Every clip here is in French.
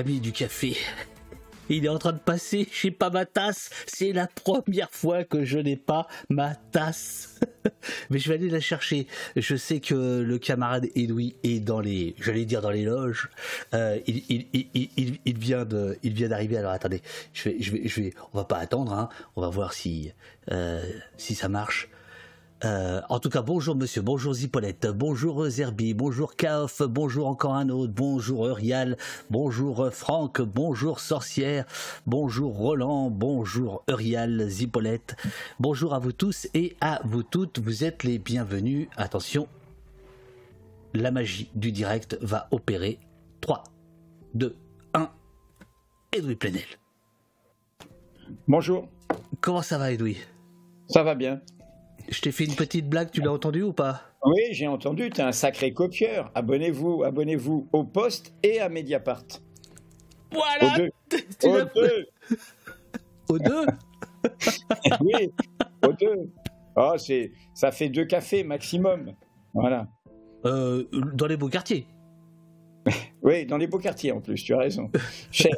ami du café. Il est en train de passer, j'ai pas ma tasse. C'est la première fois que je n'ai pas ma tasse. Mais je vais aller la chercher. Je sais que le camarade Edoui est dans les, j'allais dire dans les loges. Euh, il, vient d'arriver. Alors attendez, je vais, je vais, on va pas attendre. Hein. On va voir si, euh, si ça marche. Euh, en tout cas, bonjour monsieur, bonjour Zipolette, bonjour Zerbi, bonjour Kaof, bonjour encore un autre, bonjour Eurial, bonjour Franck, bonjour Sorcière, bonjour Roland, bonjour Eurial, Zipolette, bonjour à vous tous et à vous toutes, vous êtes les bienvenus. Attention, la magie du direct va opérer. 3, 2, 1, Edoui Plenel. Bonjour. Comment ça va Edoui? Ça va bien. Je t'ai fait une petite blague, tu l'as entendu ou pas? Oui, j'ai entendu, tu es un sacré copieur. Abonnez-vous, abonnez-vous au Poste et à Mediapart. Voilà Aux deux. Aux deux. Aux deux? Oui, aux deux. Oh, c'est, ça fait deux cafés maximum. Voilà. Euh, dans les beaux quartiers. Oui, dans les beaux quartiers en plus, tu as raison. Cher.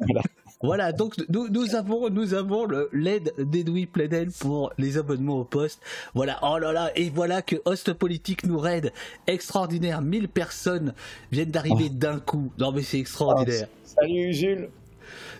voilà. Voilà, donc nous, nous avons, nous avons l'aide d'Edoui Plenel pour les abonnements au poste. Voilà, oh là là, et voilà que Host Politique nous raide. Extraordinaire, 1000 personnes viennent d'arriver oh. d'un coup. Non mais c'est extraordinaire. Oh, salut Jules.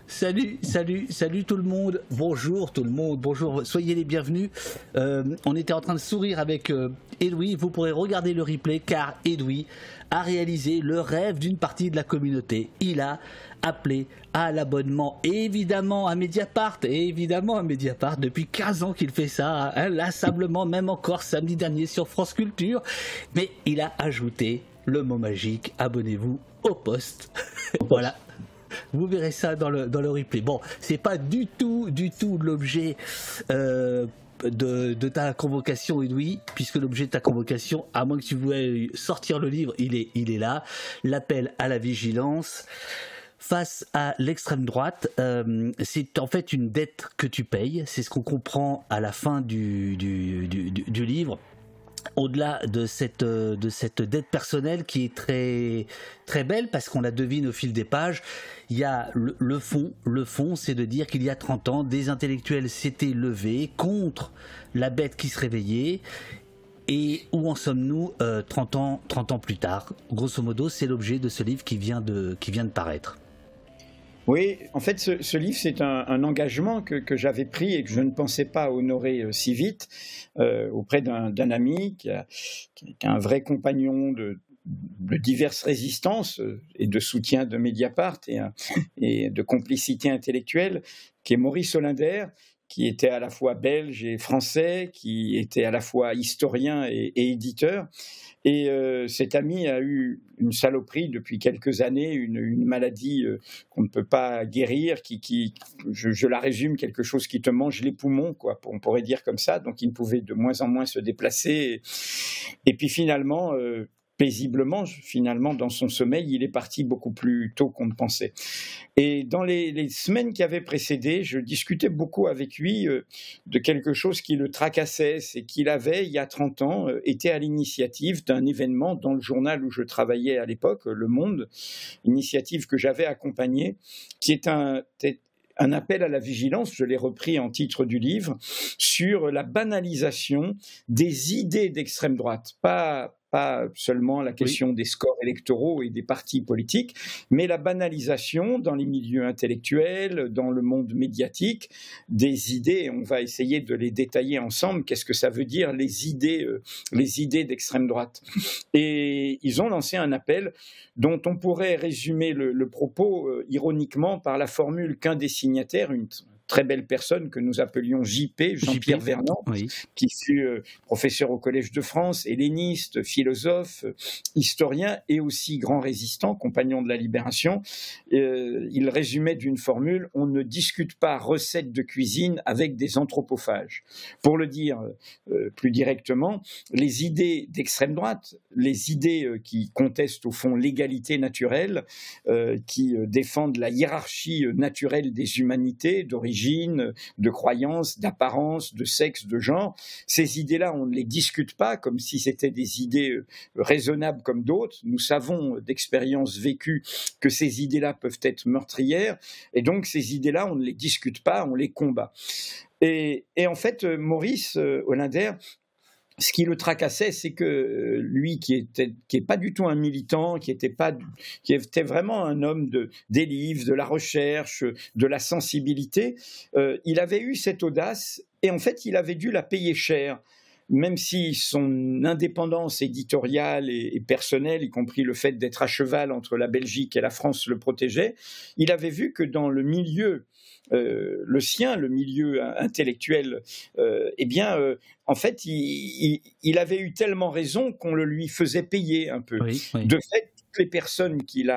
Salut, salut, salut tout le monde. Bonjour tout le monde. Bonjour, soyez les bienvenus. Euh, on était en train de sourire avec euh, Edoui. Vous pourrez regarder le replay car Edoui a réalisé le rêve d'une partie de la communauté. Il a appelé à l'abonnement, évidemment à Mediapart, et évidemment à Mediapart, depuis 15 ans qu'il fait ça, inlassablement, même encore samedi dernier sur France Culture, mais il a ajouté le mot magique, abonnez-vous au poste. voilà. Vous verrez ça dans le, dans le replay. Bon, c'est pas du tout, du tout l'objet euh, de, ta convocation, Edoui, puisque l'objet de ta convocation, à moins que tu veuilles sortir le livre, il est, il est là. L'appel à la vigilance face à l'extrême droite, euh, c'est en fait une dette que tu payes. C'est ce qu'on comprend à la fin du, du, livre. Au-delà de cette, de cette dette personnelle qui est très, très belle parce qu'on la devine au fil des pages, il y a le, fond. Le fond, c'est de dire qu'il y a 30 ans, des intellectuels s'étaient levés contre la bête qui se réveillait et où en sommes-nous 30, ans, 30 ans plus tard? Grosso modo, c'est l'objet de ce livre qui vient de, qui vient de paraître. Oui, en fait, ce, livre, c'est un, engagement que, j'avais pris et que je ne pensais pas honorer euh, si vite euh, auprès d'un ami qui, est un vrai compagnon de, diverses résistances euh, et de soutien de Mediapart et, et de complicité intellectuelle, qui est Maurice Olinder, qui était à la fois belge et français, qui était à la fois historien et éditeur, et euh, cet ami a eu une saloperie depuis quelques années, une, maladie euh, qu'on ne peut pas guérir, qui, qui je, la résume, quelque chose qui te mange les poumons, quoi, on pourrait dire comme ça. Donc il ne pouvait de moins en moins se déplacer. Et, puis finalement, euh, paisiblement, finalement, dans son sommeil, il est parti beaucoup plus tôt qu'on ne pensait. Et dans les, semaines qui avaient précédé, je discutais beaucoup avec lui euh, de quelque chose qui le tracassait, c'est qu'il avait, il y a 30 ans, euh, été à l'initiative d'un événement dans le journal où je travaillais à l'époque, Le Monde, initiative que j'avais accompagnée, qui est un, un appel à la vigilance, je l'ai repris en titre du livre, sur la banalisation des idées d'extrême droite, pas pas seulement la question des scores électoraux et des partis politiques, mais la banalisation dans les milieux intellectuels, dans le monde médiatique, des idées. On va essayer de les détailler ensemble. Qu'est-ce que ça veut dire les idées, euh, les idées d'extrême droite? Et ils ont lancé un appel dont on pourrait résumer le, propos euh, ironiquement par la formule qu'un des signataires, une, très belle personne que nous appelions JP, Jean-Pierre Vernant, qui fut euh, professeur au Collège de France, helléniste, philosophe, historien et aussi grand résistant, compagnon de la Libération. Euh, il résumait d'une formule on ne discute pas recettes de cuisine avec des anthropophages. Pour le dire euh, plus directement, les idées d'extrême droite, les idées qui contestent au fond l'égalité naturelle, qui défendent la hiérarchie naturelle des humanités d'origine d'origine, de croyance, d'apparence, de sexe, de genre. Ces idées-là, on ne les discute pas comme si c'était des idées euh, raisonnables comme d'autres. Nous savons d'expérience vécue que ces idées-là peuvent être meurtrières, et donc ces idées-là, on ne les discute pas, on les combat. Et, en fait, Maurice Hollander ce qui le tracassait, c'est que euh, lui, qui était qui est pas du tout un militant, qui était vraiment un homme de des livres, de la recherche, de la sensibilité, euh, il avait eu cette audace et en fait, il avait dû la payer cher. Même si son indépendance éditoriale et, personnelle, y compris le fait d'être à cheval entre la Belgique et la France, le protégeait, il avait vu que dans le milieu le sien, le milieu intellectuel, euh, eh bien, euh, en fait, il, avait eu tellement raison qu'on le lui faisait payer un peu. De fait, les personnes qu'il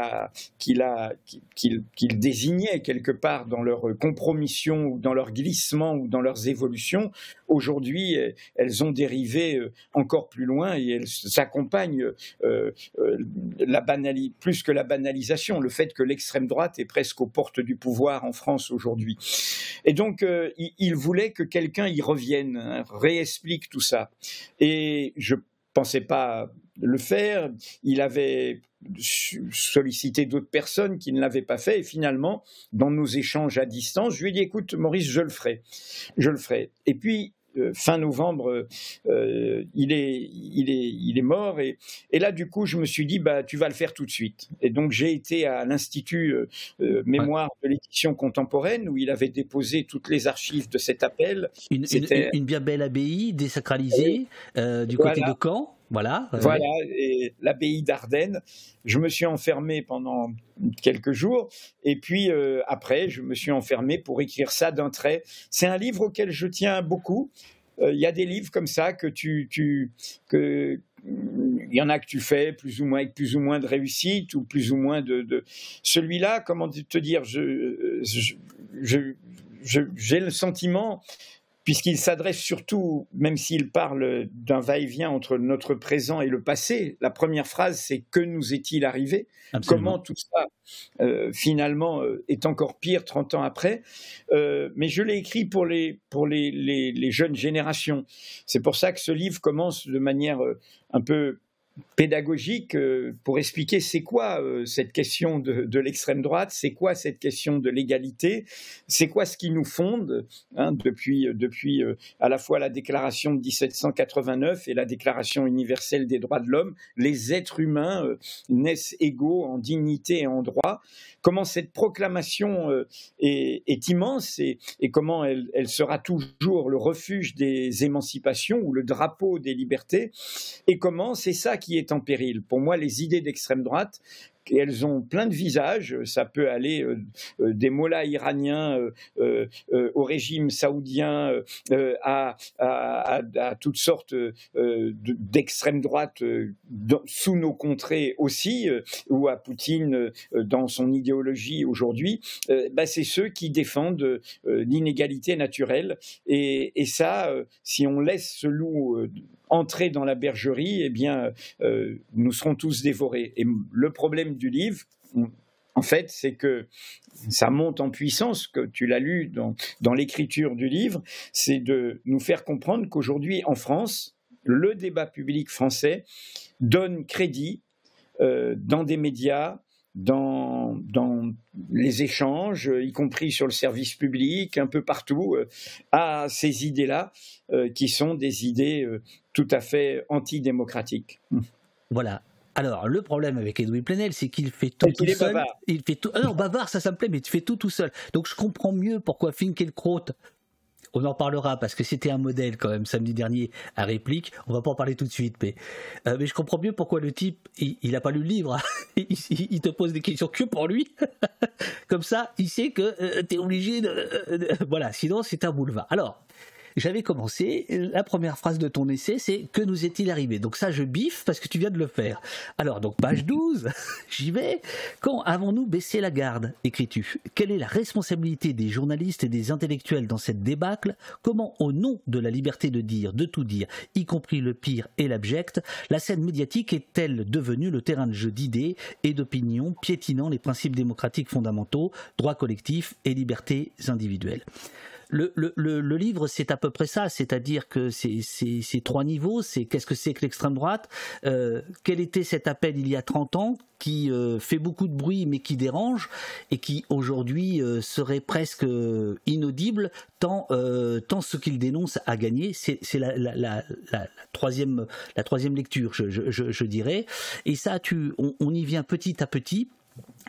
désignait quelque part dans leur compromission ou dans leur glissement ou dans leurs évolutions, aujourd'hui, elles ont dérivé euh, encore plus loin et elles s'accompagnent euh, euh, la plus que la banalisation, le fait que l'extrême droite est presque aux portes du pouvoir en France aujourd'hui. Et donc, il, voulait que quelqu'un y revienne, hein, réexplique tout ça. Et je pensait pas le faire. Il avait sollicité d'autres personnes qui ne l'avaient pas fait. Et finalement, dans nos échanges à distance, je lui ai dit écoute, Maurice, je le ferai. Je le ferai. Et puis, fin novembre, euh, il, est, il, est, il est mort. Et, et, là, du coup, je me suis dit, bah, tu vas le faire tout de suite. Et donc, j'ai été à l'Institut euh, Mémoire de l'édition contemporaine, où il avait déposé toutes les archives de cet appel. Une, une, bien belle abbaye désacralisée du côté de Caen. Voilà. Voilà, l'abbaye d'Ardennes. Je me suis enfermé pendant quelques jours, et puis euh, après, je me suis enfermé pour écrire ça d'un trait. C'est un livre auquel je tiens beaucoup. Euh, il y a des livres comme ça que tu, que il y en a que tu fais plus ou moins avec plus ou moins de réussite ou plus ou moins de, celui-là comment te dire je, je j'ai le sentiment puisqu'il s'adresse surtout, même s'il parle d'un va-et-vient entre notre présent et le passé, la première phrase c'est que nous est-il arrivé? Comment tout ça euh, finalement euh, est encore pire 30 ans après euh, Mais je l'ai écrit pour les, pour les, les jeunes générations. C'est pour ça que ce livre commence de manière un peu pédagogique euh, pour expliquer c'est quoi euh, cette question de, l'extrême droite, c'est quoi cette question de l'égalité, c'est quoi ce qui nous fonde hein, depuis, depuis euh, à la fois la déclaration de 1789 et la déclaration universelle des droits de l'homme. Les êtres humains naissent égaux en dignité et en droit. Comment cette proclamation est, immense et, et comment elle, elle sera toujours le refuge des émancipations ou le drapeau des libertés et comment c'est ça qui qui est en péril. Pour moi, les idées d'extrême droite, elles ont plein de visages. Ça peut aller euh, euh, des mollahs iraniens euh, au régime saoudien à, toutes sortes d'extrême droite sous nos contrées aussi, ou à Poutine dans son idéologie aujourd'hui. Bah, c'est ceux qui défendent l'inégalité naturelle. Et ça, si on laisse ce loup entrer dans la bergerie, eh bien, euh, nous serons tous dévorés. Et le problème du livre, en fait, c'est que ça monte en puissance, que tu l'as lu dans, l'écriture du livre, c'est de nous faire comprendre qu'aujourd'hui, en France, le débat public français donne crédit euh, dans des médias, dans, dans les échanges, y compris sur le service public, un peu partout, euh, à ces idées-là, euh, qui sont des idées euh, tout à fait antidémocratiques. Voilà. Alors, le problème avec Edoui Plenel, c'est qu'il fait tout, tout seul. Bavard. Il fait tout. Alors, bavard, ça, ça me plaît, mais tu fais tout tout seul. Donc, je comprends mieux pourquoi Finkielkraut on en parlera parce que c'était un modèle quand même samedi dernier à réplique. On va pas en parler tout de suite, mais, euh, mais je comprends mieux pourquoi le type, il, n'a pas lu le livre. il, te pose des questions que pour lui. Comme ça, il sait que euh, tu es obligé de, Voilà, sinon c'est un boulevard. Alors, j'avais commencé, la première phrase de ton essai, c'est que nous est-il arrivé? Donc ça, je biffe parce que tu viens de le faire. Alors, donc page 12, j'y vais. Quand avons-nous baissé la garde? écris-tu. Quelle est la responsabilité des journalistes et des intellectuels dans cette débâcle? Comment, au nom de la liberté de dire, de tout dire, y compris le pire et l'abject, la scène médiatique est-elle devenue le terrain de jeu d'idées et d'opinions piétinant les principes démocratiques fondamentaux, droits collectifs et libertés individuelles? Le, le, livre, c'est à peu près ça, c'est-à-dire que c'est trois niveaux, c'est qu'est-ce que c'est que l'extrême droite, euh, quel était cet appel il y a 30 ans, qui euh, fait beaucoup de bruit mais qui dérange, et qui aujourd'hui euh, serait presque inaudible, tant, tant ce qu'il dénonce a gagné, c'est la, la, la, la, troisième, la troisième lecture, je, je, je, dirais, et ça, tu, on, on y vient petit à petit.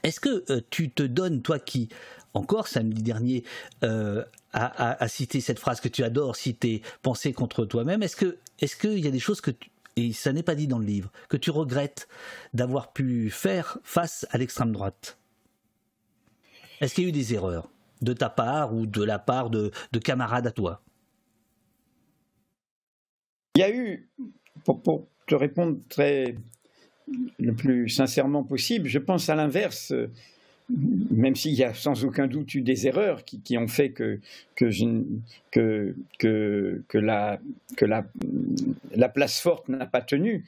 Est-ce que tu te donnes, toi qui encore samedi dernier euh, à, citer cette phrase que tu adores, citer penser contre toi-même. Est-ce que est-ce qu'il y a des choses que et ça n'est pas dit dans le livre que tu regrettes d'avoir pu faire face à l'extrême droite? Est-ce qu'il y a eu des erreurs de ta part ou de la part de, camarades à toi? Il y a eu, pour, pour, te répondre très le plus sincèrement possible, je pense à l'inverse même s'il y a sans aucun doute eu des erreurs qui, ont fait que, que, que, que, la, que la, la place forte n'a pas tenu,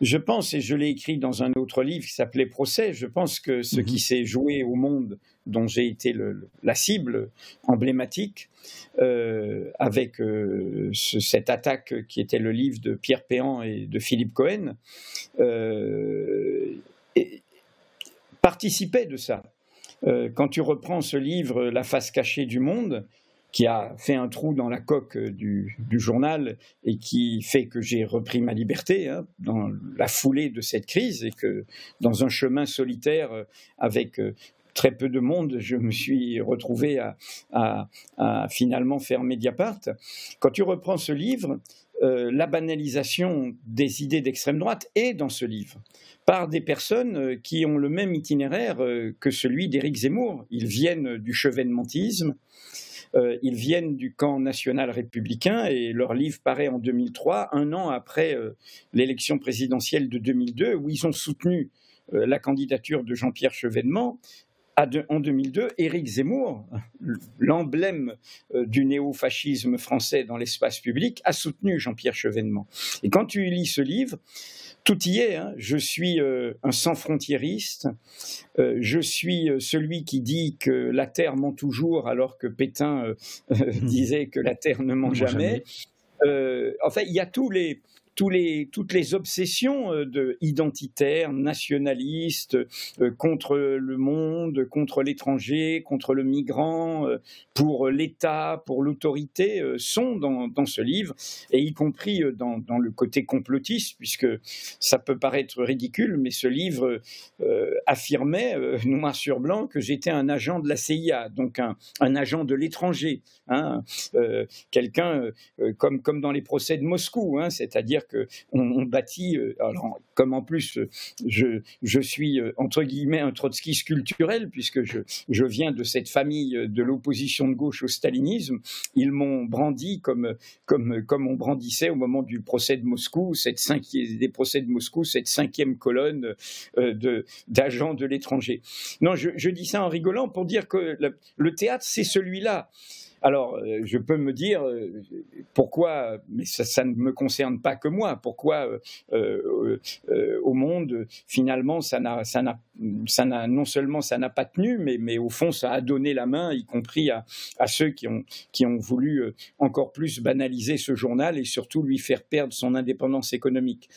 je pense, et je l'ai écrit dans un autre livre qui s'appelait Procès, je pense que ce qui mhm. s'est joué au monde dont j'ai été la cible emblématique, euh, avec euh, cette attaque qui était le livre de Pierre Péan et de Philippe Cohen, euh, participait de ça. Euh, quand tu reprends ce livre, La face cachée du monde, qui a fait un trou dans la coque du, journal et qui fait que j'ai repris ma liberté hein, dans la foulée de cette crise et que dans un chemin solitaire euh, avec euh, très peu de monde, je me suis retrouvé à, finalement faire Mediapart. Quand tu reprends ce livre, la banalisation des idées d'extrême droite est dans ce livre par des personnes euh, qui ont le même itinéraire euh, que celui d'Éric Zemmour. Ils viennent du chevènementisme, euh, ils viennent du camp national républicain et leur livre paraît en 2003, un an après l'élection présidentielle de 2002, où ils ont soutenu la candidature de Jean-Pierre Chevènement. En 2002, Éric Zemmour, l'emblème du néo-fascisme français dans l'espace public, a soutenu Jean-Pierre Chevènement. Et quand tu lis ce livre, tout y est. Hein. Je suis euh, un sans-frontiériste. Euh, je suis euh, celui qui dit que la terre ment toujours, alors que Pétain disait que la terre ne ment jamais. jamais. enfin, il y a tous les, toutes les obsessions euh, de, identitaires, nationalistes, euh, contre le monde, contre l'étranger, contre le migrant, euh, pour l'État, pour l'autorité, sont dans, ce livre, et y compris dans, le côté complotiste, puisque ça peut paraître ridicule, mais ce livre affirmait, noir sur blanc, que j'étais un agent de la CIA, donc un, agent de l'étranger, hein, quelqu'un comme, comme dans les procès de Moscou, hein, c'est-à-dire qu'on on bâtit, euh, alors, comme en plus euh, je, je suis euh, entre guillemets un trotskiste culturel, puisque je, je viens de cette famille de l'opposition de gauche au stalinisme, ils m'ont brandi comme, comme, comme on brandissait au moment du procès de Moscou, cette cinquième, des procès de Moscou, cette cinquième colonne d'agents de l'étranger. Non, je, dis ça en rigolant pour dire que le théâtre, c'est celui-là. Alors, euh, je peux me dire euh, pourquoi, mais ça, ne me concerne pas que moi, pourquoi euh, au monde, finalement, ça n'a, non seulement ça n'a pas tenu, mais, mais au fond, ça a donné la main, y compris à, à ceux qui ont, qui ont voulu encore plus banaliser ce journal et surtout lui faire perdre son indépendance économique.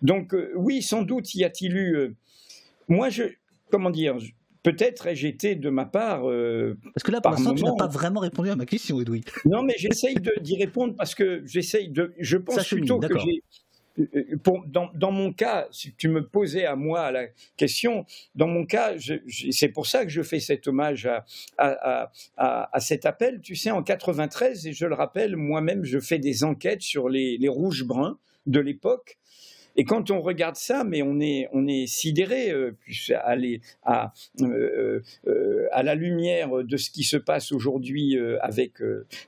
Donc, oui, sans doute y a-t-il eu. moi, je. Comment dire Peut-être ai-je été de ma part. Euh, parce que là, pour l'instant, tu n'as pas vraiment répondu à ma question, Edoui. Non, mais j'essaye d'y répondre parce que j'essaye de. Je pense plutôt que j'ai. Euh, euh, dans, dans, mon cas, si tu me posais à moi la question, dans mon cas, c'est pour ça que je fais cet hommage à, à, à, à, cet appel. Tu sais, en 93, et je le rappelle, moi-même, je fais des enquêtes sur les, les rouges-bruns de l'époque. Et quand on regarde ça, mais on est, on est sidéré, euh, à, euh, euh, à la lumière de ce qui se passe aujourd'hui avec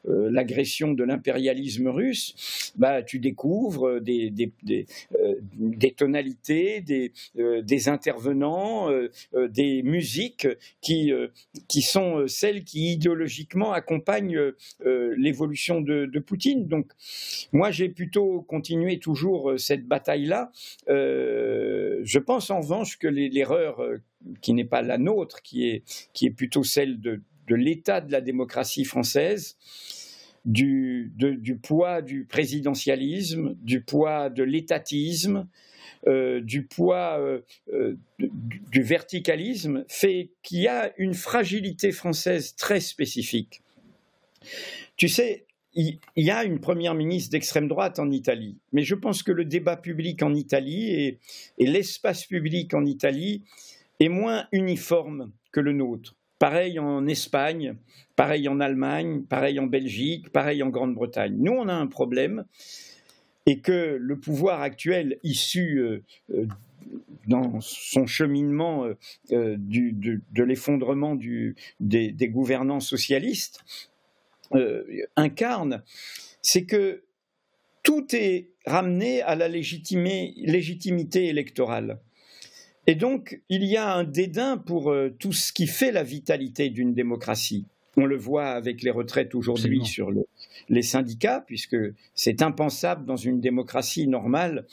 l'agression de l'impérialisme russe, bah, tu découvres des, des, des, tonalités, des, des intervenants, des musiques qui, qui sont celles qui idéologiquement accompagnent l'évolution de, Poutine. Donc, moi, j'ai plutôt continué toujours cette bataille-là. Je pense en revanche que l'erreur qui n'est pas la nôtre, qui est, plutôt celle de, l'état de la démocratie française, du, du, poids du présidentialisme, du poids de l'étatisme, euh, du poids euh, euh, du, verticalisme, fait qu'il y a une fragilité française très spécifique. Tu sais, il, y a une première ministre d'extrême droite en Italie, mais je pense que le débat public en Italie et, l'espace public en Italie est moins uniforme que le nôtre. Pareil en Espagne, pareil en Allemagne, pareil en Belgique, pareil en Grande-Bretagne. Nous, on a un problème et que le pouvoir actuel issu euh, euh, dans son cheminement euh, de, l'effondrement des, des, gouvernants socialistes incarne, c'est que tout est ramené à la légitimité électorale. Et donc, il y a un dédain pour euh, tout ce qui fait la vitalité d'une démocratie. On le voit avec les retraites aujourd'hui sur les syndicats, puisque c'est impensable dans une démocratie normale,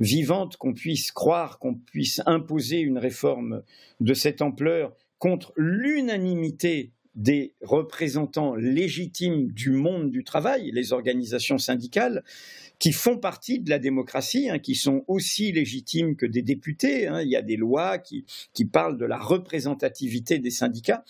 vivante, qu'on puisse croire qu'on puisse imposer une réforme de cette ampleur contre l'unanimité des représentants légitimes du monde du travail, les organisations syndicales, qui font partie de la démocratie, hein, qui sont aussi légitimes que des députés. Hein. Il y a des lois qui, parlent de la représentativité des syndicats.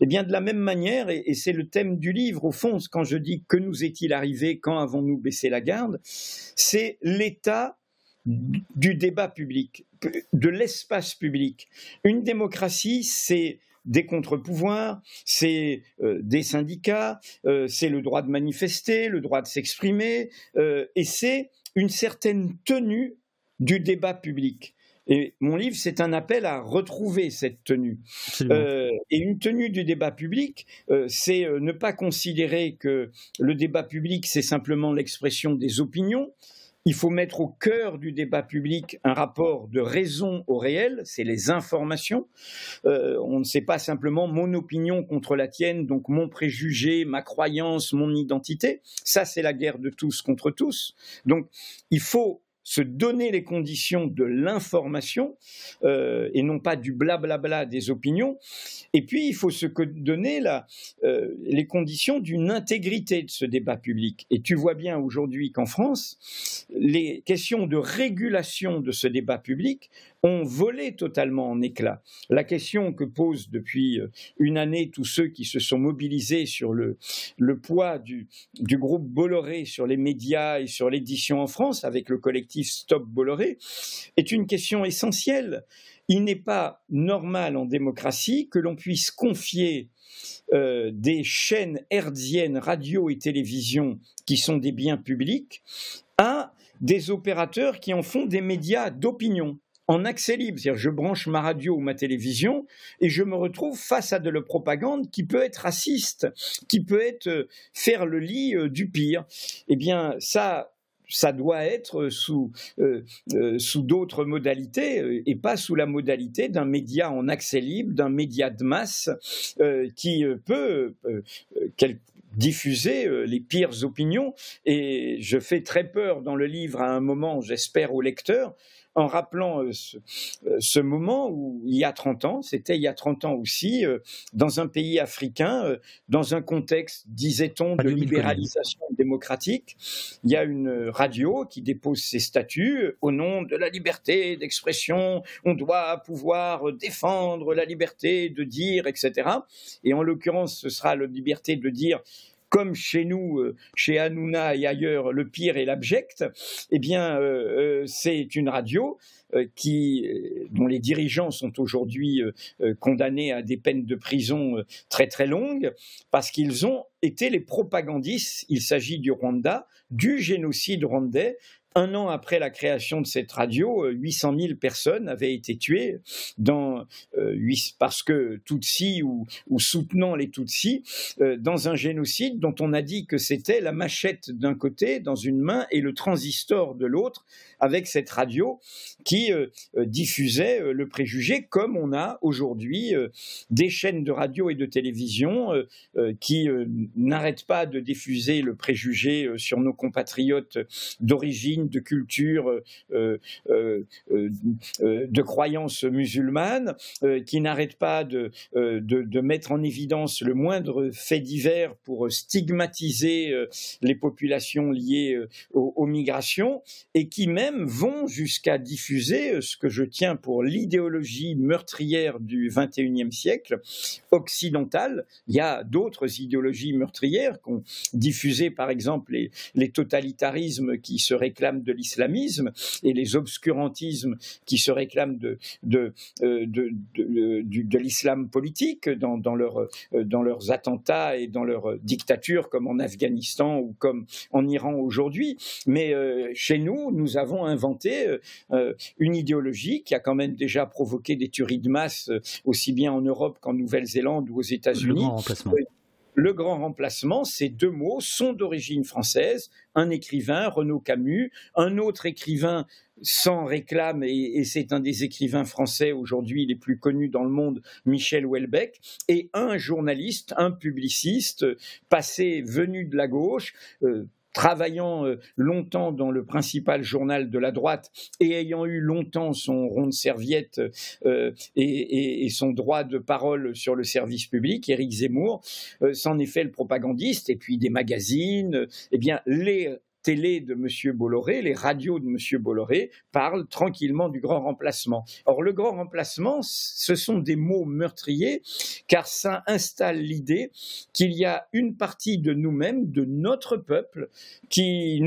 Eh bien de la même manière, et c'est le thème du livre au fond, quand je dis que nous est-il arrivé, quand avons-nous baissé la garde, c'est l'état du débat public, de l'espace public. Une démocratie, c'est des contre-pouvoirs, c'est euh, des syndicats, euh, c'est le droit de manifester, le droit de s'exprimer, euh, et c'est une certaine tenue du débat public. Et mon livre, c'est un appel à retrouver cette tenue. et une tenue du débat public, c'est ne pas considérer que le débat public, c'est simplement l'expression des opinions, il faut mettre au cœur du débat public un rapport de raison au réel, c'est les informations. Euh, on ne sait pas simplement mon opinion contre la tienne, donc mon préjugé, ma croyance, mon identité. Ça, c'est la guerre de tous contre tous. Donc, il faut se donner les conditions de l'information euh, et non pas du blablabla des opinions. Et puis, il faut se donner euh, les conditions d'une intégrité de ce débat public. Et tu vois bien aujourd'hui qu'en France, les questions de régulation de ce débat public ont volé totalement en éclats. La question que posent depuis euh, une année tous ceux qui se sont mobilisés sur le, poids du, du groupe Bolloré sur les médias et sur l'édition en France avec le collectif Stop Bolloré est une question essentielle. Il n'est pas normal en démocratie que l'on puisse confier euh, des chaînes hertziennes radio et télévision qui sont des biens publics à des opérateurs qui en font des médias d'opinion en accès libre. C'est-à-dire, je branche ma radio ou ma télévision et je me retrouve face à de la propagande qui peut être raciste, qui peut être euh, faire le lit euh, du pire. Eh bien, ça, ça doit être sous, euh, sous d'autres modalités et pas sous la modalité d'un média en accès libre, d'un média de masse qui peut diffuser les pires opinions. Et je fais très peur dans le livre à un moment, j'espère, au lecteur, en rappelant euh, euh, ce, moment où il y a 30 ans, c'était il y a 30 ans aussi, euh, dans un pays africain, dans un contexte, disait-on, de libéralisation démocratique, il y a une radio qui dépose ses statuts au nom de la liberté d'expression, on doit pouvoir défendre la liberté de dire, etc. Et en l'occurrence, ce sera la liberté de dire comme chez nous, euh, chez Hanouna et ailleurs, le pire est l'abject, eh bien, euh, euh, c'est une radio qui, dont les dirigeants sont aujourd'hui condamnés à des peines de prison très très longues, parce qu'ils ont été les propagandistes, il s'agit du Rwanda, du génocide rwandais, un an après la création de cette radio, 800 000 personnes avaient été tuées dans, parce que Tutsi ou, ou soutenant les Tutsis dans un génocide dont on a dit que c'était la machette d'un côté dans une main et le transistor de l'autre avec cette radio qui euh, euh, diffusait euh, le préjugé comme on a aujourd'hui des chaînes de radio et de télévision qui n'arrêtent pas de diffuser le préjugé sur nos compatriotes d'origine, de culture, de croyances musulmanes, qui n'arrêtent pas de, de, mettre en évidence le moindre fait divers pour stigmatiser les populations liées aux, migrations et qui même vont jusqu'à diffuser euh, ce que je tiens pour l'idéologie meurtrière du XXIe siècle occidentale. Il y a d'autres idéologies meurtrières qu'ont diffusé par exemple les, totalitarismes qui se réclament de l'islamisme et les obscurantismes qui se réclament de, de, euh, de, l'islam politique dans, dans, leur, euh, dans leurs attentats et dans leur dictature comme en Afghanistan ou comme en Iran aujourd'hui. Mais chez nous, nous avons inventé euh, euh, une idéologie qui a quand même déjà provoqué des tueries de masse euh, aussi bien en Europe qu'en Nouvelle-Zélande ou aux États-Unis. Le grand remplacement. Ces deux mots sont d'origine française. Un écrivain, Renaud Camus, un autre écrivain s'en réclame, et, c'est un des écrivains français aujourd'hui les plus connus dans le monde, Michel Houellebecq, et un journaliste, un publiciste, passé, venu de la gauche, travaillant euh, longtemps dans le principal journal de la droite et ayant eu longtemps son rond de serviette euh, et, son droit de parole sur le service public, Éric Zemmour, euh, s'en est fait le propagandiste et puis des magazines, eh bien les télé de M. Bolloré, les radios de M. Bolloré parlent tranquillement du grand remplacement. Or, le grand remplacement, ce sont des mots meurtriers, car ça installe l'idée qu'il y a une partie de nous-mêmes, de notre peuple, qui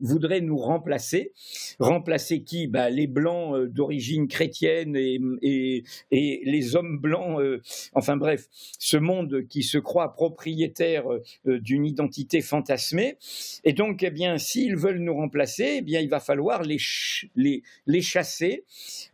voudrait nous remplacer. Remplacer qui? Bah, Les blancs euh, d'origine chrétienne et, et, les hommes blancs, euh, enfin bref, ce monde qui se croit propriétaire euh, d'une identité fantasmée. Et donc, eh bien, s'ils veulent nous remplacer, eh bien, il va falloir les, les, chasser,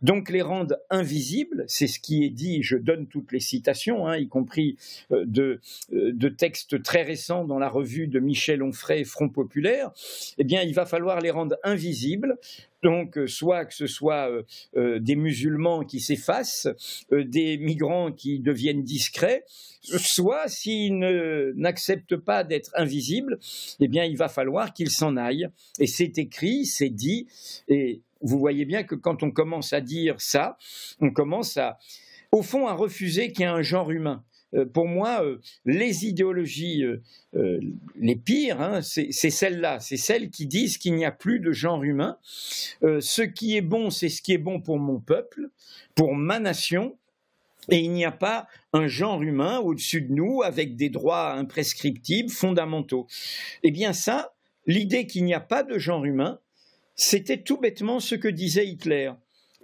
donc les rendre invisibles. C'est ce qui est dit, je donne toutes les citations, hein, y compris euh, de, euh, de textes très récents dans la revue de Michel Onfray, Front Populaire. Eh bien, il va falloir les rendre invisibles donc, euh, soit que ce soit euh, euh, des musulmans qui s'effacent, des migrants qui deviennent discrets, soit s'ils n'acceptent pas d'être invisibles, eh bien, il va falloir qu'ils s'en aillent. Et c'est écrit, c'est dit, et vous voyez bien que quand on commence à dire ça, on commence à, au fond, à refuser qu'il y a un genre humain. Euh, pour moi, euh, les idéologies euh, les pires, hein, c'est celles-là, c'est celles qui disent qu'il n'y a plus de genre humain. ce qui est bon, c'est ce qui est bon pour mon peuple, pour ma nation, et il n'y a pas un genre humain au-dessus de nous avec des droits imprescriptibles fondamentaux. Eh bien ça, l'idée qu'il n'y a pas de genre humain, c'était tout bêtement ce que disait Hitler.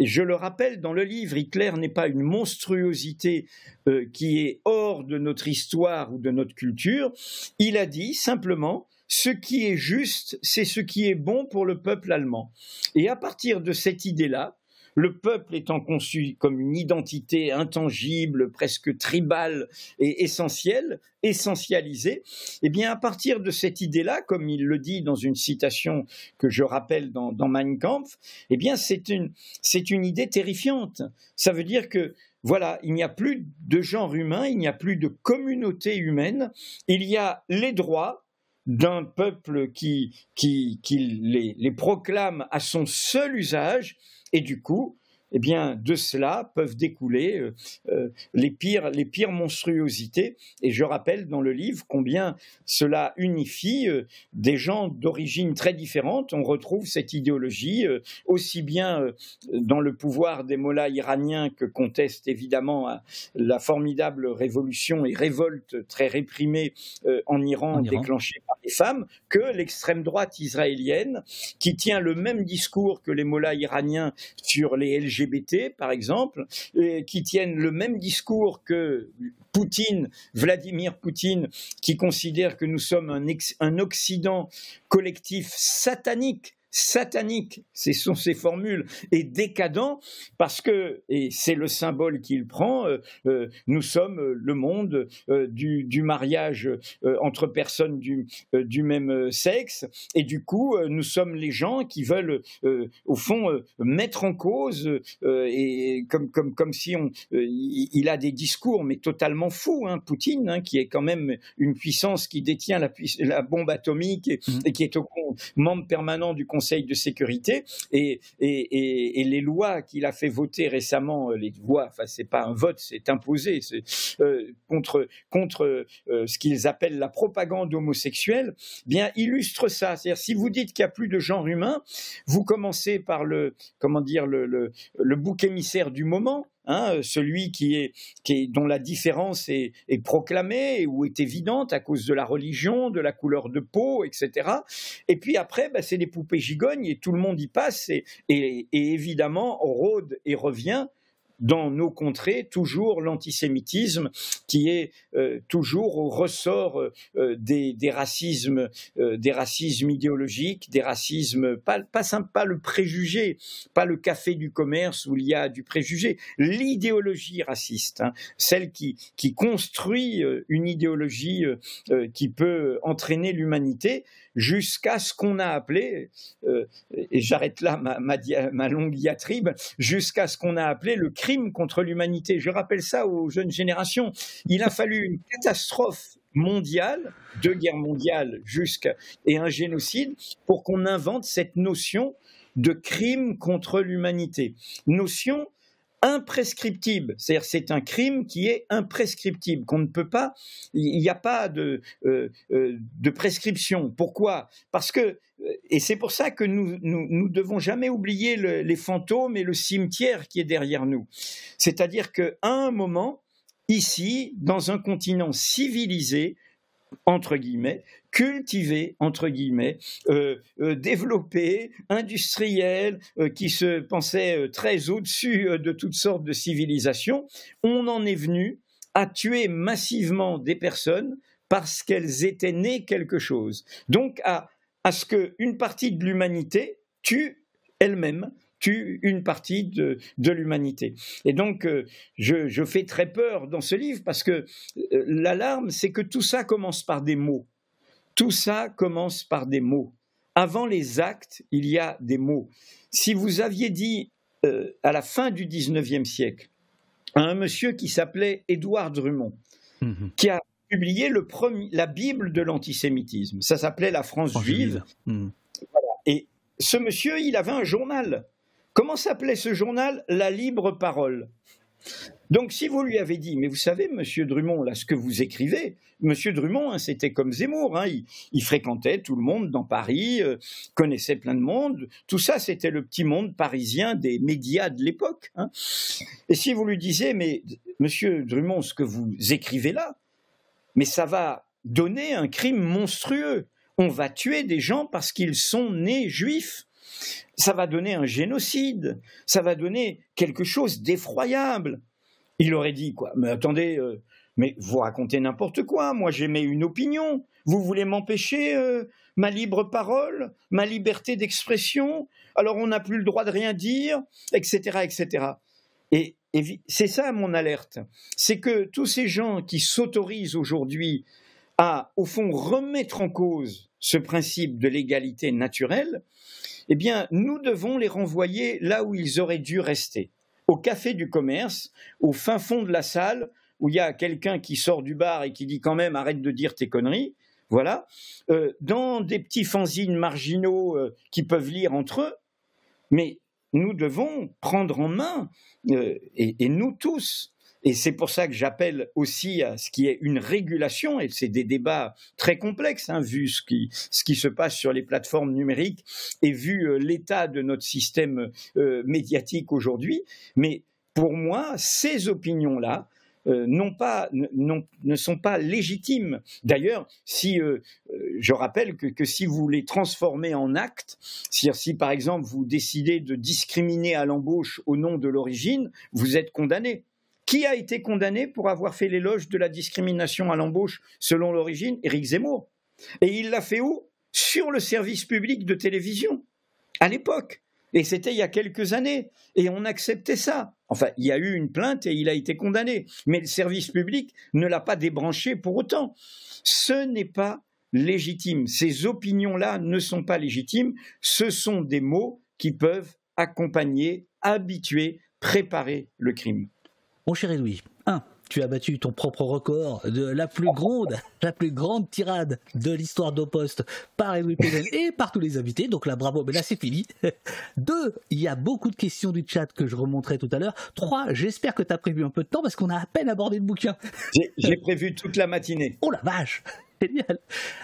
Je le rappelle dans le livre, Hitler n'est pas une monstruosité euh, qui est hors de notre histoire ou de notre culture. Il a dit simplement ce qui est juste, c'est ce qui est bon pour le peuple allemand. Et à partir de cette idée-là, le peuple étant conçu comme une identité intangible, presque tribale et essentielle, essentialisée, eh bien à partir de cette idée-là, comme il le dit dans une citation que je rappelle dans, Mein Kampf, eh bien c'est une, c'est une idée terrifiante. Ça veut dire que voilà, il n'y a plus de genre humain, il n'y a plus de communauté humaine, il y a les droits d'un peuple qui, qui, qui les, les proclame à son seul usage, et du coup, eh bien, de cela peuvent découler euh, euh, les, pires, les pires monstruosités. Et je rappelle dans le livre combien cela unifie euh, des gens d'origine très différentes. On retrouve cette idéologie aussi bien dans le pouvoir des mollahs iraniens que conteste évidemment la formidable révolution et révolte très réprimée en Iran, déclenchée par les femmes, que l'extrême droite israélienne qui tient le même discours que les mollahs iraniens sur les LGBT LGBT, par exemple, qui tiennent le même discours que Poutine, Vladimir Poutine, qui considère que nous sommes un, un Occident collectif satanique satanique, ce sont ces formules, et décadent parce que, et c'est le symbole qu'il prend, euh, euh, nous sommes le monde euh, du, du, mariage entre personnes du, du, même sexe, et du coup, nous sommes les gens qui veulent, au fond, mettre en cause, et comme, comme, comme si on, il a des discours, mais totalement fous, hein, Poutine, hein, qui est quand même une puissance qui détient la, la bombe atomique et, mmh. et qui est au membre permanent du Conseil Conseil de sécurité et, les lois qu'il a fait voter récemment, euh, les lois, enfin c'est pas un vote, c'est imposé, euh, contre contre euh, ce qu'ils appellent la propagande homosexuelle, bien illustre ça. C'est-à-dire si vous dites qu'il n'y a plus de genre humain, vous commencez par le comment dire le, le bouc émissaire du moment, Hein, celui qui est, dont la différence est, proclamée ou est évidente à cause de la religion, de la couleur de peau, etc. Et puis après, bah, c'est des poupées gigognes et tout le monde y passe et, et, et évidemment rôde et revient dans nos contrées toujours l'antisémitisme qui est euh, toujours au ressort euh, des, racismes, euh, des racismes idéologiques, des racismes pas pas, pas le préjugé, pas le café du commerce où il y a du préjugé, l'idéologie raciste, hein, celle qui qui construit une idéologie qui peut entraîner l'humanité jusqu'à ce qu'on a appelé, euh, et j'arrête là ma, ma, longue diatribe, jusqu'à ce qu'on a appelé le crime contre l'humanité. Je rappelle ça aux jeunes générations. Il a fallu une catastrophe mondiale, deux guerres mondiales jusqu'à et un génocide pour qu'on invente cette notion de crime contre l'humanité. Notion imprescriptible. C'est-à-dire c'est un crime qui est imprescriptible, qu'on ne peut pas, il n'y a pas de, euh, euh, de prescription. Pourquoi? Parce que, et c'est pour ça que nous, nous, nous devons jamais oublier les fantômes et le cimetière qui est derrière nous. C'est-à-dire qu'à un moment, ici, dans un continent civilisé, entre guillemets, cultivé, entre guillemets, euh, euh, développé, industriel, euh, qui se pensait très au-dessus de toutes sortes de civilisations, on en est venu à tuer massivement des personnes parce qu'elles étaient nées quelque chose. Donc à, à ce qu'une partie de l'humanité tue elle-même tue une partie de, l'humanité. Et donc, euh, je, fais très peur dans ce livre parce que euh, l'alarme, c'est que tout ça commence par des mots. Tout ça commence par des mots. Avant les actes, il y a des mots. Si vous aviez dit euh, à la fin du XIXe siècle à un monsieur qui s'appelait Édouard Drummond, mhm. qui a publié le premier, la Bible de l'antisémitisme, ça s'appelait La France juive. Mhm. Et ce monsieur, il avait un journal Comment s'appelait ce journal La Libre Parole? Donc, si vous lui avez dit, mais vous savez, Monsieur Drummond, là, ce que vous écrivez, Monsieur Drummond, hein, c'était comme Zemmour, hein, il, fréquentait tout le monde dans Paris, euh, connaissait plein de monde. Tout ça, c'était le petit monde parisien des médias de l'époque. Hein. Et si vous lui disiez, mais Monsieur Drummond, ce que vous écrivez là, mais ça va donner un crime monstrueux. On va tuer des gens parce qu'ils sont nés juifs ça va donner un génocide, ça va donner quelque chose d'effroyable. Il aurait dit quoi Mais attendez, euh, mais vous racontez n'importe quoi. Moi, j'émets une opinion. Vous voulez m'empêcher euh, ma libre parole, ma liberté d'expression? Alors on n'a plus le droit de rien dire, etc., etc. Et, et c'est ça mon alerte. C'est que tous ces gens qui s'autorisent aujourd'hui à, au fond, remettre en cause ce principe de l'égalité naturelle, eh bien, nous devons les renvoyer là où ils auraient dû rester, au café du commerce, au fin fond de la salle, où il y a quelqu'un qui sort du bar et qui dit quand même arrête de dire tes conneries, voilà, euh, dans des petits fanzines marginaux euh, qui peuvent lire entre eux, mais nous devons prendre en main, euh, et, nous tous, et c'est pour ça que j'appelle aussi à ce qui est une régulation, et c'est des débats très complexes, hein, vu ce qui, ce qui se passe sur les plateformes numériques et vu euh, l'état de notre système euh, médiatique aujourd'hui. Mais pour moi, ces opinions-là, euh, ne sont pas légitimes. D'ailleurs, si je rappelle que, que, si vous les transformez en actes, si par exemple vous décidez de discriminer à l'embauche au nom de l'origine, vous êtes condamné. Qui a été condamné pour avoir fait l'éloge de la discrimination à l'embauche selon l'origine? Éric Zemmour. Et il l'a fait où? Sur le service public de télévision. à l'époque. Et c'était il y a quelques années. Et on acceptait ça. Enfin, il y a eu une plainte et il a été condamné. Mais le service public ne l'a pas débranché pour autant. Ce n'est pas légitime. Ces opinions-là ne sont pas légitimes. Ce sont des mots qui peuvent accompagner, habituer, préparer le crime. Mon cher Louis, 1 tu as battu ton propre record de la plus grande, la plus grande tirade de l'histoire d'Opost par Edwin Péden et par tous les invités. Donc là, bravo, mais là c'est fini. Deux, il y a beaucoup de questions du chat que je remonterai tout à l'heure. Trois, j'espère que tu as prévu un peu de temps parce qu'on a à peine abordé le bouquin. J'ai prévu toute la matinée. Oh la vache Génial.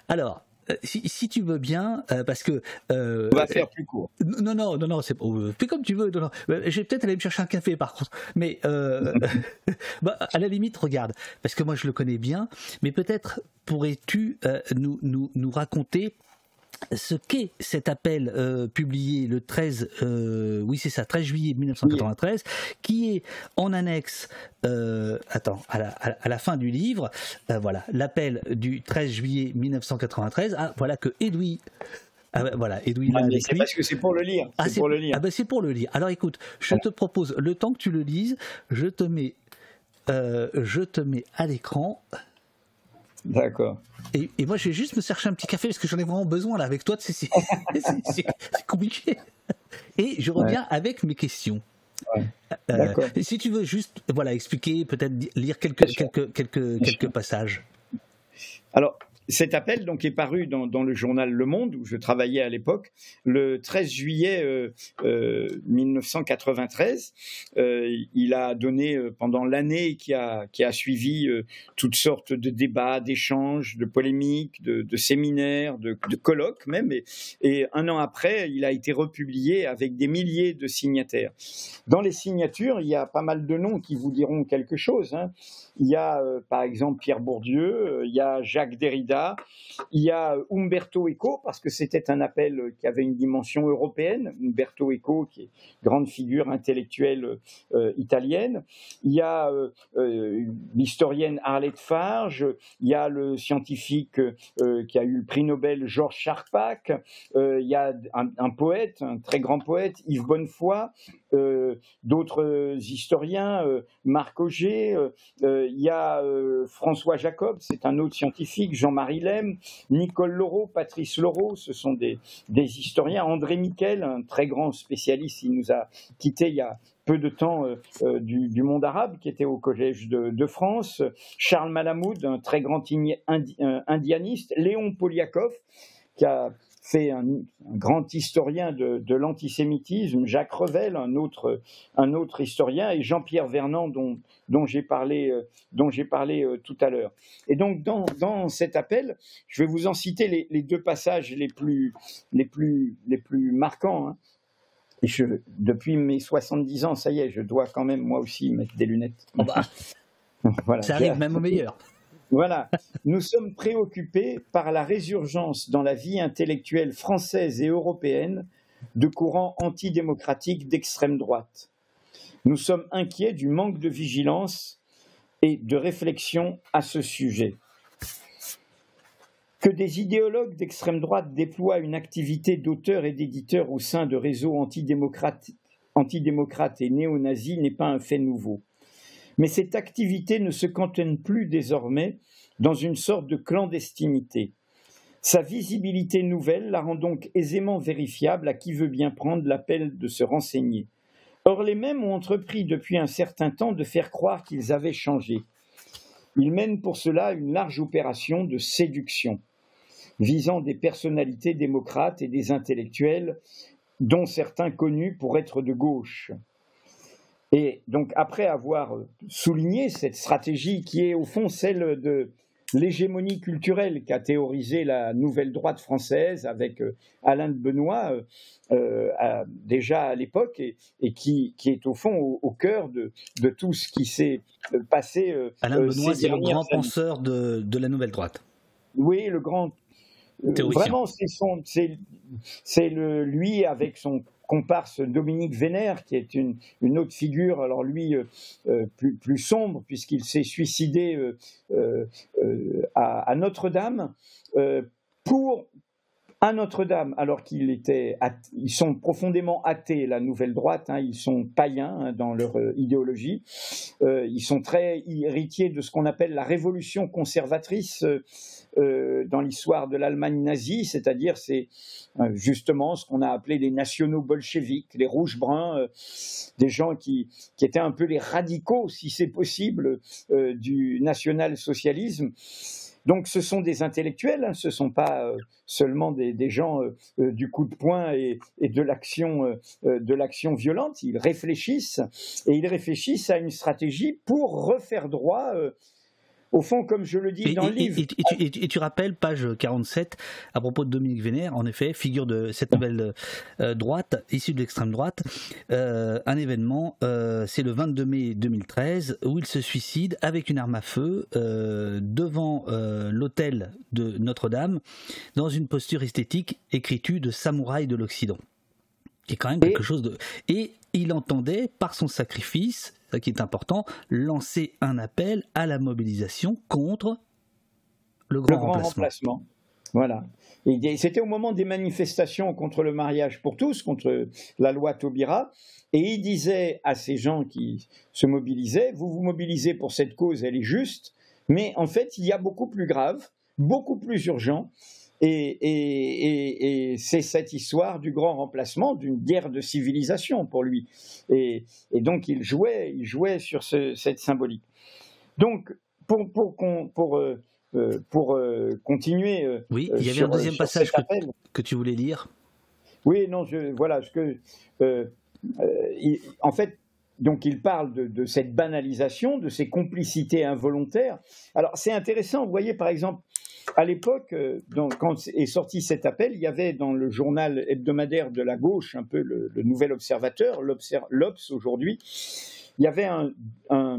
Alors, euh, si, tu veux bien, euh, parce que. Euh, On va faire plus court. Non, non, non, non, c'est fais comme tu veux. Non, Je vais peut-être aller me chercher un café par contre. Mais bah, à la limite, regarde, parce que moi je le connais bien, mais peut-être pourrais-tu nous, nous, nous raconter ce qu'est cet appel euh, publié le 13, euh, oui c'est ça, 13 juillet 1993, qui est en annexe, euh, attends, à la, à la, fin du livre, voilà, l'appel du 13 juillet 1993, ah, voilà que Edoui ah, bah, voilà, Edoui ah, C'est parce que c'est pour le lire. Ah, c'est pour le lire. Ah, ben c'est pour le lire. Alors écoute, je te propose, le temps que tu le lises, je te mets, je te mets à l'écran. D'accord. Et, moi, je vais juste me chercher un petit café parce que j'en ai vraiment besoin là avec toi. C'est compliqué. Et je reviens avec mes questions. Euh, si tu veux juste voilà expliquer, peut-être lire quelques quelques quelques quelques passages. Alors, cet appel donc est paru dans, le journal Le Monde où je travaillais à l'époque le 13 juillet 1993. Euh, euh, euh, il a donné pendant l'année qui a, qui a suivi toutes sortes de débats, d'échanges, de polémiques, de, séminaires, de, colloques même. Et, et, un an après, il a été republié avec des milliers de signataires. Dans les signatures, il y a pas mal de noms qui vous diront quelque chose. Hein. Il y a par exemple Pierre Bourdieu, il y a Jacques Derrida il y a Umberto Eco, parce que c'était un appel qui avait une dimension européenne. Umberto Eco, qui est grande figure intellectuelle euh, italienne. Il y a euh, euh, l'historienne Arlette Farge. Il y a le scientifique qui a eu le prix Nobel Georges Charpak. il y a un, poète, un très grand poète, Yves Bonnefoy. D'autres historiens, Marc Auger. il y a François Jacob, c'est un autre scientifique, Jean-Marie Nicole Laureau, Patrice Laureau, ce sont des, historiens. André Miquel, un très grand spécialiste, il nous a quitté il y a peu de temps euh, euh, du, monde arabe, qui était au Collège de, France. Charles Malamoud, un très grand euh, indianiste. Léon Poliakov, qui a fait un, grand historien de, l'antisémitisme, Jacques Revel, un autre, un autre historien, et Jean-Pierre Vernant, dont, dont j'ai parlé, euh, dont parlé euh, tout à l'heure. Et donc, dans, dans, cet appel, je vais vous en citer les, les, deux passages les plus, les plus, les plus marquants. Hein. Et je, depuis mes 70 ans, ça y est, je dois quand même moi aussi mettre des lunettes. Oh bah. voilà. Ça arrive même au meilleur. Voilà, nous sommes préoccupés par la résurgence dans la vie intellectuelle française et européenne de courants antidémocratiques d'extrême droite. Nous sommes inquiets du manque de vigilance et de réflexion à ce sujet. Que des idéologues d'extrême droite déploient une activité d'auteur et d'éditeur au sein de réseaux antidémocrates, antidémocrates et néo-nazis n'est pas un fait nouveau. Mais cette activité ne se cantonne plus désormais dans une sorte de clandestinité. Sa visibilité nouvelle la rend donc aisément vérifiable à qui veut bien prendre l'appel de se renseigner. Or, les mêmes ont entrepris depuis un certain temps de faire croire qu'ils avaient changé. Ils mènent pour cela une large opération de séduction, visant des personnalités démocrates et des intellectuels, dont certains connus pour être de gauche. Et donc, après avoir souligné cette stratégie qui est au fond celle de l'hégémonie culturelle qu'a théorisé la nouvelle droite française avec euh, Alain de Benoît euh, euh, déjà à l'époque et, qui, est au fond au, cœur de, tout ce qui s'est passé. Alain de Benoît, c'est le grand penseur de, de, la nouvelle droite. Oui, le grand. Vraiment, c'est lui avec son comparse Dominique Vénère, qui est une, autre figure, alors lui euh, euh, plus, sombre, puisqu'il s'est suicidé euh, à, Notre-Dame, pour à Notre-Dame, alors qu'ils étaient, ils sont profondément athées, la nouvelle droite, hein, ils sont païens hein, dans leur euh, idéologie, euh, ils sont très héritiers de ce qu'on appelle la révolution conservatrice euh, dans l'histoire de l'Allemagne nazie, c'est-à-dire c'est justement ce qu'on a appelé les nationaux bolcheviques, les rouges-bruns, des gens qui, qui, étaient un peu les radicaux, si c'est possible, du national-socialisme. Donc ce sont des intellectuels, hein, ce ne sont pas euh, seulement des, gens euh, euh, du coup de poing et, de l'action de l'action violente. Ils réfléchissent et ils réfléchissent à une stratégie pour refaire droit au fond, comme je le dis dans le livre. Et, tu, rappelles, page 47, à propos de Dominique Vénère, en effet, figure de cette nouvelle euh, droite, issue de l'extrême droite, euh, un événement, euh, c'est le 22 mai 2013, où il se suicide avec une arme à feu devant l'hôtel de Notre-Dame, dans une posture esthétique écriture de samouraï de l'Occident. Qui est quand même quelque chose de. Et il entendait, par son sacrifice, ce qui est important, lancer un appel à la mobilisation contre le grand, remplacement. Voilà. Et c'était au moment des manifestations contre le mariage pour tous, contre la loi Taubira. Et il disait à ces gens qui se mobilisaient, vous vous mobilisez pour cette cause, elle est juste, mais en fait, il y a beaucoup plus grave, beaucoup plus urgent, et, c'est cette histoire du grand remplacement, d'une guerre de civilisation pour lui. Et, donc il jouait, il jouait sur cette symbolique. Donc pour, pour, pour, euh, euh, pour euh, continuer. oui, il y avait un deuxième passage que, tu voulais lire. Oui, non, je, voilà, ce que. en fait, donc il parle de, de, cette banalisation, de ces complicités involontaires. Alors c'est intéressant, vous voyez par exemple, à l'époque, euh, quand est sorti cet appel, il y avait dans le journal hebdomadaire de la gauche, un peu le, Nouvel Observateur, l'Obs aujourd'hui, il y avait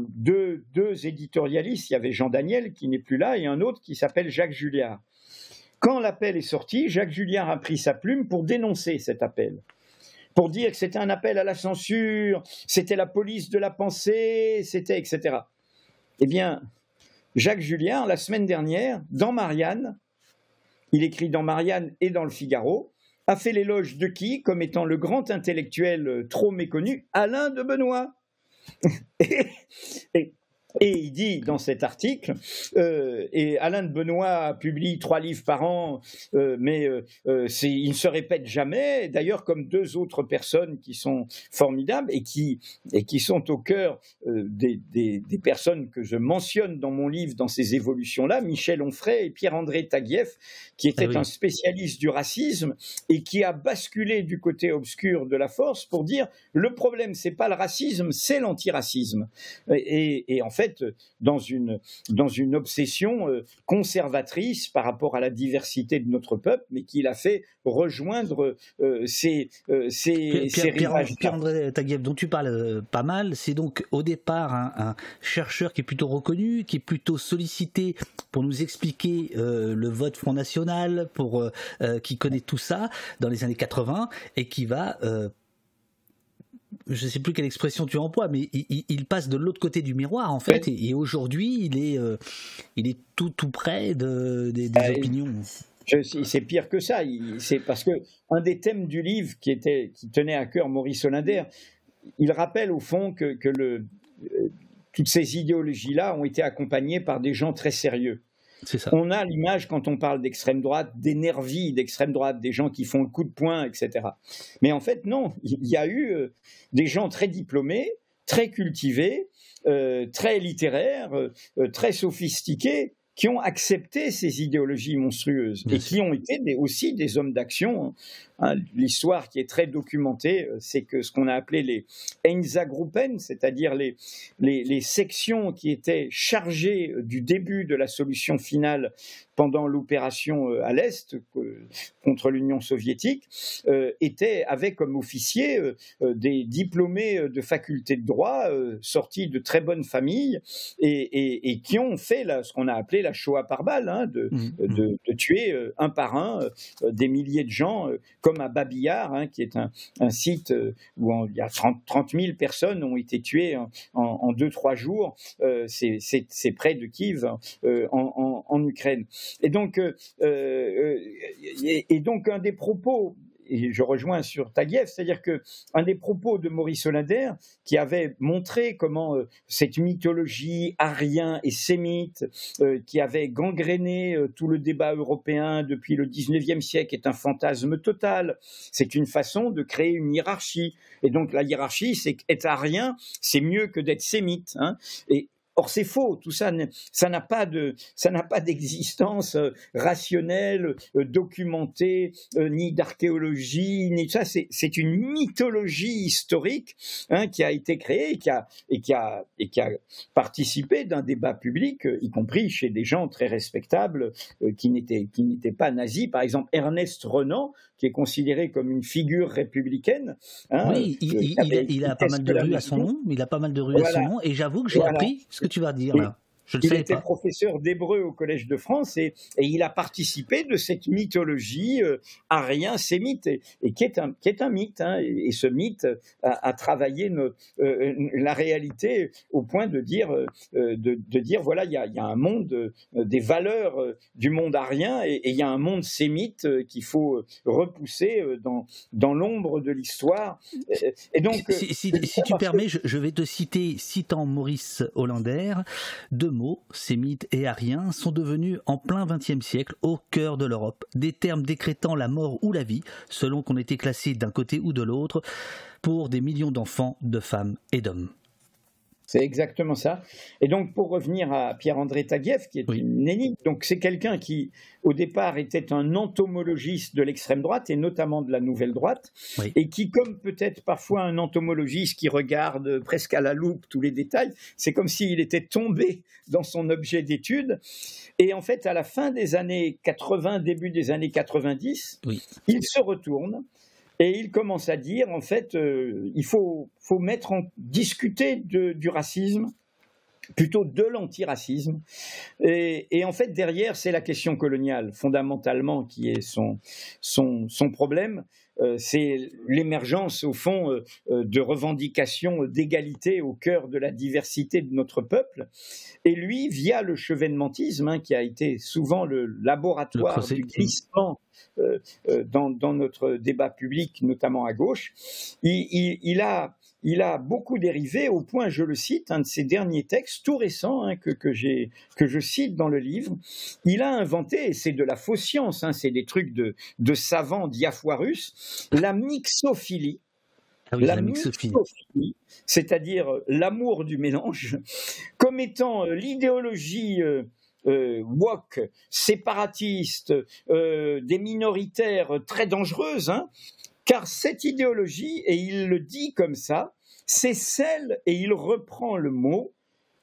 deux, éditorialistes, il y avait Jean Daniel qui n'est plus là et un autre qui s'appelle Jacques Julliard. Quand l'appel est sorti, Jacques Julliard a pris sa plume pour dénoncer cet appel pour dire que c'était un appel à la censure, c'était la police de la pensée, c'était etc. Eh bien, Jacques Julien, la semaine dernière, dans Marianne, il écrit dans Marianne et dans le Figaro, a fait l'éloge de qui comme étant le grand intellectuel euh, trop méconnu Alain de Benoît. il dit dans cet article, euh, et Alain de Benoît publie trois livres par an, euh, mais euh, il ne se répète jamais, d'ailleurs comme deux autres personnes qui sont formidables et qui, et qui sont au cœur des, des, personnes que je mentionne dans mon livre, dans ces évolutions-là, Michel Onfray et Pierre-André Taguieff, qui était ah un spécialiste du racisme et qui a basculé du côté obscur de la force pour dire le problème, c'est pas le racisme, c'est l'antiracisme. Et, et en fait, dans une, dans une obsession euh, conservatrice par rapport à la diversité de notre peuple, mais qui l'a fait rejoindre euh, ces, euh, ces, Pierre-André Taguieff, dont tu parles pas mal, c'est donc au départ un, chercheur qui est plutôt reconnu, qui est plutôt sollicité pour nous expliquer le vote Front National, pour, qui connaît tout ça dans les années 80, et qui va je ne sais plus quelle expression tu emploies, mais il, passe de l'autre côté du miroir en fait, et, aujourd'hui il est, euh, il est tout tout près de, des, bah, opinions. C'est pire que ça. C'est parce que un des thèmes du livre qui était, qui tenait à cœur Maurice Hollander, il rappelle au fond que, que le, euh, toutes ces idéologies-là ont été accompagnées par des gens très sérieux. On a l'image, quand on parle d'extrême droite, des nervis d'extrême droite, des gens qui font le coup de poing, etc. Mais en fait, non, il y a eu euh, des gens très diplômés, très cultivés, euh, très littéraires, euh, très sophistiqués, qui ont accepté ces idéologies monstrueuses et qui ont été aussi des hommes d'action. Hein, l'histoire qui est très documentée, euh, c'est que ce qu'on a appelé les Einsatzgruppen, c'est-à-dire les, les, les, sections qui étaient chargées du début de la solution finale pendant l'opération euh, à l'Est contre l'Union soviétique, euh, étaient, avaient comme officiers des diplômés de faculté de droit, sortis de très bonnes familles, et, et, qui ont fait ce qu'on a appelé la Shoah par balle, hein, de, mmh, mmh. de, de, tuer un par un des milliers de gens comme à Babillard, hein, qui est un, site où il y a 30, 30, 000 personnes ont été tuées en, 2-3 jours. C'est près de Kiev, en, Ukraine. Et donc, et donc un des propos et je rejoins sur Taguieff, c'est-à-dire que un des propos de Maurice Hollander, qui avait montré comment euh, cette mythologie arien et sémite, euh, qui avait gangréné euh, tout le débat européen depuis le 19e siècle, est un fantasme total. C'est une façon de créer une hiérarchie. Et donc la hiérarchie, c'est qu'être arien, c'est mieux que d'être sémite. Hein. Et Or, c'est faux, tout ça, n'a pas de, ça n'a pas d'existence euh, rationnelle, euh, documentée, euh, ni d'archéologie, ni ça. C'est une mythologie historique hein, qui a été créée et qui a, participé d'un débat public, y compris chez des gens très respectables qui n'étaient pas nazis. Par exemple, Ernest Renan, qui est considéré comme une figure républicaine. Hein, oui, il, a pas mal de rues à son nom. Il a pas mal de rues à son nom. Et j'avoue que j'ai appris ce que tu vas dire là il était professeur d'hébreu au Collège de France et, il a participé de cette mythologie euh, arien-sémite et, qui, est un, qui est un mythe. Hein, et, ce mythe a, travaillé euh, la réalité au point de dire, euh, de, dire voilà, il y a, un monde des valeurs du monde arien et, il y a un monde sémite qu'il faut repousser dans, dans l'ombre de l'histoire. Et donc, si, tu permets, je, vais te citer, citant Maurice Hollander, deux mots, sémites et ariens, sont devenus en plein XXe siècle au cœur de l'Europe des termes décrétant la mort ou la vie, selon qu'on était classé d'un côté ou de l'autre, pour des millions d'enfants, de femmes et d'hommes. C'est exactement ça. Et donc, pour revenir à Pierre-André Taguieff, qui est une énigme, donc c'est quelqu'un qui, au départ, était un entomologiste de l'extrême droite, et notamment de la nouvelle droite, et qui, comme peut-être parfois un entomologiste qui regarde presque à la loupe tous les détails, c'est comme s'il était tombé dans son objet d'étude. Et en fait, à la fin des années 80, début des années 90, il se retourne et il commence à dire, en fait, euh, il faut, mettre en discuter du racisme plutôt de l'antiracisme. Et, et, en fait, derrière, c'est la question coloniale, fondamentalement, qui est son, son problème. Euh, c'est l'émergence, au fond, euh, euh, de revendications d'égalité au cœur de la diversité de notre peuple. Et lui, via le chevènementisme, hein, qui a été souvent le laboratoire du glissement dans, notre débat public, notamment à gauche, il a il a beaucoup dérivé au point, je le cite, un de ses derniers textes, tout récent, hein, que, que, que je cite dans le livre, il a inventé, et c'est de la fausse science, hein, c'est des trucs de, de savants diafoirus, la mixophilie. Ah la, mixophilie, c'est-à-dire l'amour du mélange, comme étant euh, l'idéologie euh, euh, woke, séparatiste, euh, des minoritaires très dangereuses, hein, car cette idéologie, et il le dit comme ça, c'est celle, et il reprend le mot,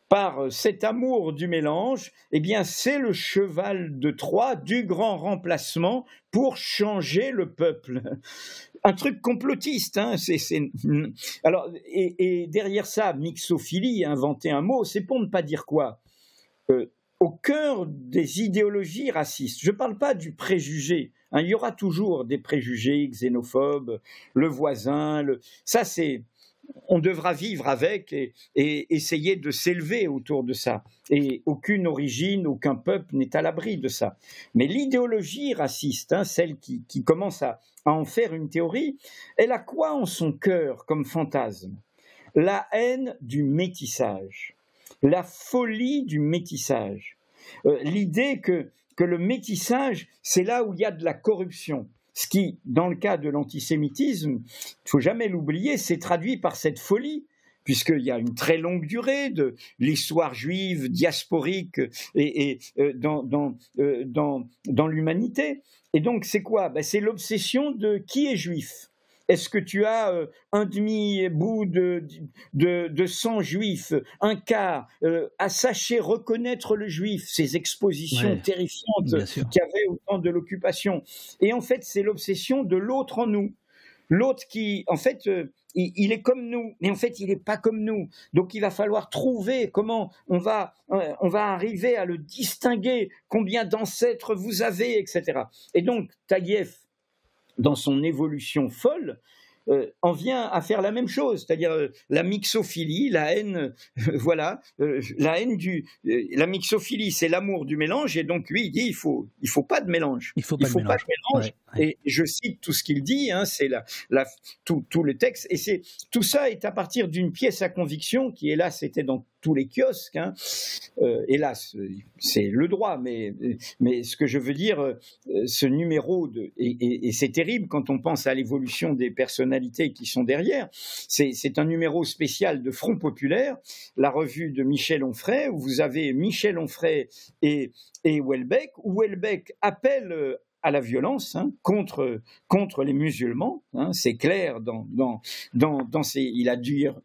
par cet amour du mélange, eh bien, c'est le cheval de Troie du grand remplacement pour changer le peuple. Un truc complotiste, hein. Alors, et, derrière ça, mixophilie, inventer un mot, c'est pour ne pas dire quoi? Euh, Au cœur des idéologies racistes. Je ne parle pas du préjugé. Hein, il y aura toujours des préjugés xénophobes, le voisin, le... ça c'est on devra vivre avec et, essayer de s'élever autour de ça. Et aucune origine, aucun peuple n'est à l'abri de ça. Mais l'idéologie raciste, hein, celle qui, commence à, en faire une théorie, elle a quoi en son cœur comme fantasme? La haine du métissage, la folie du métissage, euh, l'idée que que le métissage, c'est là où il y a de la corruption. Ce qui, dans le cas de l'antisémitisme, il faut jamais l'oublier, c'est traduit par cette folie puisqu'il y a une très longue durée de l'histoire juive diasporique et, euh, euh, dans, l'humanité. Et donc, c'est quoi? Ben, C'est l'obsession de qui est juif. Est-ce que tu as euh, un demi-bout de, de, sang juif, un quart, euh, à sacher reconnaître le juif, ces expositions terrifiantes qu'il y avait au temps de l'occupation? Et en fait, c'est l'obsession de l'autre en nous. L'autre qui, en fait, euh, il, est comme nous, mais en fait, il n'est pas comme nous. Donc, il va falloir trouver comment on va, on va arriver à le distinguer, combien d'ancêtres vous avez, etc. Et donc, Taguieff, dans son évolution folle, euh, en vient à faire la même chose, c'est-à-dire euh, la mixophilie, la haine, euh, voilà, la haine du, la mixophilie, c'est l'amour du mélange, et donc lui il dit il faut, il faut pas de mélange, il faut pas, de, mélange. Pas de mélange. Et je cite tout ce qu'il dit, hein, c'est la, la, tout, tout le texte, et c'est tout ça est à partir d'une pièce à conviction qui hélas était dans tous les kiosques. Hein. Euh, hélas, c'est le droit, mais, mais ce que je veux dire, euh, ce numéro, et, c'est terrible quand on pense à l'évolution des personnalités qui sont derrière, c'est un numéro spécial de Front Populaire, la revue de Michel Onfray, où vous avez Michel Onfray et, et Welbeck, où Welbeck appelle euh, à la violence hein, contre, contre les musulmans. Hein, c'est clair dans, dans, dans, dans Il a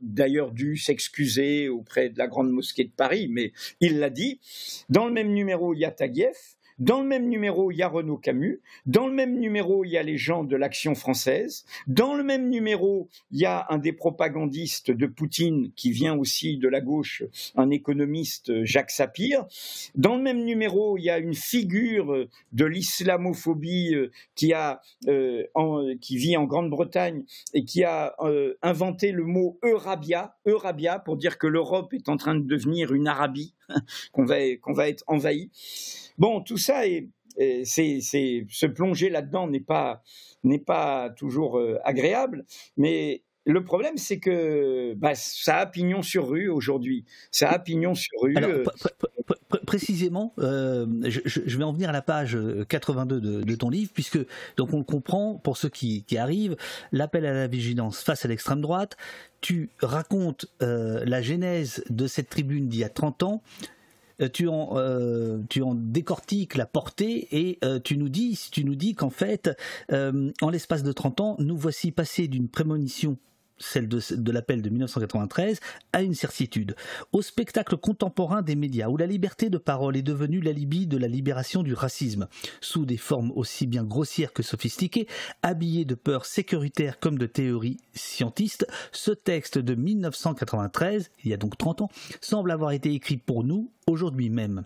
d'ailleurs dû s'excuser auprès de la Grande Mosquée de Paris, mais il l'a dit. Dans le même numéro, il y a dans le même numéro, il y a Renaud Camus. Dans le même numéro, il y a les gens de l'Action française. Dans le même numéro, il y a un des propagandistes de Poutine qui vient aussi de la gauche, un économiste, Jacques Sapir. Dans le même numéro, il y a une figure de l'islamophobie euh, euh, qui vit en Grande-Bretagne et qui a euh, inventé le mot Eurabia, Eurabia pour dire que l'Europe est en train de devenir une Arabie, qu'on va, va être envahi. Bon, tout ça, est, c'est, se plonger là-dedans n'est pas, n'est pas toujours euh, agréable, mais le problème, c'est que bah, ça a pignon sur rue aujourd'hui. Ça a pignon sur rue. Euh. précisément, euh, je, vais en venir à la page 82 de, ton livre, puisque donc on le comprend pour ceux qui, arrivent, l'appel à la vigilance face à l'extrême droite. Tu racontes la genèse de cette tribune d'il y a 30 ans euh, tu en, euh, tu en décortiques la portée et euh, tu nous dis, tu nous dis qu'en fait, en l'espace de 30 ans, nous voici passés d'une prémonition celle de, l'appel de 1993, à une certitude, au spectacle contemporain des médias, où la liberté de parole est devenue l'alibi de la libération du racisme, sous des formes aussi bien grossières que sophistiquées, habillées de peurs sécuritaires comme de théories scientistes, ce texte de 1993, il y a donc 30 ans, semble avoir été écrit pour nous aujourd'hui même.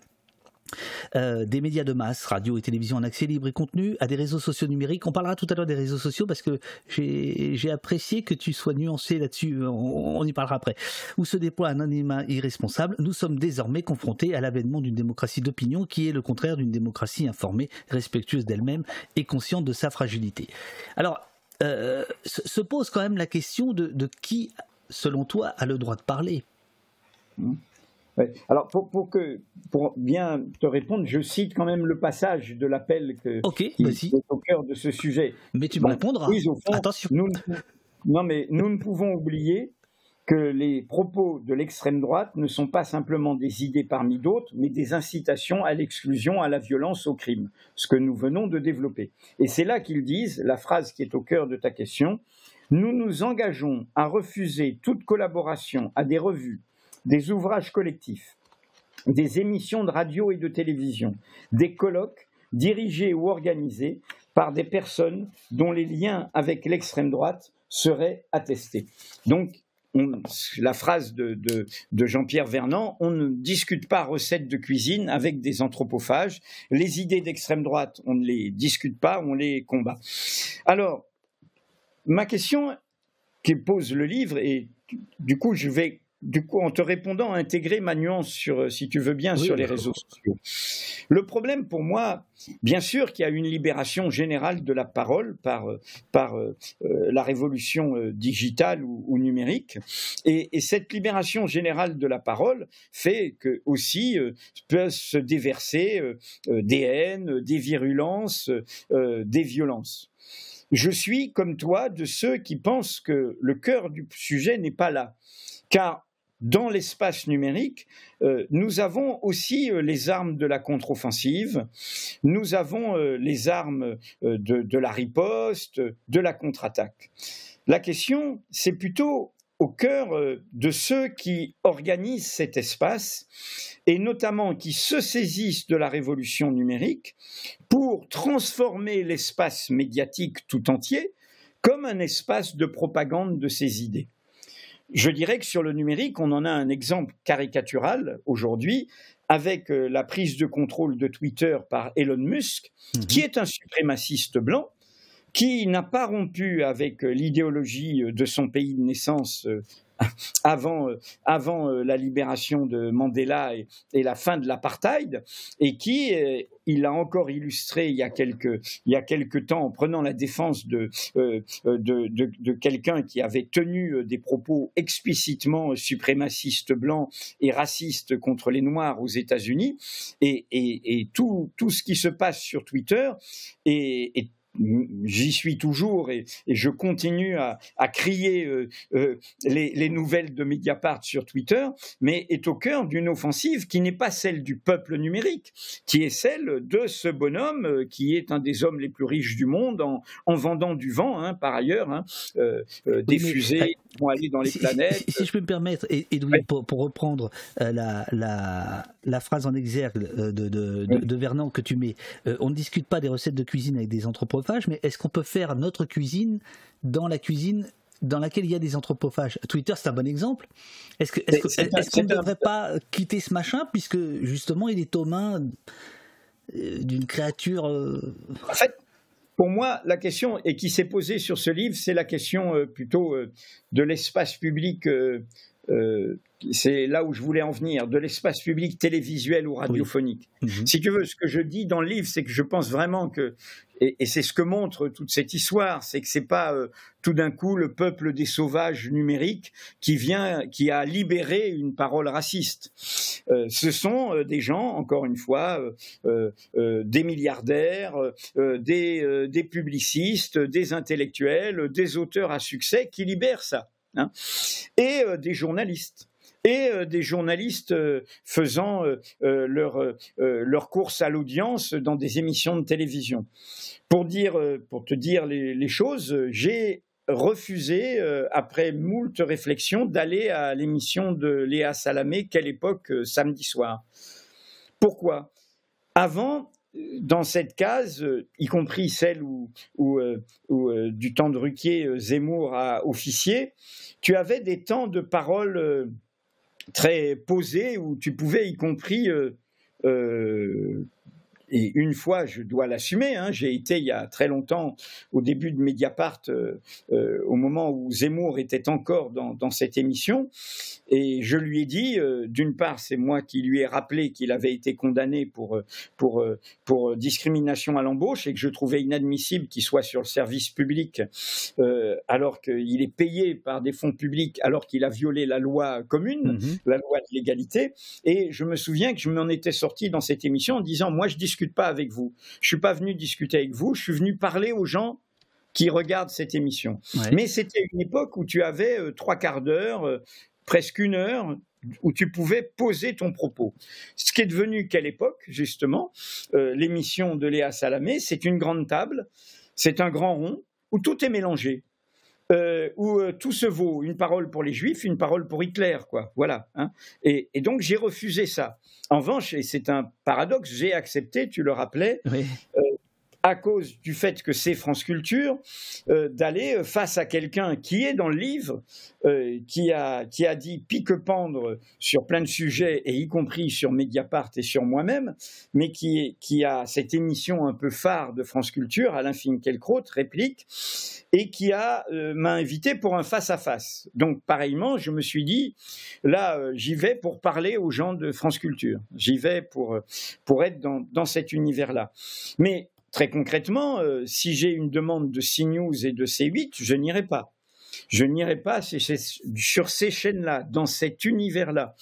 Euh, des médias de masse, radio et télévision en accès libre et contenu, à des réseaux sociaux numériques. On parlera tout à l'heure des réseaux sociaux parce que j'ai apprécié que tu sois nuancé là-dessus, on, y parlera après. Où se déploie un anonymat irresponsable, nous sommes désormais confrontés à l'avènement d'une démocratie d'opinion qui est le contraire d'une démocratie informée, respectueuse d'elle-même et consciente de sa fragilité. Alors, euh, se pose quand même la question de, qui, selon toi, a le droit de parler? Mmh. Alors, pour, pour, que, pour bien te répondre, je cite quand même le passage de l'appel que, qui est au cœur de ce sujet. Mais tu me répondras. Oui, fond, Attention. Nous, non, mais nous ne pouvons oublier que les propos de l'extrême droite ne sont pas simplement des idées parmi d'autres, mais des incitations à l'exclusion, à la violence, au crime, ce que nous venons de développer. Et c'est là qu'ils disent, la phrase qui est au cœur de ta question, nous nous engageons à refuser toute collaboration à des revues, des ouvrages collectifs, des émissions de radio et de télévision, des colloques dirigés ou organisés par des personnes dont les liens avec l'extrême droite seraient attestés. Donc, la phrase de, Jean-Pierre Vernant, on ne discute pas recettes de cuisine avec des anthropophages. Les idées d'extrême droite, on ne les discute pas, on les combat. Alors, ma question que pose le livre, et du coup, je vais du coup, en te répondant, intégrer ma nuance sur, euh, si tu veux bien, sur les réseaux sociaux. Le problème pour moi, bien sûr qu'il y a une libération générale de la parole par, euh, par euh, la révolution digitale ou, numérique, et, cette libération générale de la parole fait que aussi peuvent se déverser des haines, des virulences, des violences. Je suis, comme toi, de ceux qui pensent que le cœur du sujet n'est pas là. Car dans l'espace numérique, euh, nous avons aussi euh, les armes de la contre-offensive, nous avons euh, les armes de, la riposte, de la contre-attaque. La question, c'est plutôt au cœur de ceux qui organisent cet espace et notamment qui se saisissent de la révolution numérique pour transformer l'espace médiatique tout entier comme un espace de propagande de ces idées. Je dirais que sur le numérique, on en a un exemple caricatural aujourd'hui avec euh, la prise de contrôle de Twitter par Elon Musk, mhm. qui est un suprémaciste blanc, qui n'a pas rompu avec l'idéologie de son pays de naissance avant, euh, avant euh, la libération de Mandela et, la fin de l'apartheid, et qui, euh, il a encore illustré il y a quelques, il y a quelques temps en prenant la défense de, de, de, quelqu'un qui avait tenu des propos explicitement suprémacistes blancs et racistes contre les Noirs aux États-Unis, et, et, et, tout, tout ce qui se passe sur Twitter est, est j'y suis toujours et, je continue à, crier euh, euh, les, nouvelles de Mediapart sur Twitter, mais est au cœur d'une offensive qui n'est pas celle du peuple numérique, qui est celle de ce bonhomme euh, qui est un des hommes les plus riches du monde en, vendant du vent, hein, par ailleurs, hein, des fusées vont aller dans les planètes. Si, je peux me permettre, et, pour, reprendre la, la, phrase en exergue de, de, Vernon que tu mets, on ne discute pas des recettes de cuisine avec des anthropophages mais est-ce qu'on peut faire notre cuisine dans la cuisine dans laquelle il y a des anthropophages? Twitter, c'est un bon exemple. Est-ce qu'on ne devrait pas quitter ce machin, puisque justement il est aux mains euh, d'une créature. Euh, en fait, pour moi, la question, et qui s'est posée sur ce livre, c'est la question euh, plutôt de l'espace public c'est là où je voulais en venir, de l'espace public télévisuel ou radiophonique. Mhm. Si tu veux, ce que je dis dans le livre, c'est que je pense vraiment que, et, c'est ce que montre toute cette histoire, c'est que c'est pas euh, tout d'un coup le peuple des sauvages numériques qui vient, qui a libéré une parole raciste. Euh, ce sont euh, des gens, encore une fois, des milliardaires, des, des publicistes, des intellectuels, des auteurs à succès qui libèrent ça. Hein, et des journalistes et euh, des journalistes euh, faisant euh, leur, leur course à l'audience dans des émissions de télévision. Pour, dire, pour te dire les, choses, j'ai refusé, après moult réflexions, d'aller à l'émission de Léa Salamé, quelle époque, samedi soir. Pourquoi? Avant, dans cette case, y compris celle où, où, du temps de Ruquier, Zemmour a officié, tu avais des temps de parole très posé où tu pouvais y compris euh, euh, et une fois, je dois l'assumer, hein, j'ai été il y a très longtemps, au début de Mediapart, euh, euh, au moment où Zemmour était encore dans, dans, cette émission, et je lui ai dit, euh, d'une part, c'est moi qui lui ai rappelé qu'il avait été condamné pour, pour, pour discrimination à l'embauche et que je trouvais inadmissible qu'il soit sur le service public alors qu'il est payé par des fonds publics, alors qu'il a violé la loi commune, mhm. la loi de l'égalité. Et je me souviens que je m'en étais sorti dans cette émission en disant, moi, je discute discute pas avec vous. Je suis pas venu discuter avec vous. Je suis venu parler aux gens qui regardent cette émission. Mais c'était une époque où tu avais euh, trois quarts d'heure, euh, presque une heure, où tu pouvais poser ton propos. Ce qui est devenu quelle époque, justement, euh, l'émission de Léa Salamé, c'est une grande table, c'est un grand rond, où tout est mélangé. Où tout se vaut, une parole pour les juifs, une parole pour Hitler, quoi. Voilà. Hein. et, donc j'ai refusé ça. En revanche, et c'est un paradoxe, j'ai accepté, tu le rappelais, euh, à cause du fait que c'est France Culture, euh, d'aller euh, face à quelqu'un qui est dans le livre, qui, a, qui a dit pique-pendre sur plein de sujets, et y compris sur Mediapart et sur moi-même, mais qui, qui a cette émission un peu phare de France Culture, Alain Finkielkraut, réplique, et qui a euh, m'a invité pour un face à face. Donc pareillement, je me suis dit là, euh, j'y vais pour parler aux gens de France Culture. J'y vais pour euh, pour être dans, dans cet univers-là. Mais très concrètement, si j'ai une demande de CNews et de C8, je n'irai pas. Je n'irai pas sur ces chaînes-là, dans cet univers-là.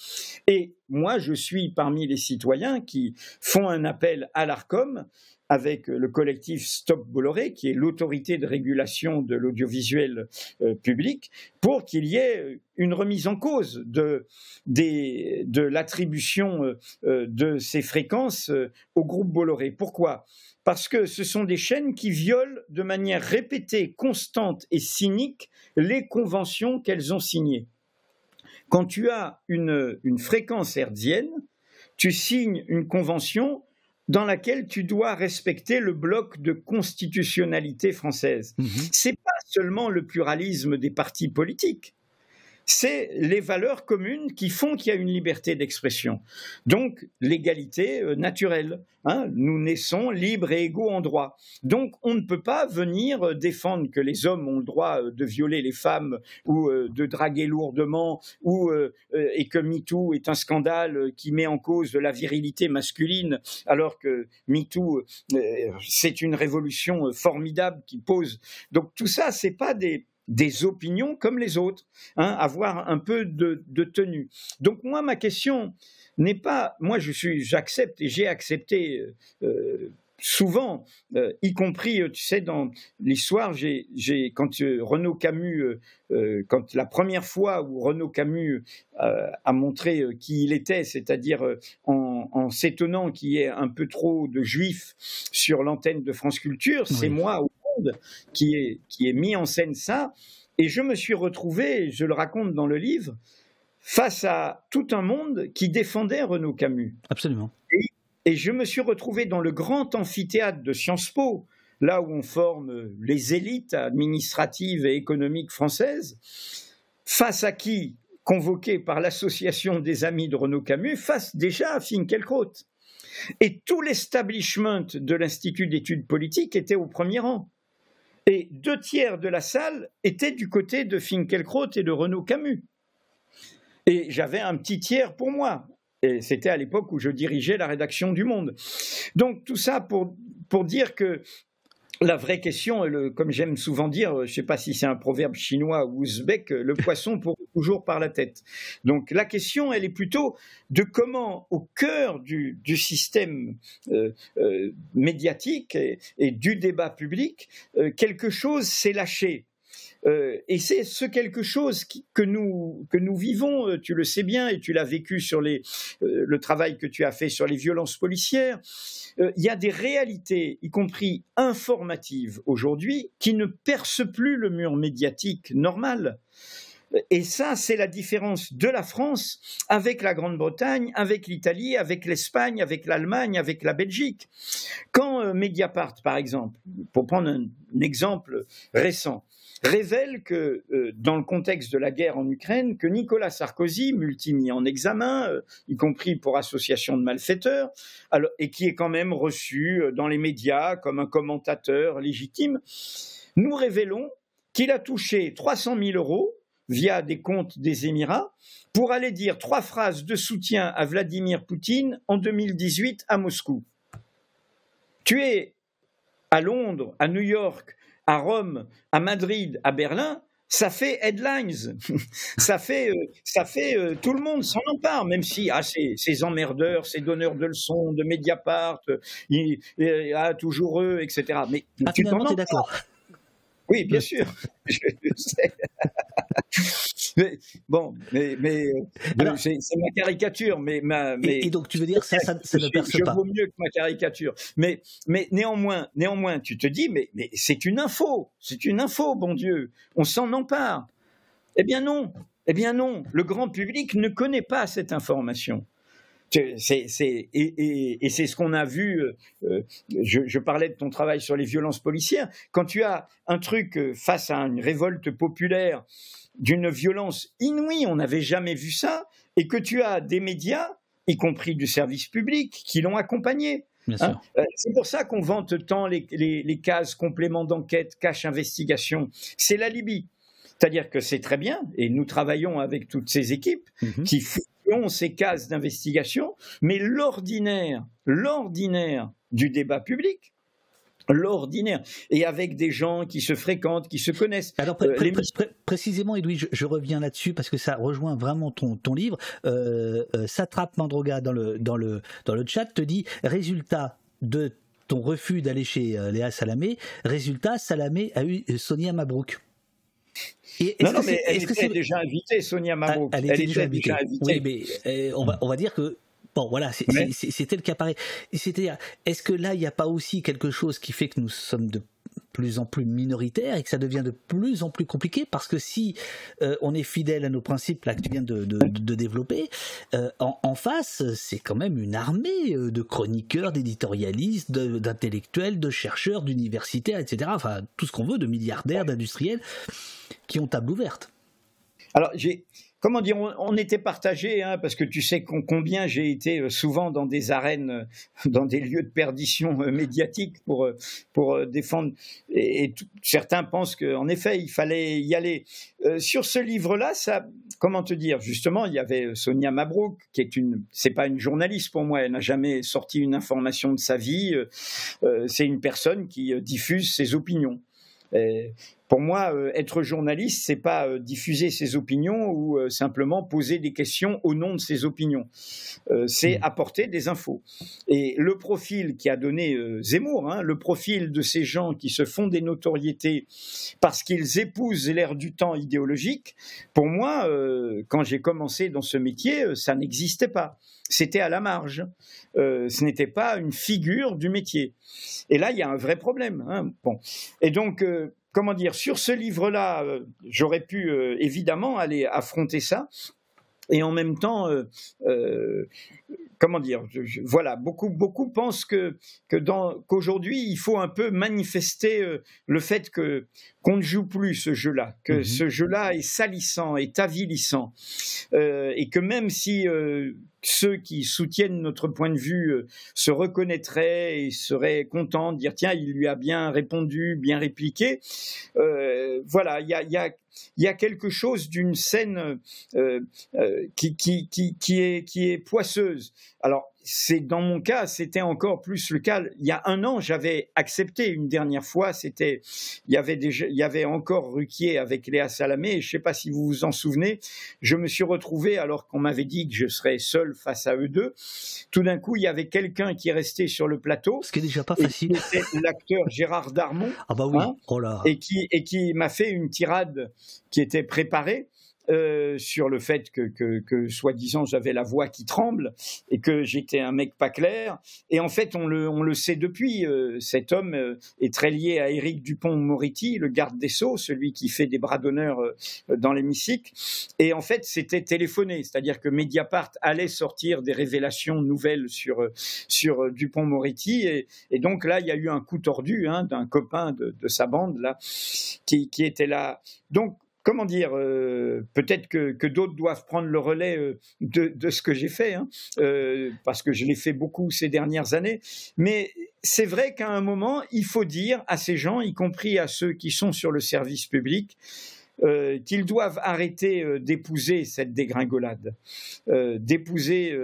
Et moi, je suis parmi les citoyens qui font un appel à l'ARCOM avec le collectif Stop Bolloré, qui est l'autorité de régulation de l'audiovisuel euh, public, pour qu'il y ait une remise en cause de, l'attribution euh, euh, de ces fréquences au groupe Bolloré. Pourquoi? Parce que ce sont des chaînes qui violent de manière répétée, constante et cynique les conventions qu'elles ont signées. Quand tu as une, une fréquence hertzienne, tu signes une convention dans laquelle tu dois respecter le bloc de constitutionnalité française. Ce mhm. C'est pas seulement le pluralisme des partis politiques. C'est les valeurs communes qui font qu'il y a une liberté d'expression. Donc l'égalité euh, naturelle. Hein. nous naissons libres et égaux en droit. Donc on ne peut pas venir euh, défendre que les hommes ont le droit euh, de violer les femmes ou de draguer lourdement ou et que MeToo est un scandale qui met en cause la virilité masculine alors que MeToo c'est une révolution formidable qui pose. Donc tout ça c'est pas des des opinions comme les autres, hein, avoir un peu de, tenue. Donc moi, ma question n'est pas, moi je suis, j'accepte et j'ai accepté euh, souvent, euh, y compris, tu sais, dans l'histoire, j'ai, quand euh, Renaud Camus, quand la première fois où Renaud Camus a montré qui il était, c'est-à-dire en, en s'étonnant qu'il y ait un peu trop de juifs sur l'antenne de France Culture, c'est moi qui est, qui est mis en scène ça. Et je me suis retrouvé, je le raconte dans le livre, face à tout un monde qui défendait Renaud Camus. Absolument. Et, et, je me suis retrouvé dans le grand amphithéâtre de Sciences Po, là où on forme les élites administratives et économiques françaises, face à qui, convoqué par l'association des amis de Renaud Camus, face déjà à Finkielkraut. Et tout l'establishment de l'Institut d'études politiques était au premier rang. Et deux tiers de la salle étaient du côté de Finkelkraut et de Renaud Camus. Et j'avais un petit tiers pour moi. Et c'était à l'époque où je dirigeais la rédaction du Monde. Donc tout ça pour, pour dire que la vraie question, comme j'aime souvent dire, je ne sais pas si c'est un proverbe chinois ou ouzbek, le poisson pour toujours par la tête. Donc la question, elle est plutôt de comment, au cœur du, système euh, euh, médiatique et, du débat public, euh, quelque chose s'est lâché. Euh, et c'est ce quelque chose que, nous, que nous vivons, euh, tu le sais bien, et tu l'as vécu sur les, euh, le travail que tu as fait sur les violences policières. Il y a des réalités, y compris informatives aujourd'hui, qui ne percent plus le mur médiatique normal. Et ça, c'est la différence de la France avec la Grande-Bretagne, avec l'Italie, avec l'Espagne, avec l'Allemagne, avec la Belgique. Quand Mediapart, par exemple, pour prendre un exemple récent, révèle que, euh, dans le contexte de la guerre en Ukraine, que Nicolas Sarkozy, multi en examen, euh, y compris pour association de malfaiteurs, et qui est quand même reçu euh, dans les médias comme un commentateur légitime, nous révélons qu'il a touché 300 000 euros via des comptes des Émirats pour aller dire trois phrases de soutien à Vladimir Poutine en 2018 à Moscou. Tu es à Londres, à New York, à Rome, à Madrid, à Berlin, ça fait headlines, ça fait, euh, ça fait euh, tout le monde s'en empare, même si ah, ces, emmerdeurs, ces donneurs de leçons de Mediapart, euh, il, ah, toujours eux, etc. Mais ah, tu t'en d'accord. Oui, bien sûr. je sais. mais, bon, mais, mais c'est ma caricature, mais ma. Mais, et, donc tu veux dire ça, ça, ça ne perce pas. Je vaut mieux que ma caricature. Mais, mais néanmoins, néanmoins, tu te dis, mais, mais c'est une info, c'est une info, bon Dieu, on s'en empare. Eh bien non, eh bien non, le grand public ne connaît pas cette information. C'est, et, c'est ce qu'on a vu. Euh, euh, je, parlais de ton travail sur les violences policières. Quand tu as un truc euh, face à une révolte populaire d'une violence inouïe, on n'avait jamais vu ça, et que tu as des médias, y compris du service public, qui l'ont accompagné. Hein c'est pour ça qu'on vante tant les, cases complément d'enquête, cache investigation. C'est la Libye. C'est-à-dire que c'est très bien, et nous travaillons avec toutes ces équipes mm-hmm. qui ont ces cases d'investigation, mais l'ordinaire, l'ordinaire du débat public, l'ordinaire, et avec des gens qui se fréquentent, qui se connaissent. Alors euh, précisément, Edoui, je, reviens là-dessus parce que ça rejoint vraiment ton, ton livre. Euh, euh Satrap Mandroga dans le, dans, le, dans le chat te dit résultat de ton refus d'aller chez euh, Léa Salamé, résultat, Salamé a eu Sonia Mabrouk non, non, mais elle était déjà invitée, Sonia Mabrouk. Elle, était, déjà, invitée. Oui, mais euh, on, va, on va dire que Bon, voilà, c'était le cas pareil. C'est-à-dire, est-ce que là, il n'y a pas aussi quelque chose qui fait que nous sommes de plus en plus minoritaires et que ça devient de plus en plus compliqué parce que si euh, on est fidèle à nos principes là que tu viens de, développer, euh, en, face, c'est quand même une armée de chroniqueurs, d'éditorialistes, d'intellectuels, de chercheurs, d'universitaires, etc. Enfin, tout ce qu'on veut, de milliardaires, d'industriels qui ont table ouverte. Alors, j'ai, comment dire, on, était partagé, hein, parce que tu sais combien j'ai été euh, souvent dans des arènes, euh, dans des lieux de perdition euh, médiatique pour, pour défendre. Et, certains pensent qu'en effet, il fallait y aller. sur ce livre-là, ça, comment te dire, justement, il y avait Sonia Mabrouk, qui est une, c'est pas une journaliste pour moi, elle n'a jamais sorti une information de sa vie. c'est une personne qui diffuse ses opinions. Pour moi, euh, être journaliste, c'est pas euh, diffuser ses opinions ou euh, simplement poser des questions au nom de ses opinions. c'est hmm. apporter des infos. Et le profil qui a donné Zemmour, hein, le profil de ces gens qui se font des notoriétés parce qu'ils épousent l'air du temps idéologique, pour moi, quand j'ai commencé dans ce métier, ça n'existait pas. C'était à la marge. ce n'était pas une figure du métier. Et là, il y a un vrai problème. Hein. Bon. Et donc, comment dire, sur ce livre-là, euh, j'aurais pu euh, évidemment aller affronter ça. Et en même temps, euh, comment dire, voilà, beaucoup, beaucoup pensent que, qu'aujourd'hui, il faut un peu manifester le fait que, qu'on ne joue plus ce jeu-là, que mmh ce jeu-là est salissant, est avilissant, et que même si ceux qui soutiennent notre point de vue euh, se reconnaîtraient et seraient contents de dire tiens, il lui a bien répondu, bien répliqué. Euh, voilà, il y a, y, a, y a, quelque chose d'une scène euh, qui, qui, est, qui est poisseuse. Alors, c'est dans mon cas, c'était encore plus le cas. Il y a un an, j'avais accepté une dernière fois. C'était, il y avait déjà, il y avait encore Ruquier avec Léa Salamé. je ne sais pas si vous vous en souvenez. Je me suis retrouvé alors qu'on m'avait dit que je serais seul face à eux deux. Tout d'un coup, il y avait quelqu'un qui restait sur le plateau. Ce qui est déjà pas facile. C'était l'acteur Gérard Darmon. Ah bah oui. Hein, oh là. Et qui et qui m'a fait une tirade qui était préparée euh, sur le fait que, que, soi-disant, j'avais la voix qui tremble et que j'étais un mec pas clair. Et en fait, on le, on le sait depuis. Euh, cet homme euh, est très lié à Éric Dupont-Moretti, le garde des Sceaux, celui qui fait des bras d'honneur dans l'hémicycle. Et en fait, c'était téléphoné, c'est-à-dire que Mediapart allait sortir des révélations nouvelles sur, sur Dupont-Moretti. Et, et, donc là, il y a eu un coup tordu hein, d'un copain de, de, sa bande là, qui, qui était là. Donc, comment dire, euh, peut-être que, d'autres doivent prendre le relais euh, de, ce que j'ai fait, hein, euh, parce que je l'ai fait beaucoup ces dernières années. Mais c'est vrai qu'à un moment, il faut dire à ces gens, y compris à ceux qui sont sur le service public, euh, qu'ils doivent arrêter euh, d'épouser cette dégringolade, euh, d'épouser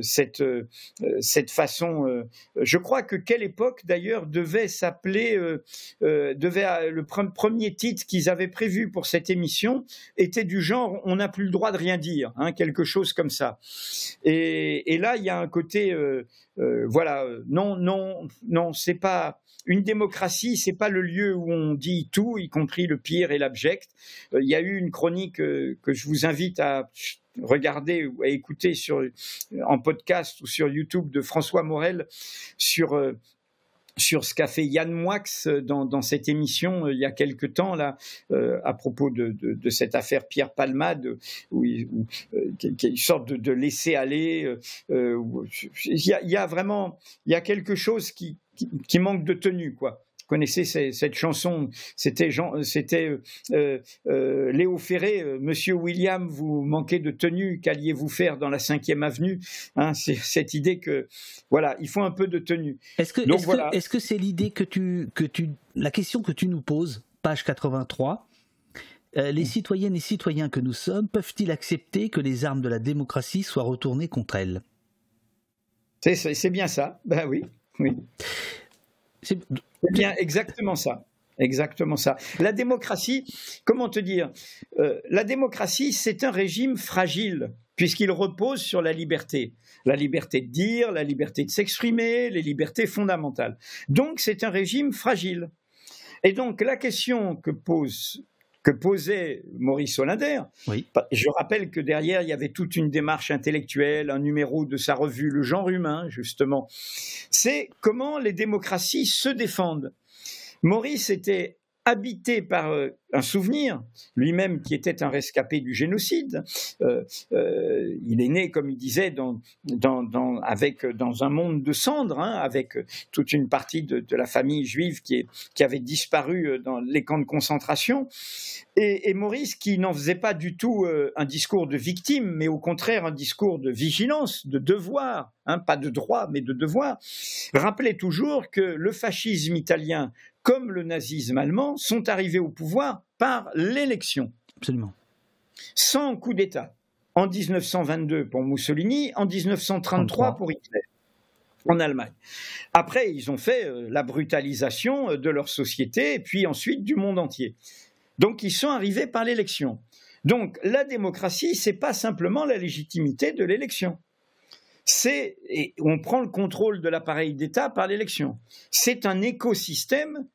cette, cette façon. je crois que quelle époque d'ailleurs devait s'appeler, devait le premier titre qu'ils avaient prévu pour cette émission était du genre on n'a plus le droit de rien dire, hein, quelque chose comme ça. Et, et, là il y a un côté voilà non non non c'est pas une démocratie, c'est pas le lieu où on dit tout, y compris le pire et l'abject. Euh, il y a eu une chronique euh, que je vous invite à regarder ou à écouter sur, en podcast ou sur YouTube de François Morel sur euh, sur ce qu'a fait Yann Moix dans, cette émission il y a quelque temps là à propos de, cette affaire Pierre Palmade où, qui, est une sorte de, laisser aller il y, a, vraiment il y a quelque chose qui, qui, manque de tenue, quoi connaissez cette chanson, c'était c'était euh, euh, euh, Léo Ferré, Monsieur William, vous manquez de tenue, qu'alliez-vous faire dans la cinquième avenue hein, C'est cette idée que voilà, il faut un peu de tenue. Est-ce que est-ce voilà. que c'est l'idée que tu que tu la question que tu nous poses, page 83 les mm. citoyennes et citoyens que nous sommes peuvent-ils accepter que les armes de la démocratie soient retournées contre elles? C'est bien ça, ben oui, oui. C'est bien exactement ça. Exactement ça. La démocratie, comment te dire euh, La démocratie, c'est un régime fragile puisqu'il repose sur la liberté. La liberté de dire, la liberté de s'exprimer, les libertés fondamentales. Donc c'est un régime fragile. Et donc la question que pose que posait Maurice Hollander. Je rappelle que derrière, il y avait toute une démarche intellectuelle, un numéro de sa revue Le genre humain, justement. C'est comment les démocraties se défendent. Maurice était habité par euh, un souvenir, lui-même qui était un rescapé du génocide. Euh, euh, il est né, comme il disait, dans, avec, dans un monde de cendres, hein, avec toute une partie de, la famille juive qui, avait disparu dans les camps de concentration. Et, Maurice, qui n'en faisait pas du tout un discours de victime, mais au contraire un discours de vigilance, de devoir, hein, pas de droit, mais de devoir, rappelait toujours que le fascisme italien comme le nazisme allemand, sont arrivés au pouvoir par l'élection. Absolument. Sans coup d'État. En 1922 pour Mussolini, en 1933 pour Hitler en Allemagne. Après, ils ont fait euh, la brutalisation euh, de leur société et puis ensuite du monde entier. Donc, ils sont arrivés par l'élection. Donc, la démocratie, c'est pas simplement la légitimité de l'élection c'est, et on prend le contrôle de l'appareil d'État par l'élection. C'est un écosystème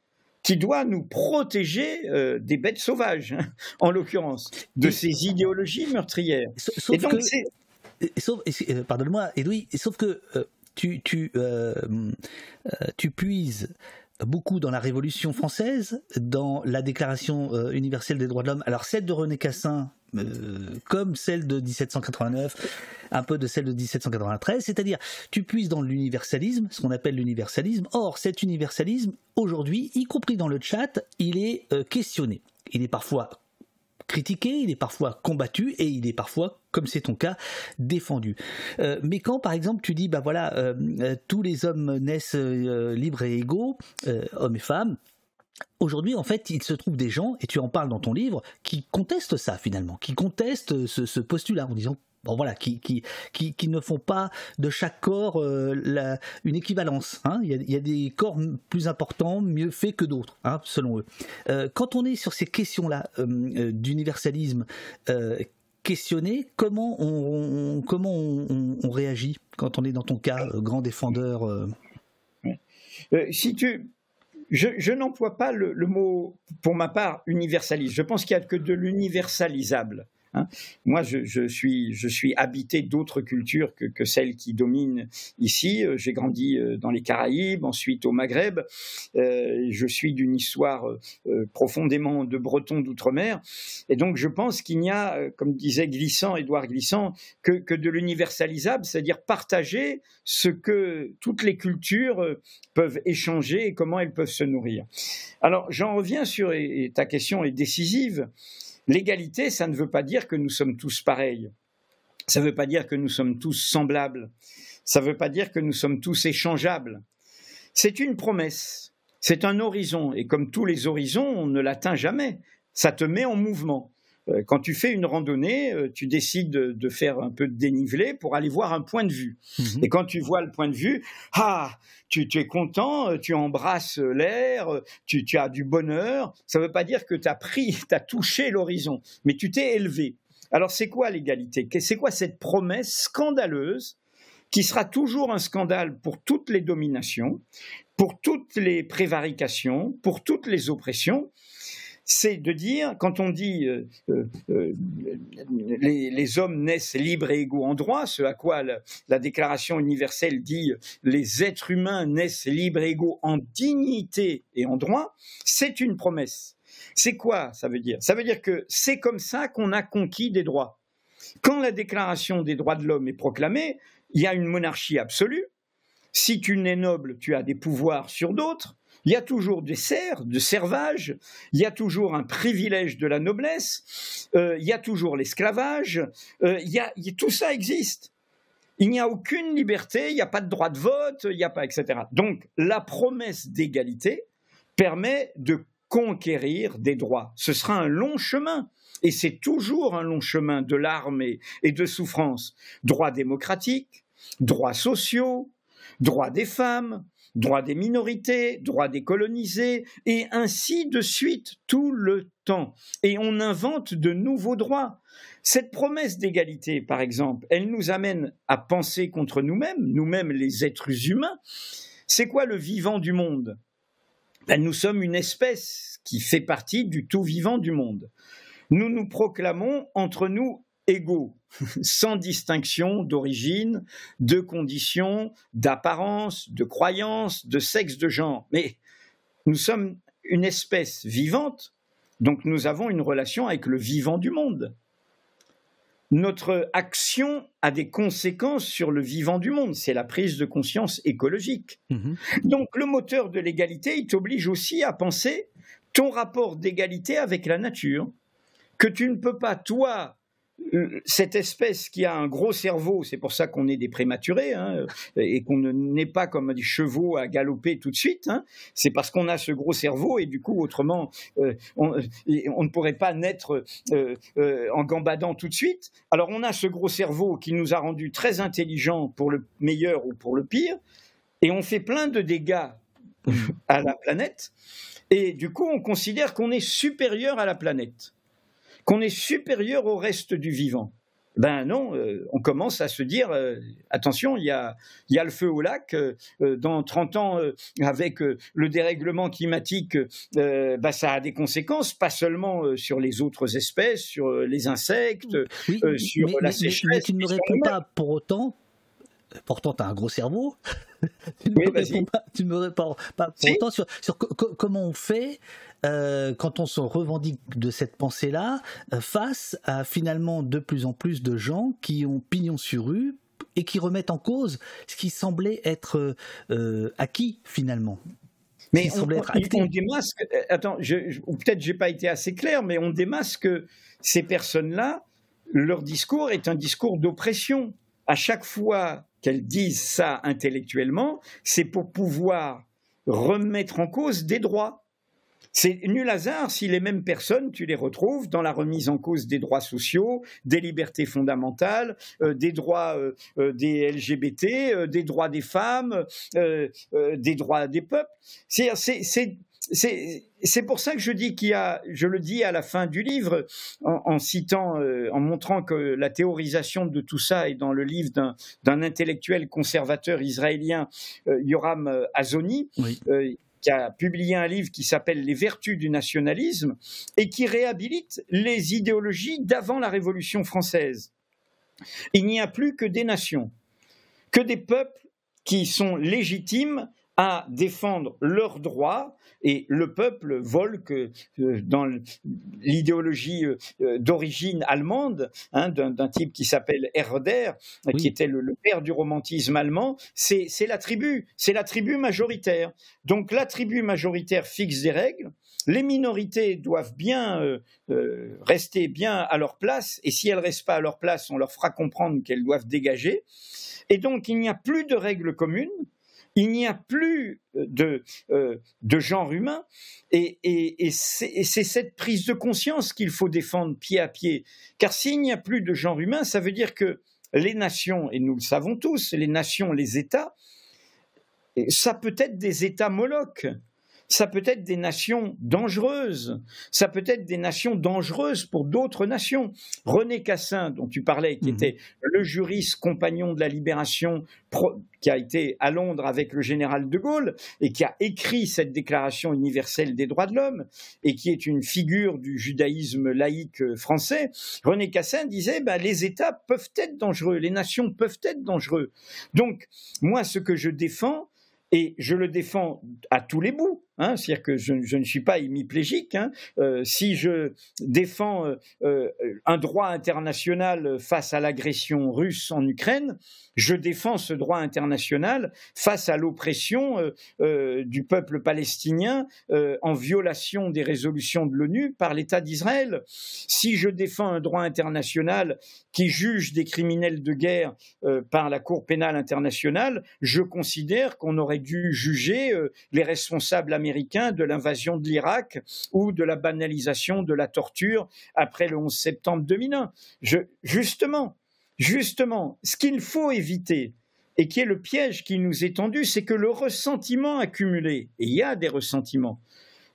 qui doit nous protéger euh, des bêtes sauvages, hein, en l'occurrence, de ces idéologies meurtrières. Sauf que, euh, pardonne-moi, Edoui, sauf que euh, tu, tu, tu puises beaucoup dans la Révolution française, dans la Déclaration universelle des droits de l'homme. Alors celle de René Cassin, euh, comme celle de 1789, un peu de celle de 1793, c'est-à-dire tu puisses dans l'universalisme, ce qu'on appelle l'universalisme. Or, cet universalisme, aujourd'hui, y compris dans le chat, il est euh, questionné. Il est parfois critiqué, il est parfois combattu et il est parfois, comme c'est ton cas, défendu. Euh, mais quand par exemple tu dis, bah voilà, tous les hommes naissent libres et égaux, hommes et femmes, Aujourd'hui, en fait, il se trouve des gens, et tu en parles dans ton livre, qui contestent ça finalement, qui contestent ce, postulat en disant bon voilà, qui, qui, qui, ne font pas de chaque corps euh, une équivalence. Hein. Il, y a, des corps plus importants, mieux faits que d'autres, hein, selon eux. Euh, quand on est sur ces questions-là euh, d'universalisme questionné, comment on, comment on, réagit quand on est dans ton cas, grand défendeur Si tu je, n'emploie pas le, mot, pour ma part, universaliste. Je pense qu'il n'y a que de l'universalisable. Hein. Moi, je, suis, habité d'autres cultures que, celles qui dominent ici. Euh, j'ai grandi euh, dans les Caraïbes, ensuite au Maghreb. Euh, je suis d'une histoire profondément de breton d'outre-mer. Et donc, je pense qu'il n'y a, comme disait Glissant, Édouard Glissant, que de l'universalisable, c'est-à-dire partager ce que toutes les cultures peuvent échanger et comment elles peuvent se nourrir. Alors, j'en reviens sur, et ta question est décisive, L'égalité, ça ne veut pas dire que nous sommes tous pareils. Ça ne veut pas dire que nous sommes tous semblables. Ça ne veut pas dire que nous sommes tous échangeables. C'est une promesse. C'est un horizon. Et comme tous les horizons, on ne l'atteint jamais. Ça te met en mouvement. Euh, quand tu fais une randonnée, euh, tu décides de faire un peu de dénivelé pour aller voir un point de vue. Mhm. Et quand tu vois le point de vue, ah, tu, es content, euh, tu embrasses l'air, tu, as du bonheur. Ça ne veut pas dire que tu as pris, tu as touché l'horizon, mais tu t'es élevé. Alors c'est quoi l'égalité? C'est quoi cette promesse scandaleuse qui sera toujours un scandale pour toutes les dominations, pour toutes les prévarications, pour toutes les oppressions? C'est de dire, quand on dit euh, euh, euh, les, hommes naissent libres et égaux en droit, ce à quoi la, Déclaration universelle dit les êtres humains naissent libres et égaux en dignité et en droit, c'est une promesse. C'est quoi ça veut dire? Ça veut dire que c'est comme ça qu'on a conquis des droits. Quand la Déclaration des droits de l'homme est proclamée, il y a une monarchie absolue. Si tu nais noble, tu as des pouvoirs sur d'autres. Il y a toujours des serfs, de servage, il y a toujours un privilège de la noblesse, euh, il y a toujours l'esclavage, euh, il y a, tout ça existe. Il n'y a aucune liberté, il n'y a pas de droit de vote, il n'y a pas, etc. Donc la promesse d'égalité permet de conquérir des droits. Ce sera un long chemin. Et c'est toujours un long chemin de larmes et, de souffrance. Droits démocratiques, droits sociaux, droits des femmes, droits des minorités, droits des colonisés, et ainsi de suite tout le temps. Et on invente de nouveaux droits. Cette promesse d'égalité, par exemple, elle nous amène à penser contre nous-mêmes, nous-mêmes les êtres humains. C'est quoi le vivant du monde? Ben, Nous sommes une espèce qui fait partie du tout vivant du monde. Nous nous proclamons entre nous égaux, sans distinction d'origine, de conditions, d'apparence, de croyance, de sexe, de genre. Mais nous sommes une espèce vivante, donc nous avons une relation avec le vivant du monde. Notre action a des conséquences sur le vivant du monde, c'est la prise de conscience écologique. Mhm. Donc le moteur de l'égalité, il t'oblige aussi à penser ton rapport d'égalité avec la nature, que tu ne peux pas, toi, cette espèce qui a un gros cerveau, c'est pour ça qu'on est des prématurés hein, et qu'on n'est pas comme des chevaux à galoper tout de suite. Hein, c'est parce qu'on a ce gros cerveau et du coup, autrement, euh, on, ne pourrait pas naître euh, en gambadant tout de suite. Alors, on a ce gros cerveau qui nous a rendus très intelligents pour le meilleur ou pour le pire, et on fait plein de dégâts à la planète. Et du coup, on considère qu'on est supérieur à la planète qu'on est supérieur au reste du vivant. Ben non, euh, on commence à se dire euh, attention, il y a, y a, le feu au lac. Euh, dans 30 ans, avec le dérèglement climatique, ben, ça a des conséquences, pas seulement sur les autres espèces, sur les insectes, sur la sécheresse. Mais, tu ne me réponds pas pour autant. Pourtant, tu as un gros cerveau. tu, ne me réponds pas, tu me réponds pas pour autant sur, sur comment on fait euh, quand on se revendique de cette pensée-là, euh, face à finalement de plus en plus de gens qui ont pignon sur rue et qui remettent en cause ce qui semblait être euh, acquis finalement. Mais on, démasque, attends, je, ou peut-être j'ai pas été assez clair, mais on démasque ces personnes-là, leur discours est un discours d'oppression. À chaque fois qu'elles disent ça intellectuellement, c'est pour pouvoir remettre en cause des droits. C'est nul hasard si les mêmes personnes, tu les retrouves dans la remise en cause des droits sociaux, des libertés fondamentales, euh, des droits euh, euh, des LGBT, des droits des femmes, des droits des peuples. C'est pour ça que je dis qu'il y a, je le dis à la fin du livre, en, citant, en montrant que la théorisation de tout ça est dans le livre d'un intellectuel conservateur israélien, Yoram Azoni. Oui qui a publié un livre qui s'appelle Les vertus du nationalisme et qui réhabilite les idéologies d'avant la Révolution française. Il n'y a plus que des nations, que des peuples qui sont légitimes à défendre leurs droits et le peuple Volk, euh, dans l'idéologie euh, euh, d'origine allemande, hein, d'un type qui s'appelle Herder, qui était le, père du romantisme allemand, c'est la tribu, c'est la tribu majoritaire. Donc la tribu majoritaire fixe des règles, les minorités doivent bien rester bien à leur place, et si elles restent pas à leur place, on leur fera comprendre qu'elles doivent dégager. Et donc il n'y a plus de règles communes, il n'y a plus de, euh, de genre humain, et, c'est cette prise de conscience qu'il faut défendre pied à pied. Car s'il n'y a plus de genre humain, ça veut dire que les nations, et nous le savons tous, les nations, les États, ça peut être des États molocs ça peut être des nations dangereuses, ça peut être des nations dangereuses pour d'autres nations. René Cassin, dont tu parlais, qui mhm. était le juriste compagnon de la libération, qui a été à Londres avec le général de Gaulle et qui a écrit cette déclaration universelle des droits de l'homme et qui est une figure du judaïsme laïque français, René Cassin disait ben, les États peuvent être dangereux, les nations peuvent être dangereux. Donc, moi, ce que je défends, et je le défends à tous les bouts. Hein, C'est-à-dire que je, ne suis pas hémiplégique. Hein. Euh, si je défends euh, euh, un droit international face à l'agression russe en Ukraine, je défends ce droit international face à l'oppression du peuple palestinien en violation des résolutions de l'ONU par l'État d'Israël. Si je défends un droit international qui juge des criminels de guerre par la Cour pénale internationale, je considère qu'on aurait dû juger les responsables américains de l'invasion de l'Irak ou de la banalisation de la torture après le 11 septembre 2001. justement, justement, ce qu'il faut éviter, et qui est le piège qui nous est tendu, c'est que le ressentiment accumulé, et il y a des ressentiments,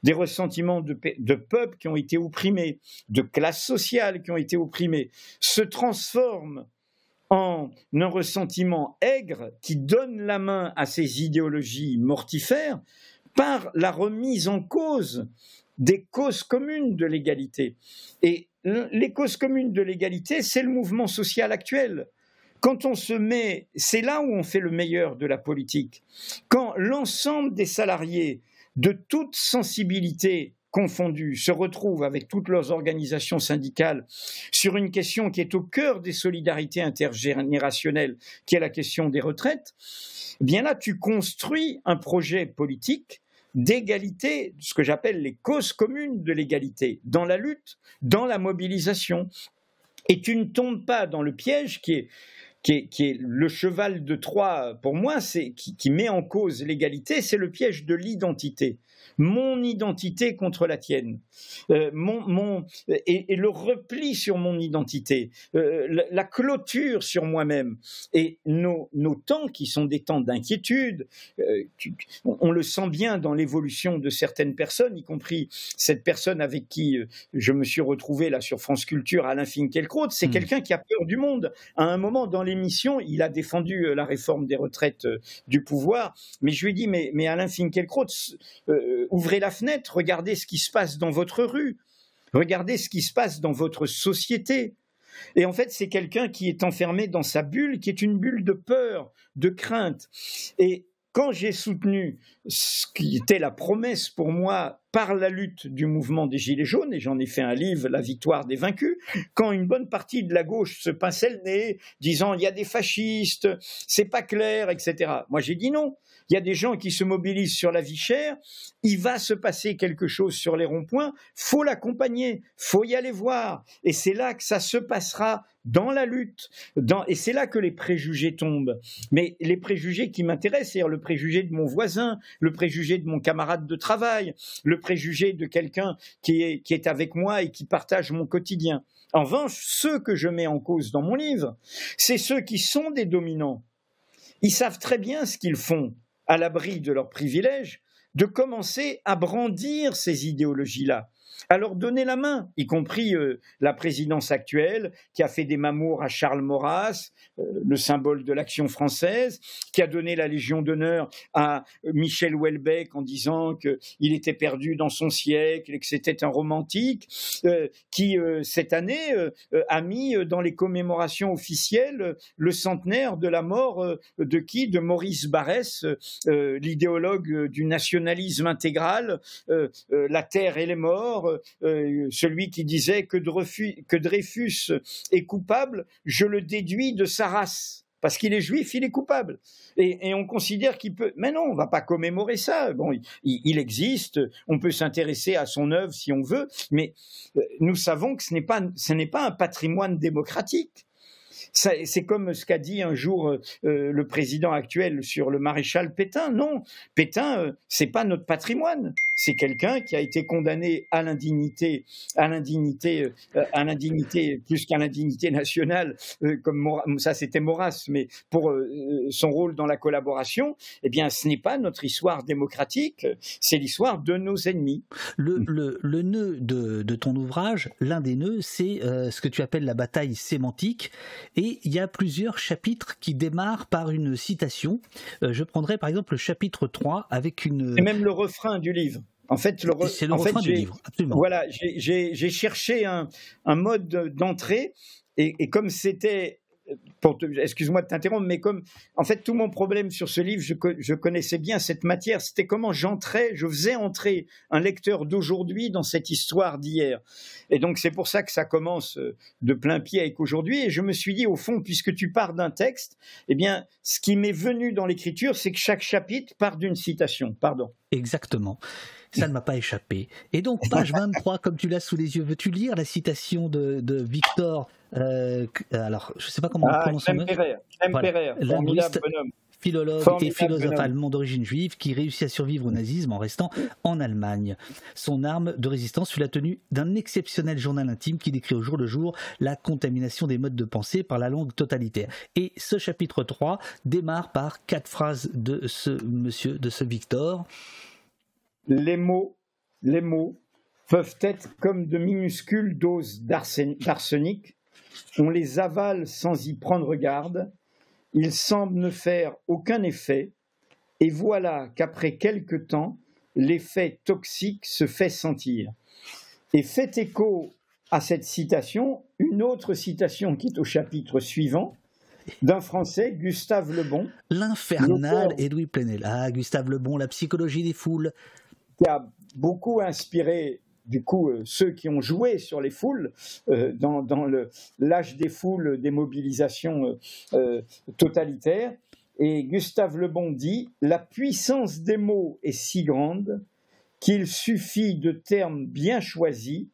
des ressentiments de, de, peuples qui ont été opprimés, de classes sociales qui ont été opprimées, se transforme en un ressentiment aigre qui donne la main à ces idéologies mortifères par la remise en cause des causes communes de l'égalité. Et les causes communes de l'égalité, c'est le mouvement social actuel. Quand on se met, c'est là où on fait le meilleur de la politique. Quand l'ensemble des salariés de toute sensibilité confondue, se retrouvent avec toutes leurs organisations syndicales sur une question qui est au cœur des solidarités intergénérationnelles, qui est la question des retraites, eh bien là, tu construis un projet politique d'égalité, ce que j'appelle les causes communes de l'égalité, dans la lutte, dans la mobilisation. Et tu ne tombes pas dans le piège qui est, qui est, le cheval de Troie, pour moi, c'est qui met en cause l'égalité, c'est le piège de l'identité mon identité contre la tienne, euh, mon, et, le repli sur mon identité, euh, la, clôture sur moi-même. Et nos, nos, temps qui sont des temps d'inquiétude, euh, on, le sent bien dans l'évolution de certaines personnes, y compris cette personne avec qui je me suis retrouvé là sur France Culture, Alain Finkielkraut, c'est hmm. quelqu'un qui a peur du monde. À un moment dans l'émission, il a défendu la réforme des retraites du pouvoir, mais je lui ai dit, mais, mais Alain Finkielkraut, ouvrez la fenêtre, regardez ce qui se passe dans votre rue, regardez ce qui se passe dans votre société. Et en fait, c'est quelqu'un qui est enfermé dans sa bulle, qui est une bulle de peur, de crainte. Et quand j'ai soutenu ce qui était la promesse pour moi par la lutte du mouvement des Gilets jaunes, et j'en ai fait un livre, La victoire des vaincus, quand une bonne partie de la gauche se pinçait le nez, disant il y a des fascistes, c'est pas clair, etc. Moi j'ai dit non. Il y a des gens qui se mobilisent sur la vie chère, il va se passer quelque chose sur les ronds-points, faut l'accompagner, faut y aller voir, et c'est là que ça se passera dans la lutte, et c'est là que les préjugés tombent. Mais les préjugés qui m'intéressent, c'est-à-dire le préjugé de mon voisin, le préjugé de mon camarade de travail, le préjugé de quelqu'un qui est, avec moi et qui partage mon quotidien. En revanche, ceux que je mets en cause dans mon livre, c'est ceux qui sont des dominants. Ils savent très bien ce qu'ils font à l'abri de leurs privilèges, de commencer à brandir ces idéologies-là à leur donner la main, y compris euh, la présidence actuelle, qui a fait des mamours à Charles Maurras, euh, le symbole de l'action française, qui a donné la Légion d'honneur à Michel Houellebecq en disant qu'il était perdu dans son siècle et que c'était un romantique, euh, qui cette année a mis dans les commémorations officielles le centenaire de la mort de qui? De Maurice Barrès, l'idéologue du nationalisme intégral, la terre et les morts, euh, celui qui disait que, Dreyfus est coupable, je le déduis de sa race. Parce qu'il est juif, il est coupable. Et, on considère qu'il peut. Mais non, on ne va pas commémorer ça. Bon, il, existe, on peut s'intéresser à son œuvre si on veut, mais euh, nous savons que ce n'est pas un patrimoine démocratique. C'est comme ce qu'a dit un jour euh, le président actuel sur le maréchal Pétain. Non, Pétain, c'est pas notre patrimoine c'est quelqu'un qui a été condamné à l'indignité, à l'indignité, euh, à l'indignité plus qu'à l'indignité nationale, euh, comme ça c'était Maurras, mais pour euh, son rôle dans la collaboration, eh bien, ce n'est pas notre histoire démocratique, c'est l'histoire de nos ennemis. Le, nœud de, ton ouvrage, l'un des nœuds, c'est ce que tu appelles la bataille sémantique, il y a plusieurs chapitres qui démarrent par une citation. je prendrai par exemple le chapitre 3 avec une... C'est même le refrain du livre. En fait, c'est le refrain du livre, absolument. Voilà, j'ai cherché un, mode d'entrée et, comme c'était excuse-moi de t'interrompre, mais comme en fait tout mon problème sur ce livre, je, connaissais bien cette matière, c'était comment j'entrais, je faisais entrer un lecteur d'aujourd'hui dans cette histoire d'hier. Et donc c'est pour ça que ça commence euh, de plein pied avec aujourd'hui. Et je me suis dit au fond, puisque tu pars d'un texte, eh bien ce qui m'est venu dans l'écriture, c'est que chaque chapitre part d'une citation. Pardon. Exactement. Ça ne m'a pas échappé. Et donc, page 23, comme tu l'as sous les yeux, veux-tu lire la citation de, Victor euh, Alors, je ne sais pas comment ah, on prononce philologue et philosophe allemand d'origine juive qui réussit à survivre au nazisme en restant en Allemagne. Son arme de résistance fut la tenue d'un exceptionnel journal intime qui décrit au jour le jour la contamination des modes de pensée par la langue totalitaire. Et ce chapitre 3 démarre par quatre phrases de ce monsieur, de ce Victor les mots, les mots peuvent être comme de minuscules doses d'arsenic. On les avale sans y prendre garde. Ils semblent ne faire aucun effet. Et voilà qu'après quelque temps, l'effet toxique se fait sentir. Et fait écho à cette citation, une autre citation qui est au chapitre suivant, d'un Français, Gustave Lebon. L'infernal Edoui Plenel. Ah, Gustave Lebon, la psychologie des foules. qui a beaucoup inspiré du coup ceux qui ont joué sur les foules dans, dans l'âge des foules des mobilisations totalitaires. Et Gustave Le Bon dit La puissance des mots est si grande qu'il suffit de termes bien choisis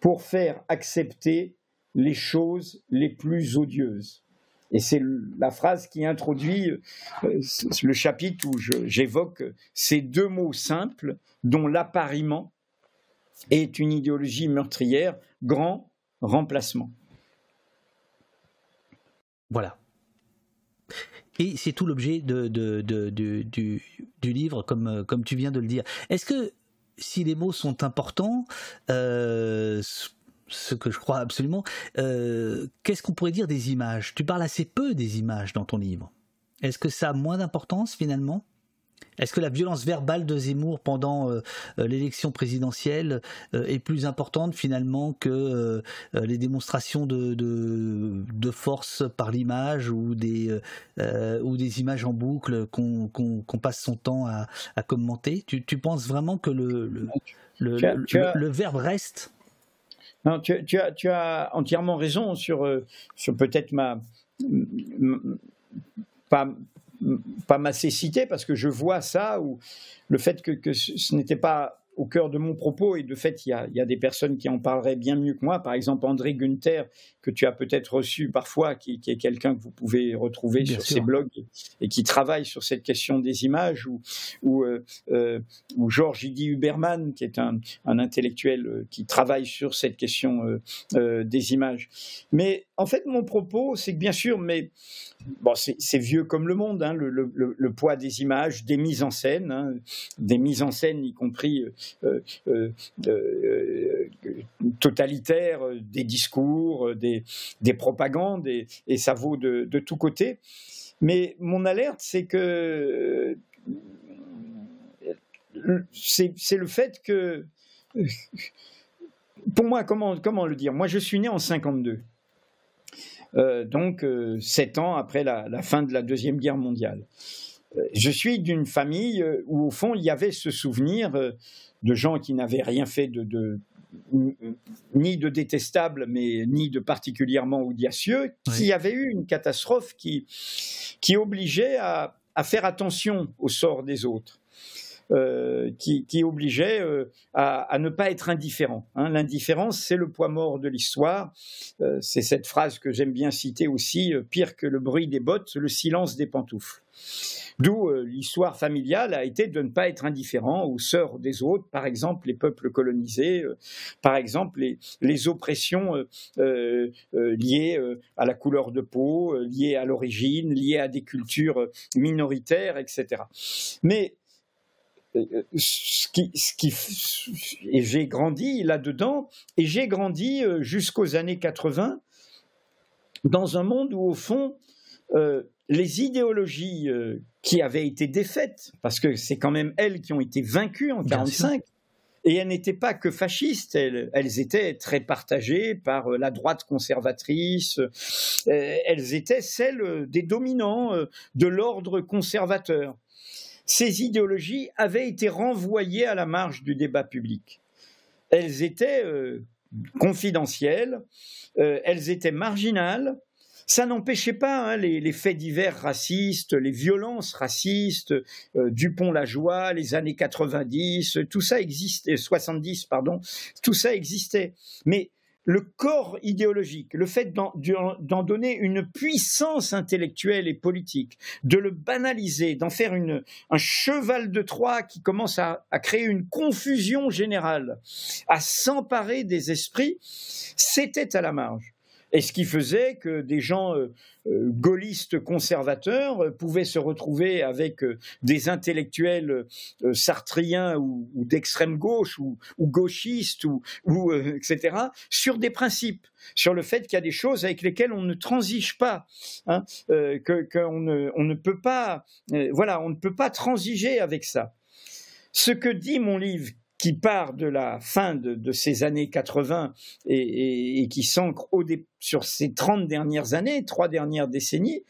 pour faire accepter les choses les plus odieuses. Et c'est la phrase qui introduit euh, le chapitre où j'évoque ces deux mots simples dont l'appariement est une idéologie meurtrière, grand remplacement. Voilà. Et c'est tout l'objet du, livre, comme, comme tu viens de le dire. Est-ce que si les mots sont importants, euh, ce que je crois absolument, euh, qu'est-ce qu'on pourrait dire des images? Tu parles assez peu des images dans ton livre. Est-ce que ça a moins d'importance finalement? Est-ce que la violence verbale de Zemmour pendant euh, euh, l'élection présidentielle euh, est plus importante finalement que les démonstrations de, de, force par l'image ou des, ou des images en boucle qu'on passe son temps à, à commenter? Tu, tu, penses vraiment que le, le, le, verbe reste? Non, tu, tu, as, tu, as, entièrement raison sur, sur peut-être ma, pas, pas ma cécité, parce que je vois ça, ou le fait que, que ce n'était pas au cœur de mon propos, et de fait, il y, a, des personnes qui en parleraient bien mieux que moi. Par exemple, André Gunther, que tu as peut-être reçu parfois, qui, est quelqu'un que vous pouvez retrouver sur ses blogs et qui travaille sur cette question des images, ou, ou, euh, euh Georges Idi Huberman, qui est un, intellectuel euh, qui travaille sur cette question euh, des images. Mais en fait, mon propos, c'est que bien sûr, mais bon, c'est vieux comme le monde, hein, le, poids des images, des mises en scène, hein, des mises en scène, y compris euh, euh, euh, totalitaires, des discours, des, propagandes, et, ça vaut de, tous côtés. Mais mon alerte, c'est que c'est le fait que, pour moi, comment, comment le dire? Moi, je suis né en 52. Euh, donc euh, sept ans après la, fin de la Deuxième Guerre mondiale. Euh, je suis d'une famille où, au fond, il y avait ce souvenir de gens qui n'avaient rien fait de, ni de détestable, mais ni de particulièrement audacieux, qui y avait eu une catastrophe qui, qui obligeait à, faire attention au sort des autres. Euh, qui, obligeait euh, à, ne pas être indifférent. Hein. L'indifférence, c'est le poids mort de l'histoire. Euh, c'est cette phrase que j'aime bien citer aussi, pire que le bruit des bottes, le silence des pantoufles. D'où l'histoire familiale a été de ne pas être indifférent aux sœurs des autres, par exemple les peuples colonisés, par exemple les, les oppressions liées à la couleur de peau, liées à l'origine, liées à des cultures minoritaires, etc. Mais ce qui, ce qui, et j'ai grandi là-dedans, et j'ai grandi euh, jusqu'aux années 80 dans un monde où, au fond, euh, les idéologies euh, qui avaient été défaites, parce que c'est quand même elles qui ont été vaincues en 1945, et elles n'étaient pas que fascistes, elles, elles, étaient très partagées par la droite conservatrice, elles étaient celles des dominants de l'ordre conservateur ces idéologies avaient été renvoyées à la marge du débat public. Elles étaient euh, confidentielles, euh, elles étaient marginales. Ça n'empêchait pas hein, les, faits divers racistes, les violences racistes, euh, Dupont-la-Joie, les années 90, tout ça existait, 70 pardon, tout ça existait. Mais le corps idéologique, le fait d'en donner une puissance intellectuelle et politique, de le banaliser, d'en faire un cheval de Troie qui commence à, créer une confusion générale, à s'emparer des esprits, c'était à la marge. Et ce qui faisait que des gens euh, euh, gaullistes conservateurs euh, pouvaient se retrouver avec des intellectuels sartriens ou, d'extrême gauche ou, gauchistes ou, etc. sur des principes, sur le fait qu'il y a des choses avec lesquelles on ne transige pas, hein, qu'on ne, on ne peut pas, voilà, on ne peut pas transiger avec ça. Ce que dit mon livre, qui part de la fin de, ces années 80 et, qui s'ancre sur ces 30 dernières années, trois dernières décennies,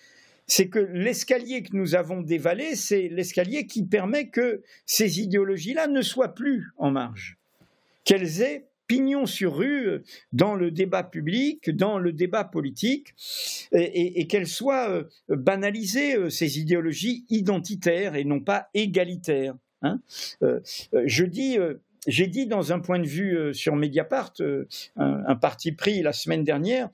c'est que l'escalier que nous avons dévalé, c'est l'escalier qui permet que ces idéologies-là ne soient plus en marge, qu'elles aient pignon sur rue dans le débat public, dans le débat politique, et, qu'elles soient euh, banalisées, euh, ces idéologies identitaires et non pas égalitaires. Hein. Euh, je dis j'ai dit dans un point de vue sur Mediapart, un, parti pris la semaine dernière,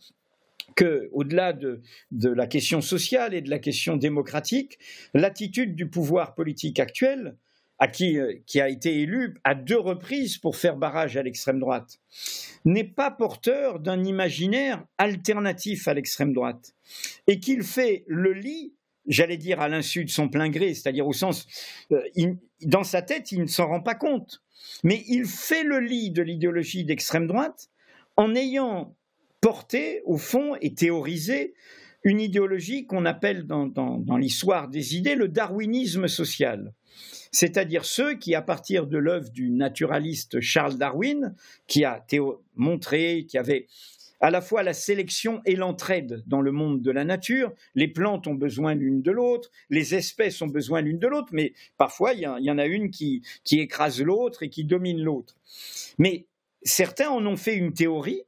que, au-delà de, la question sociale et de la question démocratique, l'attitude du pouvoir politique actuel, à qui, euh, qui a été élu à deux reprises pour faire barrage à l'extrême droite, n'est pas porteur d'un imaginaire alternatif à l'extrême droite, et qu'il fait le lit, j'allais dire à l'insu de son plein gré, c'est-à-dire au sens, euh, dans sa tête, il ne s'en rend pas compte, mais il fait le lit de l'idéologie d'extrême droite en ayant porter, au fond, et théoriser une idéologie qu'on appelle dans, l'histoire des idées le darwinisme social. C'est-à-dire ceux qui, à partir de l'œuvre du naturaliste Charles Darwin, qui a montré qu'il y avait à la fois la sélection et l'entraide dans le monde de la nature. Les plantes ont besoin l'une de l'autre, les espèces ont besoin l'une de l'autre, mais parfois il y, en a une qui écrase l'autre et qui domine l'autre. Mais certains en ont fait une théorie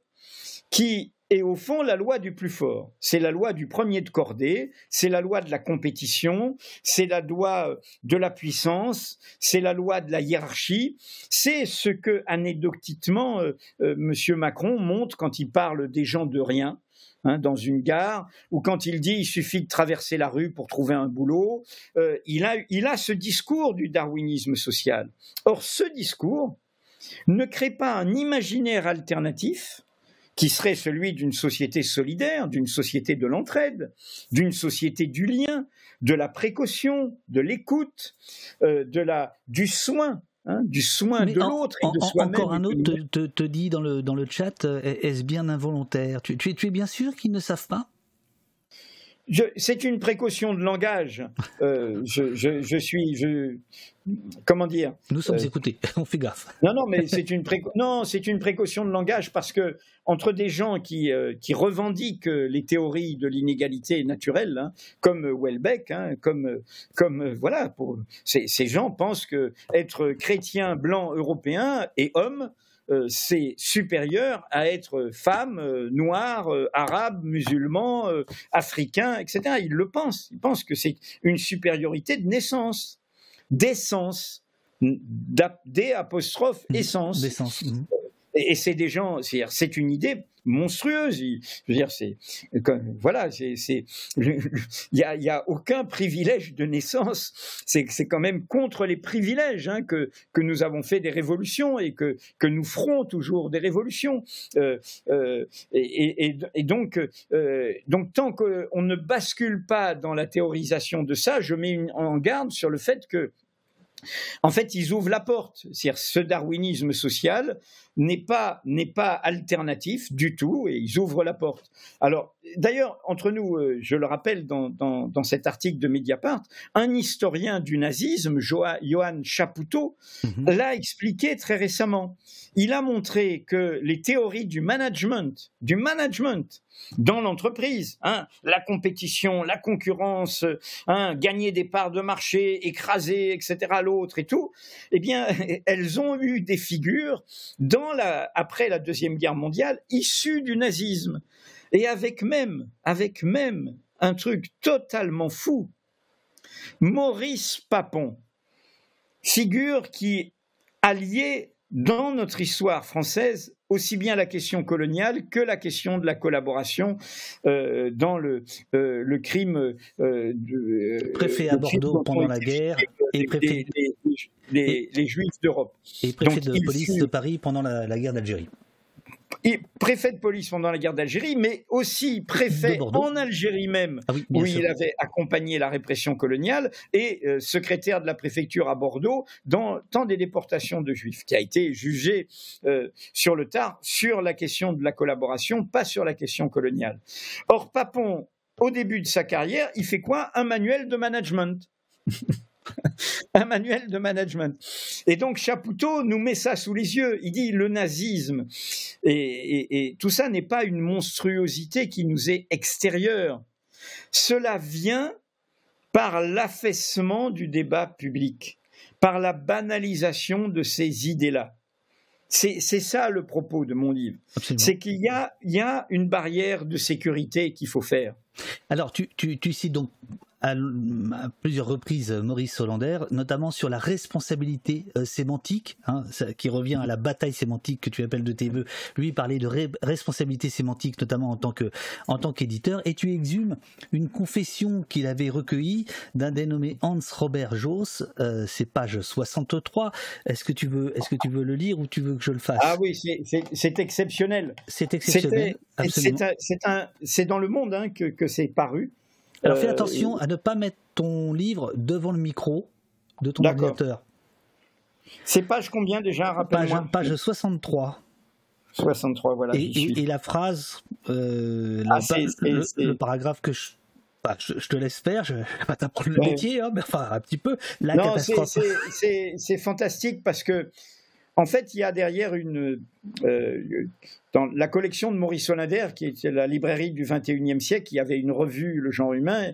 qui est au fond la loi du plus fort. C'est la loi du premier de cordée, c'est la loi de la compétition, c'est la loi de la puissance, c'est la loi de la hiérarchie. C'est ce que, anecdotiquement, euh, euh, M. Macron montre quand il parle des gens de rien. Hein, dans une gare, ou quand il dit il suffit de traverser la rue pour trouver un boulot, euh, il, a, il a ce discours du darwinisme social. Or, ce discours ne crée pas un imaginaire alternatif, qui serait celui d'une société solidaire, d'une société de l'entraide, d'une société du lien, de la précaution, de l'écoute, euh, de la, du soin. Hein, du soin de l'autre et de soi-même. Encore un autre te, dit dans le, dans le chat, euh, est-ce bien involontaire? Tu, tu, tu es bien sûr qu'ils ne savent pas? C'est une précaution de langage. Euh, je, suis, je, comment dire Nous sommes euh, écoutés, on fait gaffe. Non, non, mais c'est une non, c'est une précaution de langage parce que entre des gens qui euh, qui revendiquent les théories de l'inégalité naturelle, hein, comme Welbeck, hein, comme comme voilà, pour, ces, ces gens pensent que être chrétien blanc européen et homme c'est supérieur à être femme, euh, noire, euh, arabe, musulman, africain, etc. Ils le pensent. Ils pensent que c'est une supériorité de naissance, d'essence, d apostrophe mmh. essence. Mmh. Et, c'est des gens, c'est une idée monstrueuse. Dire, c'est voilà, il y a, y a, aucun privilège de naissance. C'est quand même contre les privilèges hein, que nous avons fait des révolutions et que nous ferons toujours des révolutions. Euh, euh, et, donc euh, donc tant qu'on ne bascule pas dans la théorisation de ça, je mets en garde sur le fait que en fait, ils ouvrent la porte. C'est-à-dire, ce darwinisme social n'est pas, n'est pas alternatif du tout, et ils ouvrent la porte. Alors, d'ailleurs, entre nous, euh, je le rappelle dans, dans, cet article de Mediapart, un historien du nazisme, Johann Chapoutot, mhm. l'a expliqué très récemment. Il a montré que les théories du management, du management dans l'entreprise, hein, la compétition, la concurrence, hein, gagner des parts de marché, écraser, etc., l'autre et tout, eh bien, elles ont eu des figures dans après la Deuxième Guerre mondiale, issus du nazisme. Et avec même, avec même un truc totalement fou, Maurice Papon, figure qui alliait dans notre histoire française aussi bien la question coloniale que la question de la collaboration euh, dans le, euh, le crime euh, de, préfet à Bordeaux pendant la guerre et préfet les, Juifs d'Europe. Et préfet de police de Paris pendant la, guerre d'Algérie. Et préfet de police pendant la guerre d'Algérie, mais aussi préfet en Algérie même, ah où il avait accompagné la répression coloniale, et euh, secrétaire de la préfecture à Bordeaux dans tant des déportations de juifs, qui a été jugé euh, sur le tard sur la question de la collaboration, pas sur la question coloniale. Or, Papon, au début de sa carrière, il fait quoi? Un manuel de management. un manuel de management. Et donc Chapoutot nous met ça sous les yeux. Il dit le nazisme. Et, tout ça n'est pas une monstruosité qui nous est extérieure. cela vient par l'affaissement du débat public, par la banalisation de ces idées-là. C'est ça le propos de mon livre. C'est qu'il y a, y a une barrière de sécurité qu'il faut faire. Alors, tu, tu, tu cites donc à, plusieurs reprises Maurice Solander, notamment sur la responsabilité euh, sémantique, hein, qui revient à la bataille sémantique que tu appelles de tes voeux. Lui parlait de responsabilité sémantique, notamment en tant que en tant qu'éditeur, et tu exhumes une confession qu'il avait recueillie d'un dénommé Hans Robert Joss. Euh, c'est page 63. Est-ce que tu veux est-ce que tu veux le lire ou tu veux que je le fasse? Ah oui, c'est exceptionnel. C'est exceptionnel. C'est dans le monde hein, que, que c'est paru. Alors fais euh, attention à ne pas mettre ton livre devant le micro de ton ordinateur. C'est page combien déjà Rappelle-moi. Page, 63. 63, voilà. Et, la phrase, euh, ah, le, paragraphe que je, je, te laisse faire, je ne vais pas t'apprendre le métier, hein, mais enfin un petit peu. La non, c'est fantastique parce que, en fait, il y a derrière une. Euh, dans la collection de Maurice Solander, qui était la librairie du 21e siècle, qui avait une revue, Le genre humain,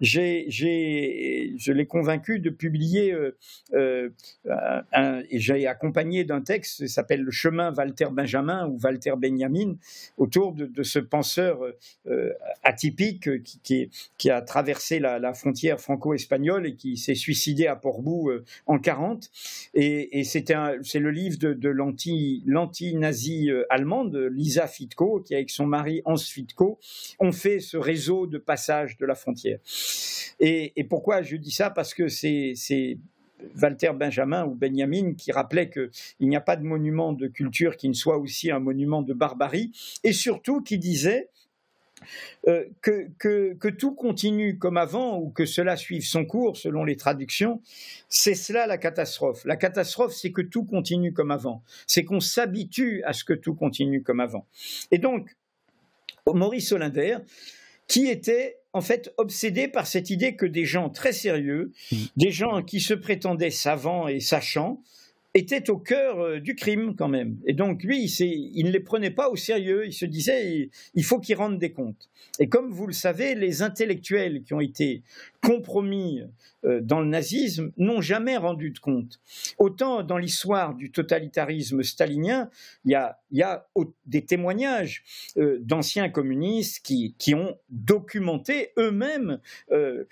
j'ai, je l'ai convaincu de publier, euh, euh, et j'ai accompagné d'un texte qui s'appelle Le chemin Walter Benjamin ou Walter Benjamin, autour de, ce penseur euh, atypique qui, qui, a traversé la, frontière franco-espagnole et qui s'est suicidé à Portbou en 40. Et, et c'est le livre de, de l'anti-nazi allemande Lisa Fitko, qui avec son mari Hans Fitko ont fait ce réseau de passage de la frontière. Et, pourquoi je dis ça? Parce que c'est Walter Benjamin ou Benjamin qui rappelait qu'il n'y a pas de monument de culture qui ne soit aussi un monument de barbarie, et surtout qui disait euh, que, que, tout continue comme avant ou que cela suive son cours selon les traductions, c'est cela la catastrophe. La catastrophe, c'est que tout continue comme avant. C'est qu'on s'habitue à ce que tout continue comme avant. Et donc, Maurice Solander, qui était en fait obsédé par cette idée que des gens très sérieux, mmh. des gens qui se prétendaient savants et sachants, était au cœur euh, du crime quand même. Et donc lui, il, ne les prenait pas au sérieux. Il se disait, il, faut qu'ils rendent des comptes. Et comme vous le savez, les intellectuels qui ont été compromis euh, dans le nazisme n'ont jamais rendu de compte. Autant dans l'histoire du totalitarisme stalinien, il y a, des témoignages euh, d'anciens communistes qui, ont documenté eux-mêmes euh,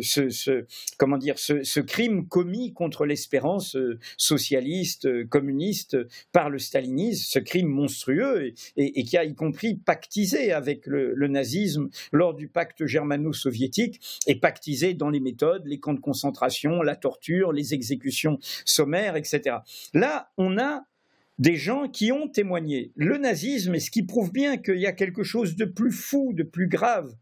ce, crime commis contre l'espérance socialiste, communiste par le stalinisme, ce crime monstrueux et, qui a y compris pactisé avec le, le nazisme lors du pacte germano-soviétique et pactisé dans les méthodes, les camps de concentration, la torture, les exécutions sommaires, etc. Là, on a des gens qui ont témoigné. Le nazisme, ce qui prouve bien qu'il y a quelque chose de plus fou, de plus grave,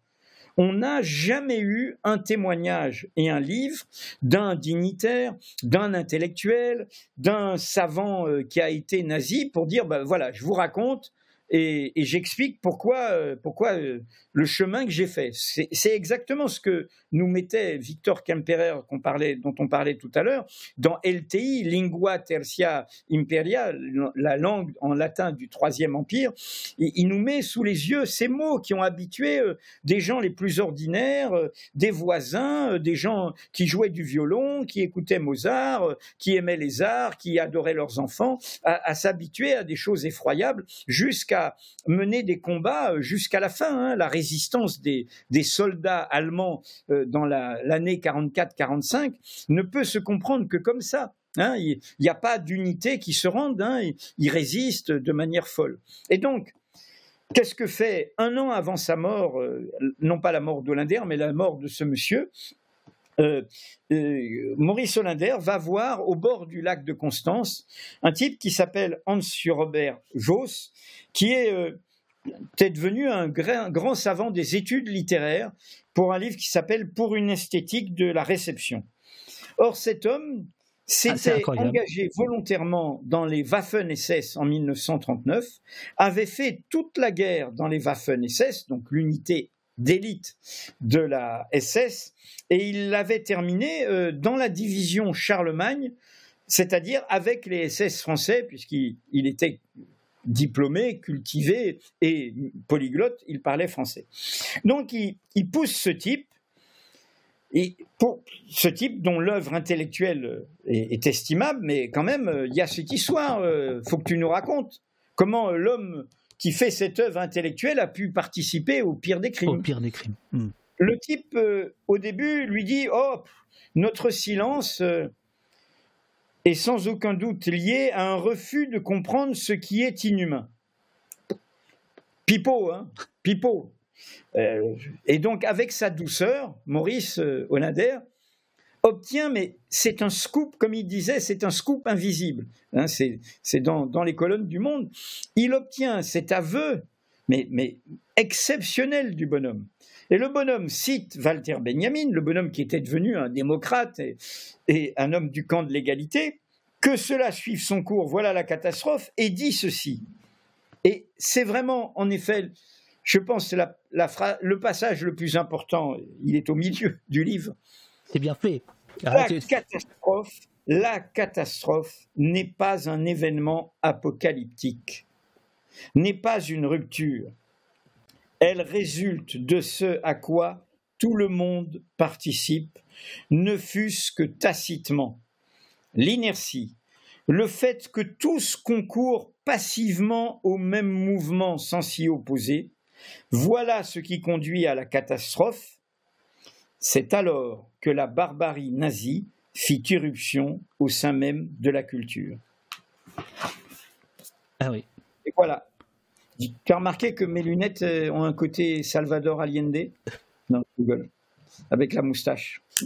on n'a jamais eu un témoignage et un livre d'un dignitaire, d'un intellectuel, d'un savant euh, qui a été nazi pour dire, ben voilà, je vous raconte, et, j'explique pourquoi, euh, pourquoi euh, le chemin que j'ai fait. C'est exactement ce que nous mettait Victor Kemperer, dont on parlait tout à l'heure, dans LTI, Lingua Tertia Imperia, la langue en latin du Troisième Empire. Il, nous met sous les yeux ces mots qui ont habitué euh, des gens les plus ordinaires, des voisins, des gens qui jouaient du violon, qui écoutaient Mozart, qui aimaient les arts, qui adoraient leurs enfants, à s'habituer à des choses effroyables jusqu'à mener des combats euh, jusqu'à la fin. Hein. La résistance des, soldats allemands euh, dans l'année 44-45 ne peut se comprendre que comme ça. Hein. Il n'y a pas d'unité qui se rende, hein. ils résistent de manière folle. Et donc, qu'est-ce que fait un an avant sa mort, euh, non pas la mort d'Olinder, mais la mort de ce monsieur Maurice Olinder va voir au bord du lac de Constance un type qui s'appelle Hans Robert Joss, qui est euh, devenu un grand, savant des études littéraires pour un livre qui s'appelle Pour une esthétique de la réception. Or, cet homme s'était engagé volontairement dans les Waffen-SS en 1939, avait fait toute la guerre dans les Waffen-SS, donc l'unité d'élite de la SS, et il l'avait terminé euh, dans la division Charlemagne, c'est-à-dire avec les SS français, puisqu'il était diplômé, cultivé et polyglotte, il parlait français. Donc il, pousse ce type, et pour ce type dont l'œuvre intellectuelle est, estimable, mais quand même, il y a cette histoire, il faut que tu nous racontes. Comment l'homme qui fait cette œuvre intellectuelle a pu participer au pire des crimes. Au pire des crimes. Hmm. Le type, euh, au début, lui dit Oh, notre silence euh, est sans aucun doute lié à un refus de comprendre ce qui est inhumain. Pipo, hein Pipo. Euh, et donc, avec sa douceur, Maurice Onader obtient, mais c'est un scoop, comme il disait, c'est un scoop invisible. Hein, c'est dans, les colonnes du monde. Il obtient cet aveu, mais, exceptionnel du bonhomme. Et le bonhomme cite Walter Benjamin, le bonhomme qui était devenu un démocrate et, un homme du camp de l'égalité, que cela suive son cours, voilà la catastrophe, et dit ceci. Et c'est vraiment, en effet, je pense, le passage le plus important, il est au milieu du livre. C'est bien fait. La catastrophe, la catastrophe n'est pas un événement apocalyptique, n'est pas une rupture. Elle résulte de ce à quoi tout le monde participe, ne fût-ce que tacitement. L'inertie, le fait que tous concourent passivement au même mouvement sans s'y opposer, voilà ce qui conduit à la catastrophe c'est alors que la barbarie nazie fit irruption au sein même de la culture. Ah oui. Et voilà. Tu as remarqué que mes lunettes euh, ont un côté Salvador Allende? Non, Google. Avec la moustache.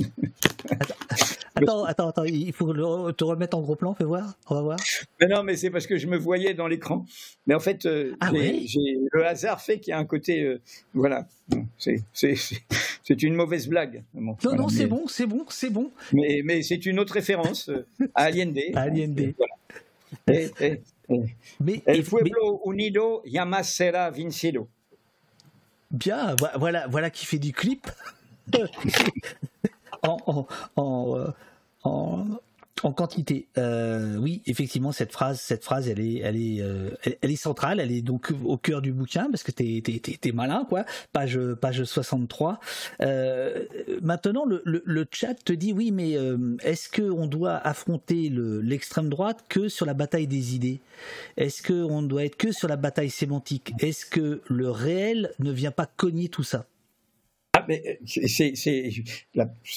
Attends, attends, attends, il faut te remettre en gros plan, fais voir, on va voir. Mais non, mais c'est parce que je me voyais dans l'écran. Mais en fait, euh, ah le hasard fait qu'il y a un côté, euh, voilà, c'est une mauvaise blague. non, non, c'est bon, c'est bon, c'est bon. Mais, mais c'est une autre référence euh, à Allende. À Allende. mais, El pueblo unido llama será vencido. Bien, voilà, voilà qui fait du clip. en, en, en, en quantité, euh, oui, effectivement, cette phrase, cette phrase, elle est, elle est, euh, elle, est centrale. Elle est donc au cœur du bouquin parce que t'es, t'es, t'es, malin, quoi. Page, page 63. Euh, maintenant, le, le, chat te dit oui, mais est-ce que on doit affronter le, l'extrême droite que sur la bataille des idées? Est-ce que on doit être que sur la bataille sémantique? Est-ce que le réel ne vient pas cogner tout ça? Ah, mais c'est,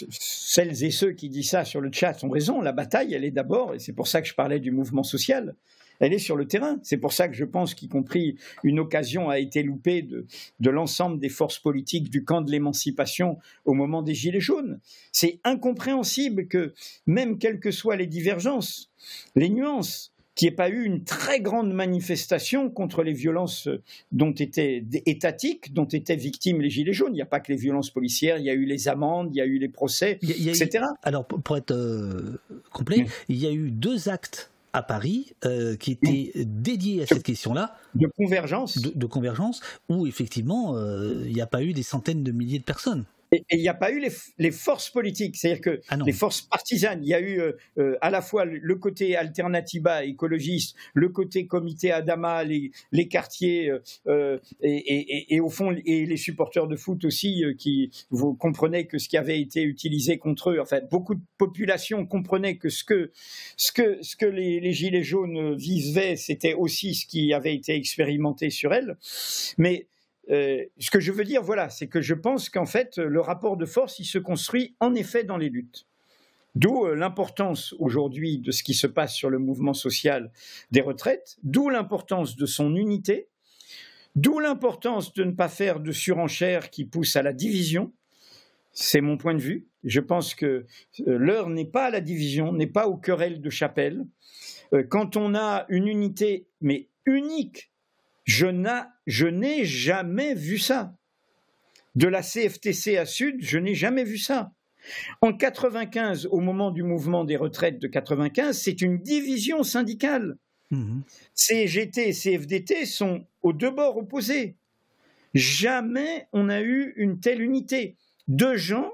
celles et ceux qui disent ça sur le chat ont raison. La bataille, elle est d'abord, et c'est pour ça que je parlais du mouvement social, elle est sur le terrain. C'est pour ça que je pense qu'y compris une occasion a été loupée de, de l'ensemble des forces politiques du camp de l'émancipation au moment des Gilets jaunes. C'est incompréhensible que, même quelles que soient les divergences, les nuances, qu'il n'y ait pas eu une très grande manifestation contre les violences dont étaient étatiques, dont étaient victimes les Gilets jaunes. Il n'y a pas que les violences policières, il y a eu les amendes, il y a eu les procès, etc. alors, pour être euh, complet, il y a eu deux actes à Paris euh, qui étaient dédiés à cette question-là. De convergence. De, convergence, où effectivement, euh, il n'y a pas eu des centaines de milliers de personnes. Et il n'y a pas eu les, forces politiques, c'est-à-dire que ah les forces partisanes, il y a eu euh, euh, à la fois le côté Alternativa écologiste, le côté comité Adama, les, quartiers euh, et, au fond et les supporters de foot aussi qui vous comprenez que ce qui avait été utilisé contre eux, en fait, beaucoup de populations comprenaient que ce que ce que ce que les, les gilets jaunes visaient, c'était aussi ce qui avait été expérimenté sur elles, mais euh, ce que je veux dire, voilà, c'est que je pense qu'en fait, le rapport de force, il se construit en effet dans les luttes. D'où euh, l'importance aujourd'hui de ce qui se passe sur le mouvement social des retraites, d'où l'importance de son unité, d'où l'importance de ne pas faire de surenchère qui pousse à la division. C'est mon point de vue. Je pense que euh, l'heure n'est pas à la division, n'est pas aux querelles de chapelle. Quand on a une unité, mais unique je n'ai jamais vu ça. De la CFTC à Sud, je n'ai jamais vu ça. En 95, au moment du mouvement des retraites de 95, c'est une division syndicale. Mmh. CGT et CFDT sont aux deux bords opposés. Jamais on n'a eu une telle unité. Deux gens,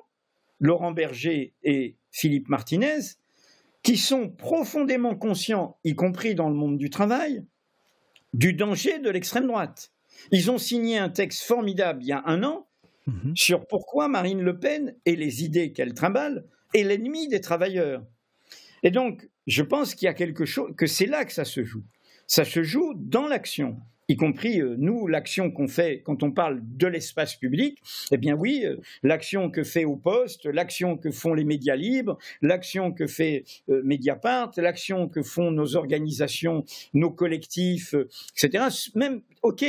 Laurent Berger et Philippe Martinez, qui sont profondément conscients, y compris dans le monde du travail, du danger de l'extrême droite. Ils ont signé un texte formidable il y a un an mhm. sur pourquoi Marine Le Pen et les idées qu'elle trimballe est l'ennemi des travailleurs. Et donc, je pense qu'il y a quelque chose, que c'est là que ça se joue. Ça se joue dans l'action y compris euh, nous, l'action qu'on fait quand on parle de l'espace public, eh bien oui, euh, l'action que fait au poste, l'action que font les médias libres, l'action que fait euh, Mediapart, l'action que font nos organisations, nos collectifs, etc. Même, ok,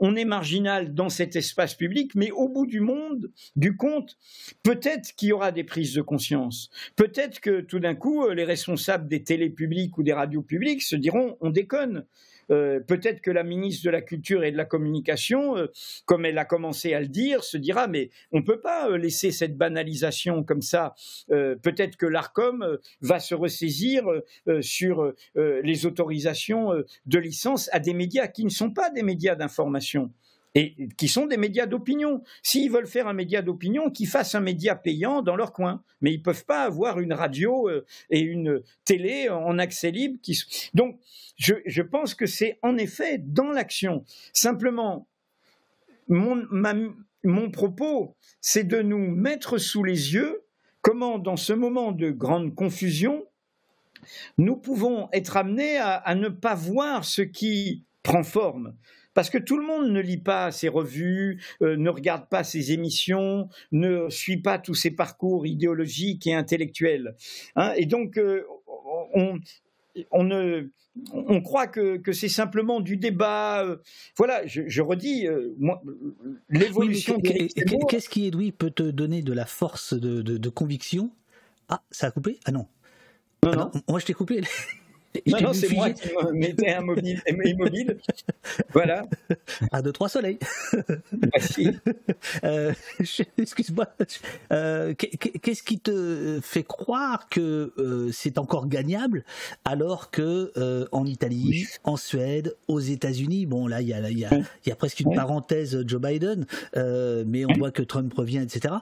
on est marginal dans cet espace public, mais au bout du monde, du compte, peut-être qu'il y aura des prises de conscience. Peut-être que tout d'un coup, les responsables des télés publiques ou des radios publiques se diront on déconne. Euh, peut-être que la ministre de la Culture et de la Communication, euh, comme elle a commencé à le dire, se dira mais on ne peut pas euh, laisser cette banalisation comme ça. peut-être que l'ARCOM va se ressaisir sur les autorisations de licence à des médias qui ne sont pas des médias d'information et qui sont des médias d'opinion. S'ils veulent faire un média d'opinion, qu'ils fassent un média payant dans leur coin. Mais ils ne peuvent pas avoir une radio et une télé en accès libre. Donc, je, pense que c'est en effet dans l'action. Simplement, mon propos, c'est de nous mettre sous les yeux comment, dans ce moment de grande confusion, nous pouvons être amenés à, ne pas voir ce qui prend forme. Parce que tout le monde ne lit pas ses revues, euh, ne regarde pas ses émissions, ne suit pas tous ses parcours idéologiques et intellectuels. Hein. et donc, euh, on, on ne, on croit que, c'est simplement du débat. Euh, voilà, je, redis, euh, l'évolution. Qu'est-ce qui, Edoui, peut te donner de la force de, conviction? Ah, ça a coupé? Ah non. Non, non. Ah moi, je t'ai coupé. Non, non, c'est moi qui mettais immobile. voilà. Un, deux, trois soleils. Merci. Euh, excuse-moi. Euh, qu'est-ce qui te fait croire que euh, c'est encore gagnable alors que en Italie, en Suède, aux États-Unis, bon là il y a, y, a, y a, presque une parenthèse Joe Biden, mais on voit que Trump revient, etc.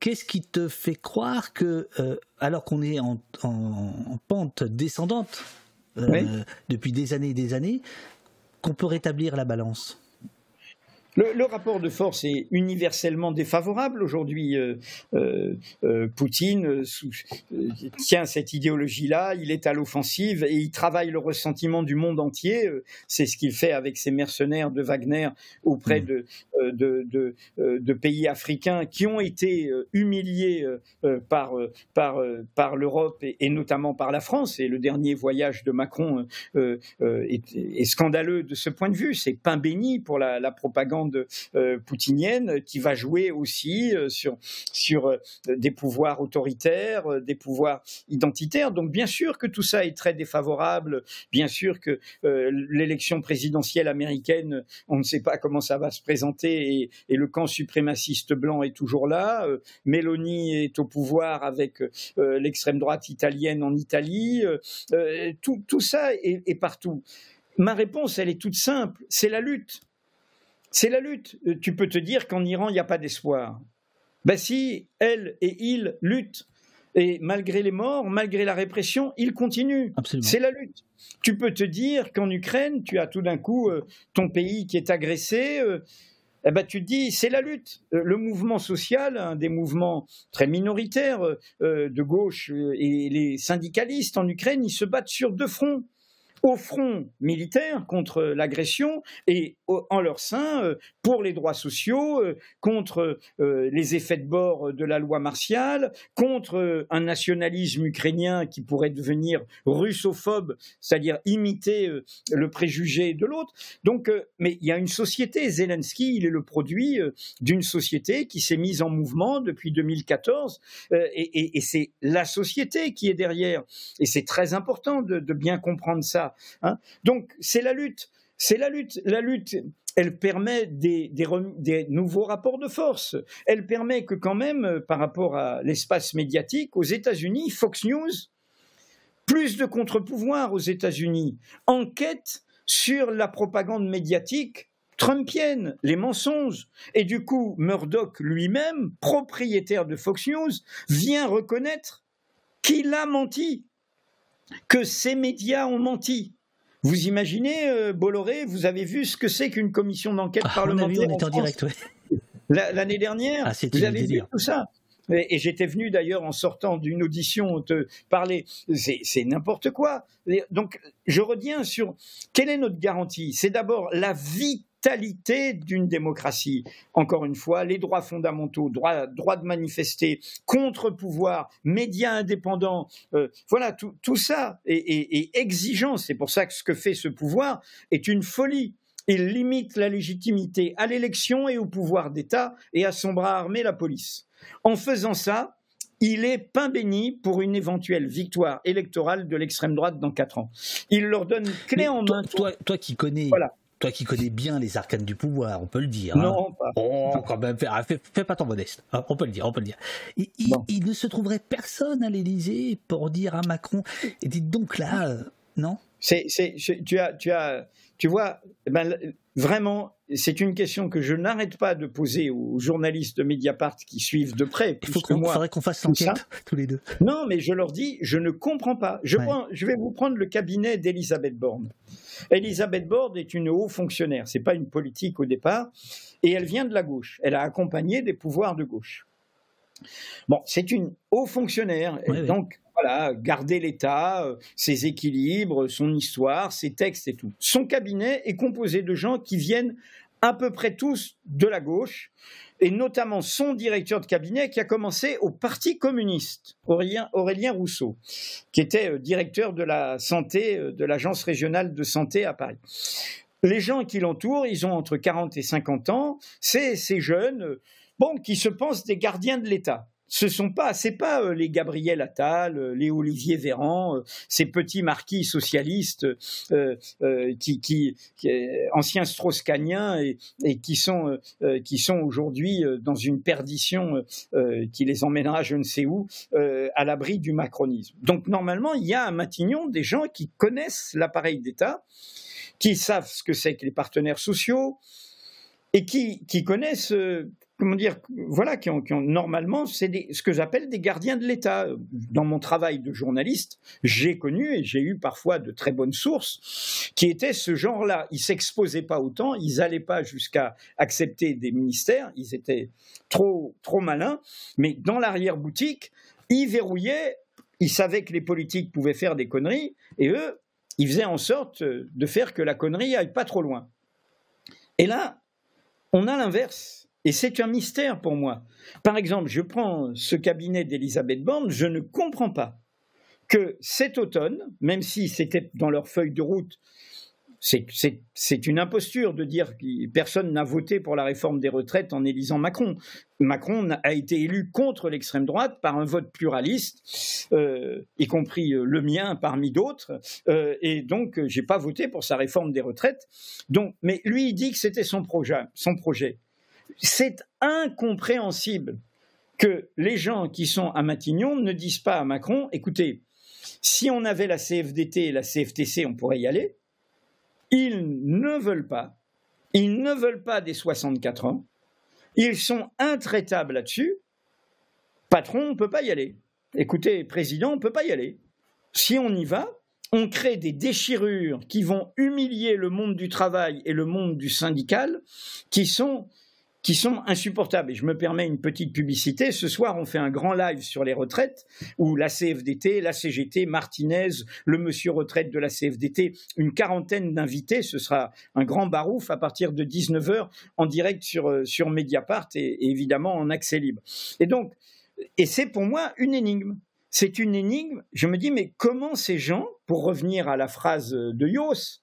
Qu'est-ce qui te fait croire que alors qu'on est en, pente descendante euh, depuis des années et des années, qu'on peut rétablir la balance le, rapport de force est universellement défavorable aujourd'hui. Euh, euh, euh, Poutine tient cette idéologie-là, il est à l'offensive et il travaille le ressentiment du monde entier. C'est ce qu'il fait avec ses mercenaires de Wagner auprès mmh. de, de, pays africains qui ont été humiliés par, par, par l'Europe et, notamment par la France. Et le dernier voyage de Macron est, scandaleux de ce point de vue. C'est pain béni pour la propagande euh, poutinienne qui va jouer aussi euh, sur, sur euh, des pouvoirs autoritaires, des pouvoirs identitaires. Donc bien sûr que tout ça est très défavorable, bien sûr que l'élection présidentielle américaine, on ne sait pas comment ça va se présenter et, le camp suprémaciste blanc est toujours là. Mélanie est au pouvoir avec l'extrême droite italienne en Italie. Tout, tout, ça est, est partout. Ma réponse, elle est toute simple, c'est la lutte. C'est la lutte. Euh, tu peux te dire qu'en Iran, il n'y a pas d'espoir. Ben si, elle et il luttent, et malgré les morts, malgré la répression, ils continuent. C'est la lutte. Tu peux te dire qu'en Ukraine, tu as tout d'un coup euh, ton pays qui est agressé. Euh, eh ben, tu te dis, c'est la lutte. Le mouvement social, un des mouvements très minoritaires de gauche et les syndicalistes en Ukraine, ils se battent sur deux fronts au front militaire contre l'agression et en leur sein euh, pour les droits sociaux, euh, contre euh, les effets de bord de la loi martiale, contre un nationalisme ukrainien qui pourrait devenir russophobe, c'est-à-dire imiter le préjugé de l'autre. Donc, mais il y a une société, Zelensky, il est le produit d'une société qui s'est mise en mouvement depuis 2014, et, c'est la société qui est derrière. Et c'est très important de bien comprendre ça. Hein. Donc c'est la lutte. C'est la lutte. La lutte, elle permet des, nouveaux rapports de force. Elle permet que quand même, euh, par rapport à l'espace médiatique, aux États-Unis, Fox News, plus de contre-pouvoirs aux États-Unis, enquête sur la propagande médiatique trumpienne, les mensonges. Et du coup, Murdoch lui-même, propriétaire de Fox News, vient reconnaître qu'il a menti que ces médias ont menti. Vous imaginez, euh, Bolloré, vous avez vu ce que c'est qu'une commission d'enquête Ah, on a parlementaire vu, on était en France direct, ouais. L'année dernière, Ah, vous avez vu délire. tout ça. Et, et j'étais venu d'ailleurs en sortant d'une audition te parler. C'est n'importe quoi. Donc, je reviens sur quelle est notre garantie? C'est d'abord la vitalité d'une démocratie. Encore une fois, les droits fondamentaux, droit, droit de manifester, contre-pouvoir, médias indépendants, euh, voilà, tout, tout ça est, est- est exigeant. C'est pour ça que ce que fait ce pouvoir est une folie. Il limite la légitimité à l'élection et au pouvoir d'État et à son bras armé, la police. En faisant ça, il est pain béni pour une éventuelle victoire électorale de l'extrême droite dans quatre ans. Il leur donne clé Mais en toi, main. toi, toi qui connais, Voilà. Toi qui connais bien les arcanes du pouvoir, on peut le dire. hein. Non, pas. Oh, quand même, fais, ah, fais- fais pas ton modeste. hein, on peut le dire, on peut le dire. Il, il- Bon. il ne se trouverait personne à l'Élysée pour dire à Macron, et dites donc là, euh, non? C'est, c'est, tu as, tu as, tu vois, eh ben, vraiment, c'est une question que je n'arrête pas de poser aux journalistes de Mediapart qui suivent de près, Il faut que qu'on, moi. faudrait qu'on fasse l'enquête tous les deux. Non, mais je leur dis, je ne comprends pas. Je, Ouais. prends- je vais vous prendre le cabinet d'Elisabeth Borne. Elisabeth Borne est une haut fonctionnaire, c'est pas une politique au départ, et elle vient de la gauche. Elle a accompagné des pouvoirs de gauche. Bon, c'est une haut fonctionnaire, donc voilà, garder l'État, euh, ses équilibres, son histoire, ses textes et tout. Son cabinet est composé de gens qui viennent à peu près tous de la gauche, et notamment son directeur de cabinet qui a commencé au Parti communiste, Aurélien, Rousseau, qui était euh, directeur de la santé, euh, de l'Agence régionale de santé à Paris. Les gens qui l'entourent, ils ont entre 40 et 50 ans, c'est ces jeunes, euh, bon, qui se pensent des gardiens de l'État. Ce sont pas, c'est pas euh, les Gabriel Attal, euh, les Olivier Véran, euh, ces petits marquis socialistes euh, euh, qui, qui, qui euh, anciens strauss-caniens et, et qui sont, qui sont aujourd'hui dans une perdition qui les emmènera je ne sais où, à l'abri du macronisme. Donc normalement, il y a à Matignon des gens qui connaissent l'appareil d'État, qui savent ce que c'est que les partenaires sociaux et qui, qui connaissent, comment dire, voilà, qui ont, normalement, c'est ce que j'appelle des gardiens de l'État. Dans mon travail de journaliste, j'ai connu et j'ai eu parfois de très bonnes sources qui étaient ce genre-là. Ils s'exposaient pas autant, ils n'allaient pas jusqu'à accepter des ministères, ils étaient trop, trop malins, mais dans l'arrière-boutique, ils verrouillaient, ils savaient que les politiques pouvaient faire des conneries, et eux, ils faisaient en sorte de faire que la connerie aille pas trop loin. Et là, on a l'inverse. Et c'est un mystère pour moi. Par exemple, je prends ce cabinet d'Elisabeth Borne, je ne comprends pas que cet automne, même si c'était dans leur feuille de route, c'est- une imposture de dire que personne n'a voté pour la réforme des retraites en élisant Macron. Macron a été élu contre l'extrême droite par un vote pluraliste, euh, y compris euh, le mien parmi d'autres, euh, et donc j'ai pas voté pour sa réforme des retraites. Mais lui, il dit que c'était. Son projet. C'est incompréhensible que les gens qui sont à Matignon ne disent pas à Macron, écoutez, si on avait la CFDT et la CFTC, on pourrait y aller. Ils ne veulent pas. Ils ne veulent pas des 64 ans. Ils sont intraitables là-dessus. Patron, on ne peut pas y aller. Écoutez, président, on ne peut pas y aller. Si on y va, on crée des déchirures qui vont humilier le monde du travail et le monde du syndical, qui sont qui sont insupportables. Et je me permets une petite publicité. Ce soir, on fait un grand live sur les retraites où la CFDT, la CGT, Martinez, le monsieur retraite de la CFDT, une quarantaine d'invités. Ce sera un grand barouf à partir de 19h en direct sur, euh, sur Mediapart et, et évidemment en accès libre. Et donc, et c'est pour moi une énigme. C'est une énigme. Je me dis, mais comment ces gens, pour revenir à la phrase de Yos,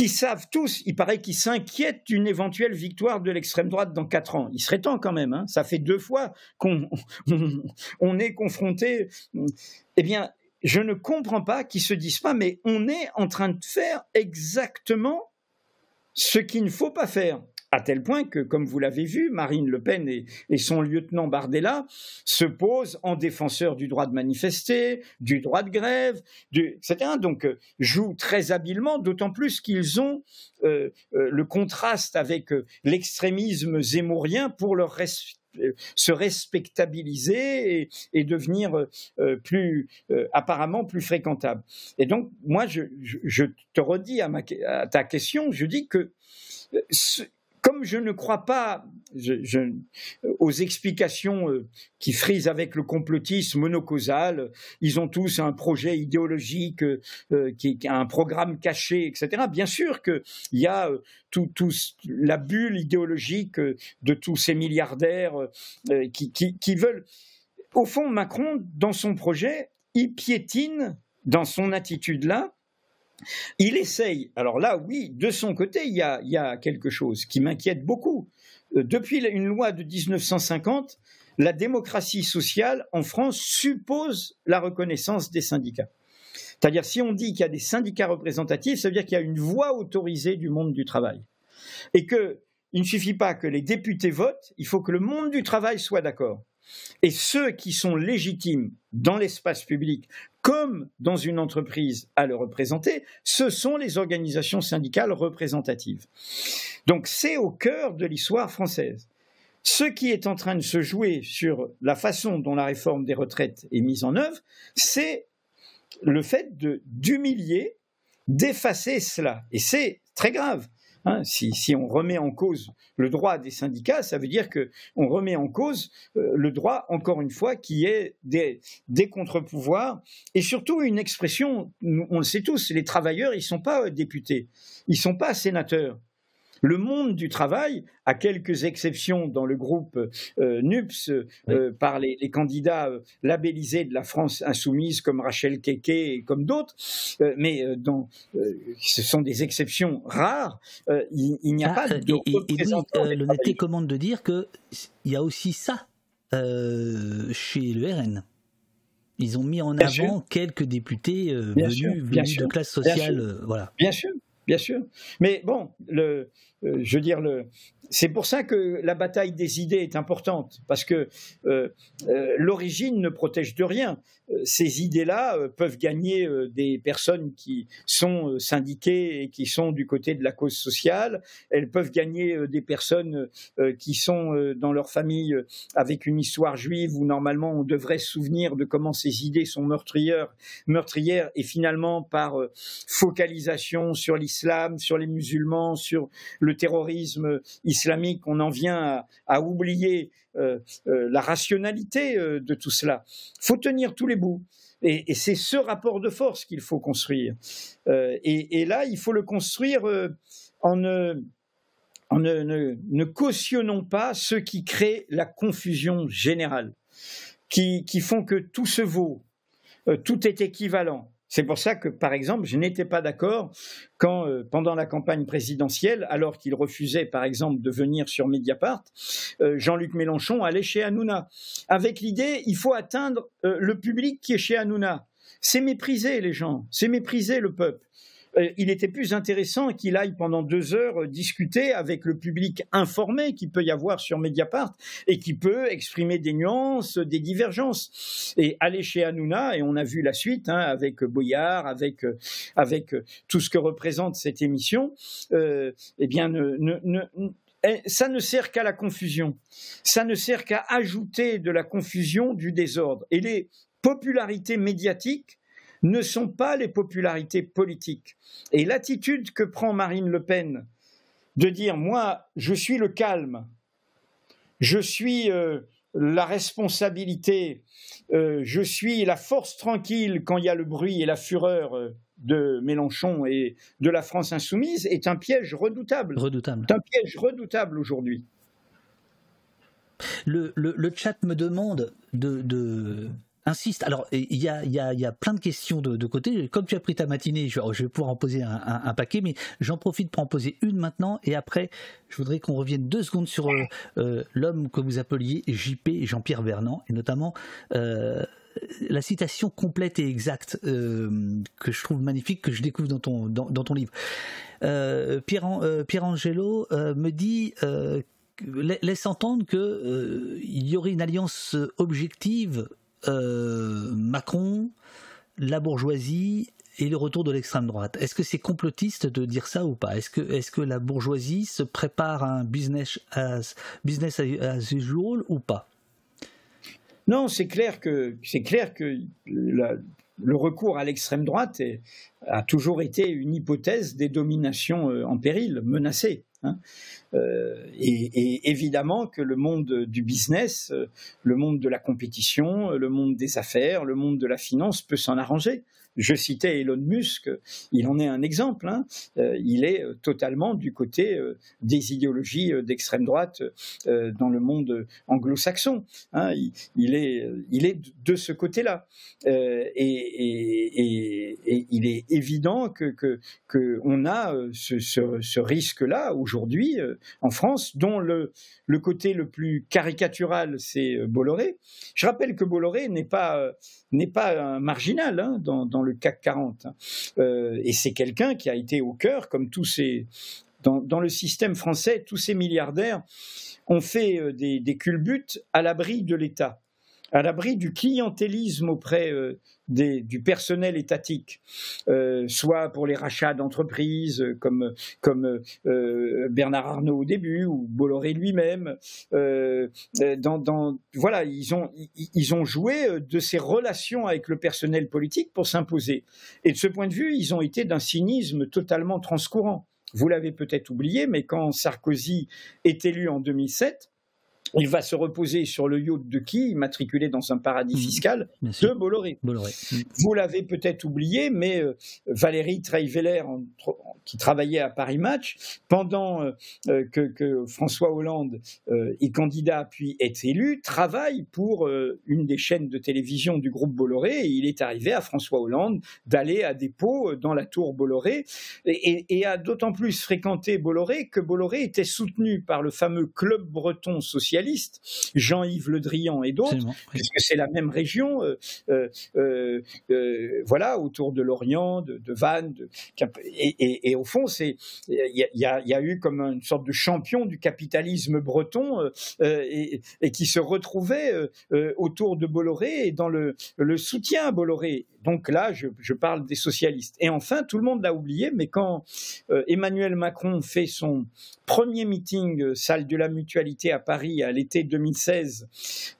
qui savent tous, il paraît qu'ils s'inquiètent d'une éventuelle victoire de l'extrême droite dans quatre ans. Il serait temps quand même, hein. ça fait deux fois qu'on on, on est confronté. Eh bien, je ne comprends pas qu'ils se disent pas, mais on est en train de faire exactement ce qu'il ne faut pas faire. À tel point que, comme vous l'avez vu, Marine Le Pen et, son lieutenant Bardella se posent en défenseurs du droit de manifester, du droit de grève, etc. Donc, euh, jouent très habilement, d'autant plus qu'ils ont euh, euh, le contraste avec l'extrémisme zémourien pour leur se respectabiliser et, devenir plus apparemment plus fréquentable. Et donc, moi, je, te redis à, à, ta question, je dis que comme je ne crois pas aux explications euh, qui frisent avec le complotisme monocausal, ils ont tous un projet idéologique, euh, qui, un programme caché, etc. Bien sûr qu'il y a euh, tout, la bulle idéologique de tous ces milliardaires qui veulent. Au fond, Macron, dans son projet, il piétine dans son attitude-là il essaye, alors là oui, de son côté, il y a, quelque chose qui m'inquiète beaucoup. Euh, depuis une loi de 1950, la démocratie sociale en France suppose la reconnaissance des syndicats. C'est-à-dire, si on dit qu'il y a des syndicats représentatifs, ça veut dire qu'il y a une voix autorisée du monde du travail. Et qu'il ne suffit pas que les députés votent, il faut que le monde du travail soit d'accord. Et ceux qui sont légitimes dans l'espace public comme dans une entreprise à le représenter, ce sont les organisations syndicales représentatives. Donc c'est au cœur de l'histoire française. Ce qui est en train de se jouer sur la façon dont la réforme des retraites est mise en œuvre, c'est le fait d'humilier, d'effacer cela. Et c'est très grave. Hein, si, on remet en cause le droit des syndicats, ça veut dire qu'on remet en cause euh, le droit, encore une fois, qui est des, des contre-pouvoirs et surtout une expression, on le sait tous, les travailleurs, ils ne sont pas euh, députés, ils ne sont pas sénateurs. Le monde du travail, à quelques exceptions dans le groupe euh, NUPS euh, par les, candidats euh, labellisés de la France insoumise comme Rachel Keke et comme d'autres, mais ce sont des exceptions rares. il, n'y a ah, pas de et, L'honnêteté commande de dire qu'il y a aussi ça chez le RN. Ils ont mis en avant quelques députés venus, de classe sociale. voilà. Bien sûr, bien sûr. Mais bon, euh, je veux dire, c'est pour ça que la bataille des idées est importante, parce que euh, euh, l'origine ne protège de rien. ces idées-là peuvent gagner des personnes qui sont syndiquées et qui sont du côté de la cause sociale. Elles peuvent gagner des personnes qui sont dans leur famille avec une histoire juive où normalement on devrait se souvenir de comment ces idées sont meurtrières, meurtrières et finalement par focalisation sur l'islam, sur les musulmans, sur le terrorisme islamique, on en vient à, oublier euh, euh, la rationalité euh, de tout cela. Faut tenir tous les bouts. Et, c'est ce rapport de force qu'il faut construire. Et, là, il faut le construire en, ne, cautionnant pas ceux qui créent la confusion générale, qui font que tout se vaut, tout est équivalent. C'est pour ça que, par exemple, je n'étais pas d'accord quand, euh, pendant la campagne présidentielle, alors qu'il refusait, par exemple, de venir sur Mediapart, euh, Jean-Luc Mélenchon allait chez Hanouna, avec l'idée il faut atteindre euh, le public qui est chez Hanouna. C'est mépriser les gens, c'est mépriser le peuple. Euh, il était plus intéressant qu'il aille pendant deux heures discuter avec le public informé qu'il peut y avoir sur Mediapart et qui peut exprimer des nuances, des divergences. Et aller chez Hanouna, et on a vu la suite hein, avec Boyard, avec, avec tout ce que représente cette émission, euh, eh bien, eh, ça ne sert qu'à la confusion. Ça ne sert qu'à ajouter de la confusion, du désordre. Et les popularités médiatiques ne sont pas les popularités politiques. Et l'attitude que prend Marine Le Pen de dire moi, je suis le calme, je suis euh, la responsabilité, euh, je suis la force tranquille quand il y a le bruit et la fureur euh, de Mélenchon et de la France insoumise est un piège redoutable. Redoutable. C'est un piège redoutable aujourd'hui. Le, chat me demande de insiste. Alors, il y a, plein de questions de, côté. Comme tu as pris ta matinée, je, vais pouvoir en poser un, paquet, mais j'en profite pour en poser une maintenant. Et après, je voudrais qu'on revienne deux secondes sur euh, euh, l'homme que vous appeliez JP, Jean-Pierre Vernant, et notamment euh, la citation complète et exacte que je trouve magnifique, que je découvre dans ton, livre. Pierre, Pierre Angelo me dit laisse entendre qu'il y aurait une alliance objective Macron, la bourgeoisie et le retour de l'extrême droite. Est-ce que c'est complotiste de dire ça ou pas? Est-ce que, est que la bourgeoisie se prépare à un business as, business usual ou pas? Non, c'est clair que, c'est clair que le recours à l'extrême droite a toujours été une hypothèse des dominations euh, en péril, menacées. Hein. Euh, et, évidemment que le monde du business, euh, le monde de la compétition, le monde des affaires, le monde de la finance peut s'en arranger. Je citais Elon Musk, il en est un exemple. Hein. Euh, il est euh, totalement du côté euh, des idéologies d'extrême droite dans le monde anglo-saxon. Hein. Il, est, il est de ce côté-là. Et, il est évident que, que, a ce, ce, risque-là aujourd'hui en France, dont le, le côté le plus caricatural, c'est Bolloré. Je rappelle que Bolloré n'est pas, n'est pas un marginal hein, dans, dans le CAC 40. Hein. Euh, et c'est quelqu'un qui a été au cœur, comme tous ces. Dans, le système français, tous ces milliardaires ont fait euh, des culbutes à l'abri de l'État à l'abri du clientélisme auprès euh, du personnel étatique, euh, soit pour les rachats d'entreprises comme, comme euh, Bernard Arnault au début ou Bolloré lui-même. Dans, voilà, ils ont, ils ont joué de ces relations avec le personnel politique pour s'imposer. Et de ce point de vue, ils ont été d'un cynisme totalement transcourant. Vous l'avez peut-être oublié, mais quand Sarkozy est élu en 2007, il va se reposer sur le yacht de qui Matriculé dans un paradis mmh. fiscal de Bolloré. Mmh. Vous l'avez peut-être oublié, mais euh, Valérie Treyveller, qui travaillait à Paris Match, pendant euh, euh, que, François Hollande est candidat puis est élu, travaille pour une des chaînes de télévision du groupe Bolloré et il est arrivé à François Hollande d'aller à dépôt dans la tour Bolloré et, et a d'autant plus fréquenté Bolloré que Bolloré était soutenu par le fameux club breton social Jean-Yves Le Drian et d'autres, puisque c'est la même région, euh, euh, euh, voilà, autour de Lorient, de, Vannes, et, au fond, c'est il y, a eu comme une sorte de champion du capitalisme breton et, qui se retrouvait autour de Bolloré et dans le, soutien à Bolloré. Donc là, je, parle des socialistes. Et enfin, tout le monde l'a oublié, mais quand Emmanuel Macron fait son premier meeting salle de la mutualité à Paris à l'été 2016,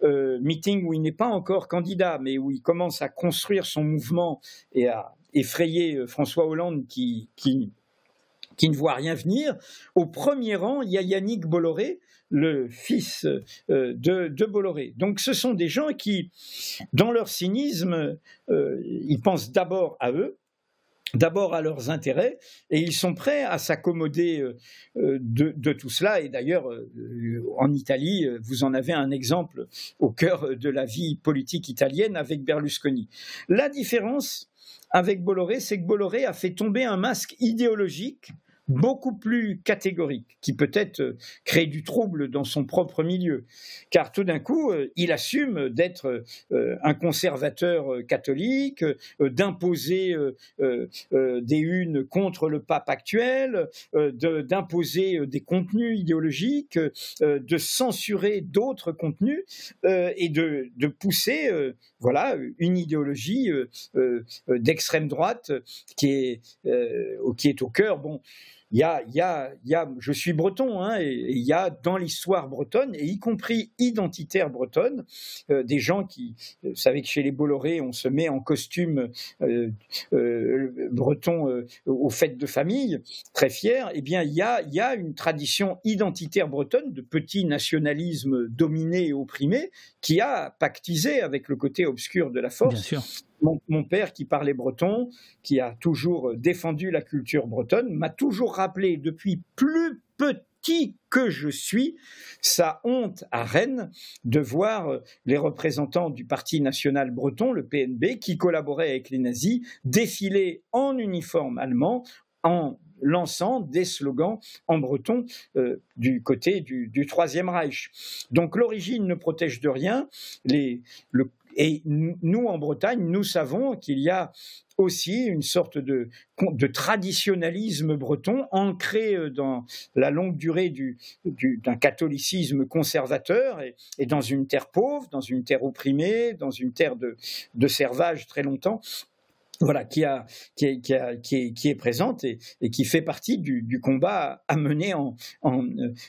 euh, meeting où il n'est pas encore candidat, mais où il commence à construire son mouvement et à effrayer euh, François Hollande qui, qui ne voit rien venir. Au premier rang, il y a Yannick Bolloré, le fils euh, de, de, Bolloré. Donc ce sont des gens qui, dans leur cynisme, ils pensent d'abord à eux, d'abord à leurs intérêts et ils sont prêts à s'accommoder euh, euh, de, tout cela. Et d'ailleurs, euh, en Italie, vous en avez un exemple au cœur de la vie politique italienne avec Berlusconi. La différence avec Bolloré, c'est que Bolloré a fait tomber un masque idéologique beaucoup plus catégorique, qui peut-être euh, crée du trouble dans son propre milieu, car tout d'un coup, euh, il assume d'être euh, un conservateur catholique, d'imposer des unes contre le pape actuel, d'imposer des contenus idéologiques, de censurer d'autres contenus et de, pousser, voilà, une idéologie d'extrême droite qui est, qui est au cœur, bon, y a, y a, y a, je suis breton, hein, et il y a dans l'histoire bretonne, et y compris identitaire bretonne, euh, des gens qui, vous savez que chez les Bolloré, on se met en costume euh, euh, breton aux fêtes de famille, très fier, eh bien, il y a, y a une tradition identitaire bretonne de petit nationalisme dominé et opprimé qui a pactisé avec le côté obscur de la force. Bien sûr mon, père qui parlait breton, qui a toujours défendu la culture bretonne, m'a toujours rappelé depuis plus petit que je suis, sa honte à Rennes de voir les représentants du Parti national breton, le PNB, qui collaboraient avec les nazis, défiler en uniforme allemand en lançant des slogans en breton euh, du côté du, Troisième Reich. Donc l'origine ne protège de rien. Les, et nous, en Bretagne, nous savons qu'il y a aussi une sorte de, de, traditionnalisme breton ancré euh, dans la longue durée d'un catholicisme conservateur et, et, dans une terre pauvre, dans une terre opprimée, dans une terre de, de servage très longtemps voilà, qui, est, présente et, qui fait partie du, combat à mener en, en,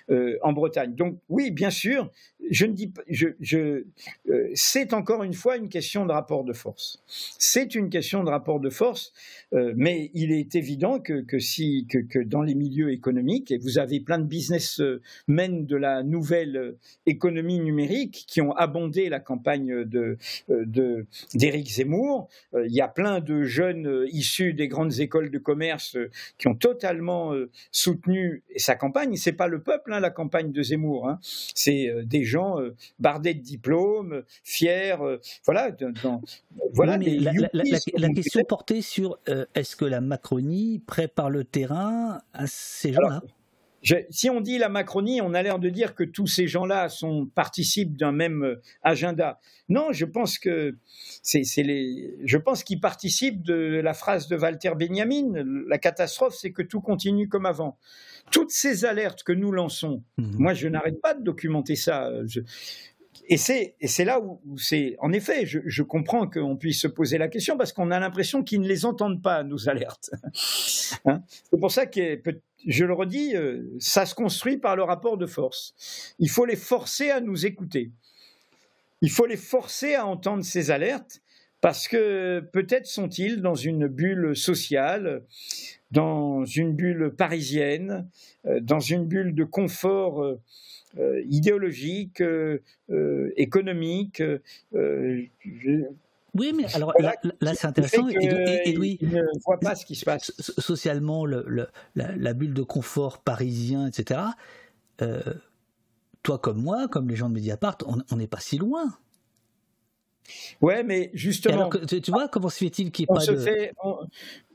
euh, en, Bretagne. Donc oui, bien sûr, je ne dis euh, c'est encore une fois une question de rapport de force. C'est une question de rapport de force, euh, mais il est évident que, si que, dans les milieux économiques, et vous avez plein de businessmen de la nouvelle économie numérique qui ont abondé la campagne de d'Éric Zemmour, il y a plein de jeunes euh, issus des grandes écoles de commerce euh, qui ont totalement euh, soutenu sa campagne. C'est pas le peuple, hein, la campagne de Zemmour. Hein. C'est des gens bardés de diplômes, fiers. voilà. voilà la, question portait sur est-ce que la Macronie prépare le terrain à ces gens-là? Si on dit la Macronie, on a l'air de dire que tous ces gens-là sont participent d'un même euh, agenda. Non, je pense que c'est les, je pense qu'ils participent de la phrase de Walter Benjamin. La catastrophe, c'est que tout continue comme avant. Toutes ces alertes que nous lançons, mhm. moi, je n'arrête pas de documenter ça. et c'est là où, c'est. En effet, je, je comprends qu'on puisse se poser la question parce qu'on a l'impression qu'ils ne les entendent pas, nos alertes. Hein c'est pour ça que je le redis, euh, ça se construit par le rapport de force. Il faut les forcer à nous écouter. Il faut les forcer à entendre ces alertes parce que peut-être sont-ils dans une bulle sociale, dans une bulle parisienne, euh, dans une bulle de confort euh, idéologique, économique. Oui, mais alors là, c'est intéressant. Et, il ne voit pas ce qui se passe. Socialement, le, la, bulle de confort parisien, etc. Euh, toi comme moi, comme les gens de Mediapart, on n'est pas si loin. Ouais, mais justement. tu, vois, comment se fait-il qu'il n'y ait pas se Fait,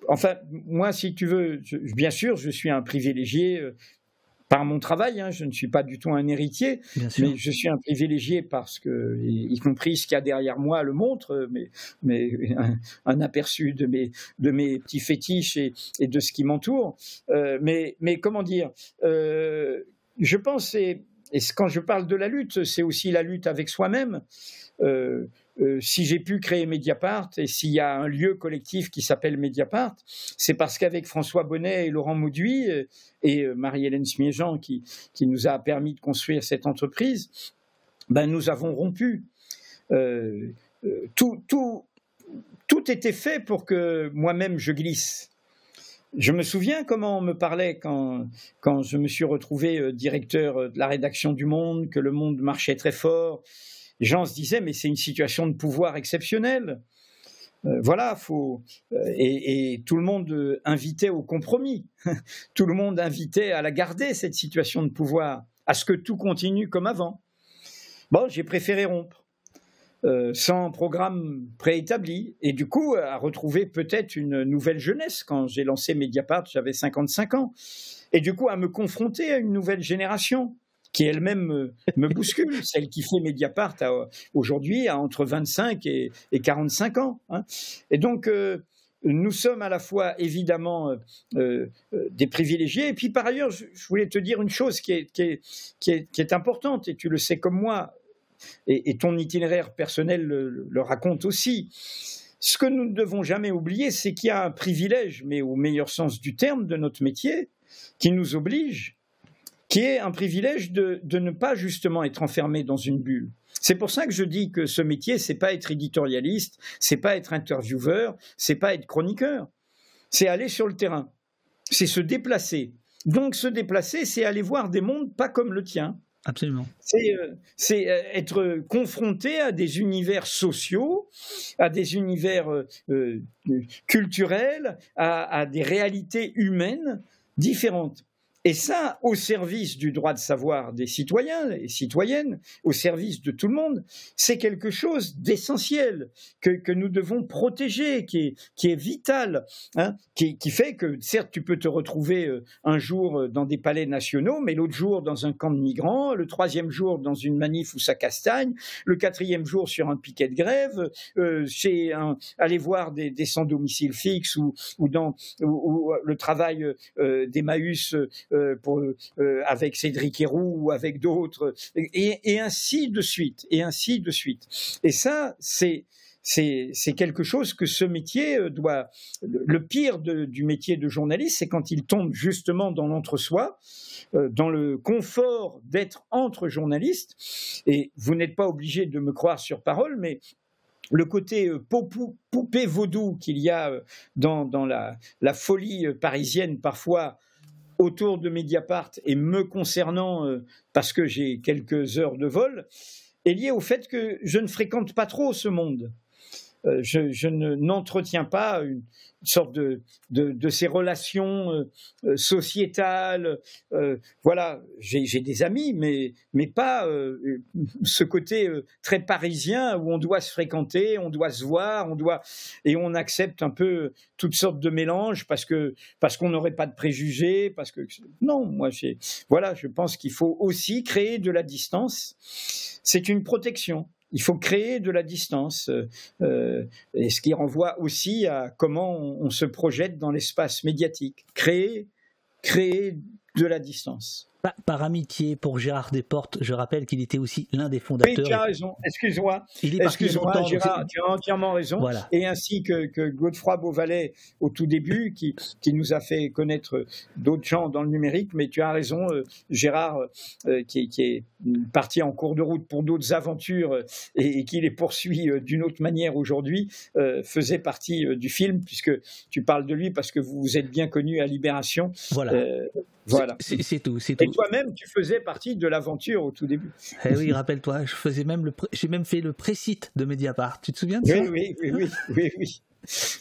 enfin, moi, si tu veux, bien sûr, je suis un privilégié euh, par mon travail, hein, je ne suis pas du tout un héritier, mais je suis un privilégié parce que, y, compris ce qu'il y a derrière moi le montre, mais, mais un, aperçu de mes, de mes petits fétiches et, et de ce qui m'entoure. Euh, mais, mais comment dire euh, Je pense, et, et, quand je parle de la lutte, c'est aussi la lutte avec soi-même. Euh, euh, si j'ai pu créer Mediapart et s'il y a un lieu collectif qui s'appelle Mediapart, c'est parce qu'avec François Bonnet et Laurent Mauduit euh, et euh, Marie-Hélène Smiejean qui, qui, nous a permis de construire cette entreprise, ben nous avons rompu. tout, tout, tout était fait pour que moi-même je glisse. Je me souviens comment on me parlait quand, quand je me suis retrouvé directeur de la rédaction du Monde, que le Monde marchait très fort, les gens se disaient mais c'est une situation de pouvoir exceptionnelle. Euh, voilà, faut euh, et, tout le monde euh, invitait au compromis. tout le monde invitait à la garder cette situation de pouvoir, à ce que tout continue comme avant. Bon, j'ai préféré rompre. sans programme préétabli, et du coup à retrouver peut-être une nouvelle jeunesse. Quand j'ai lancé Mediapart, j'avais 55 ans, et du coup à me confronter à une nouvelle génération qui elle-même me, bouscule, celle qui fait Mediapart aujourd'hui a entre 25 et, 45 ans. Hein. Et donc, euh, nous sommes à la fois évidemment euh, euh, des privilégiés, et puis par ailleurs, je, voulais te dire une chose qui est, qui, est, importante, et tu le sais comme moi, et, ton itinéraire personnel le, raconte aussi. Ce que nous ne devons jamais oublier, c'est qu'il y a un privilège, mais au meilleur sens du terme, de notre métier, qui nous oblige qui est un privilège de, ne pas justement être enfermé dans une bulle. C'est pour ça que je dis que ce métier, c'est pas être éditorialiste, c'est pas être intervieweur, c'est pas être chroniqueur, c'est aller sur le terrain, c'est se déplacer. Donc se déplacer, c'est aller voir des mondes pas comme le tien. Absolument. C'est euh, euh, être confronté à des univers sociaux, à des univers euh, culturels, à des réalités humaines différentes. Et ça, au service du droit de savoir des citoyens et citoyennes, au service de tout le monde, c'est quelque chose d'essentiel que, nous devons protéger, qui est, vital, hein, qui, fait que, certes, tu peux te retrouver euh, un jour euh, dans des palais nationaux, mais l'autre jour dans un camp de migrants, le troisième jour dans une manif où ça castagne, le quatrième jour sur un piquet de grève, euh, aller voir des, des sans domicile fixe ou, ou dans ou, le travail euh, d'Emmaüs euh, euh, avec Cédric Héroux ou avec d'autres, et, ainsi de suite, et ainsi de suite. Et ça, c'est c'est quelque chose que ce métier doit. Le pire du métier de journaliste, c'est quand il tombe justement dans l'entre-soi, dans le confort d'être entre journalistes. Et vous n'êtes pas obligé de me croire sur parole, mais le côté poupée vaudou qu'il y a dans, la, la, folie parisienne parfois autour de Mediapart et me concernant euh, parce que j'ai quelques heures de vol est lié au fait que je ne fréquente pas trop ce monde. Euh, je, n'entretiens pas une, sorte de, de, ces relations euh, euh, sociétales. voilà, j'ai des amis, mais, mais pas ce côté très parisien où on doit se fréquenter, on doit se voir, on doit et on accepte un peu toutes sortes de mélanges parce que parce qu'on n'aurait pas de préjugés, parce que non, moi voilà, je pense qu'il faut aussi créer de la distance. C'est une protection il faut créer de la distance, euh, euh, et ce qui renvoie aussi à comment on, se projette dans l'espace médiatique. Créer, créer de la distance. Par, amitié pour Gérard Desportes, je rappelle qu'il était aussi l'un des fondateurs. Oui, tu as raison. Excuse-moi. Excuse-moi, Gérard, tu as entièrement raison. Et ainsi que, que, Godefroy Beauvalet au tout début, qui, qui nous a fait connaître d'autres gens dans le numérique. Mais tu as raison, euh, Gérard, euh, qui, qui, est parti en cours de route pour d'autres aventures euh, et, qui les poursuit d'une autre manière aujourd'hui, faisait partie du film, puisque tu parles de lui parce que vous vous êtes bien connu à Libération. Voilà. Voilà. C'est tout, c'est tout. Et toi-même, tu faisais partie de l'aventure au tout début. Eh oui, rappelle-toi, je faisais même le, j'ai même fait le pré-site de Mediapart. Tu te souviens de ça oui, oui, oui, oui, oui.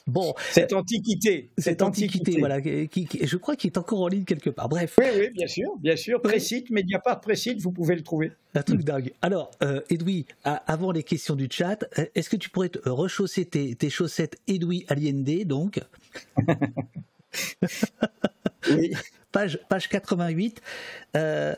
Bon, cette antiquité, cette, antiquité, voilà, qui, je crois qu'il est encore en ligne quelque part. Bref. Oui, oui, bien sûr, bien sûr. Précite, Mediapart Précite, vous pouvez le trouver. Un truc dingue. Alors, euh, Edoui, avant les questions du chat, euh, est-ce que tu pourrais te rechausser tes, tes chaussettes Edoui Allende, donc? Oui page, page 88. Euh,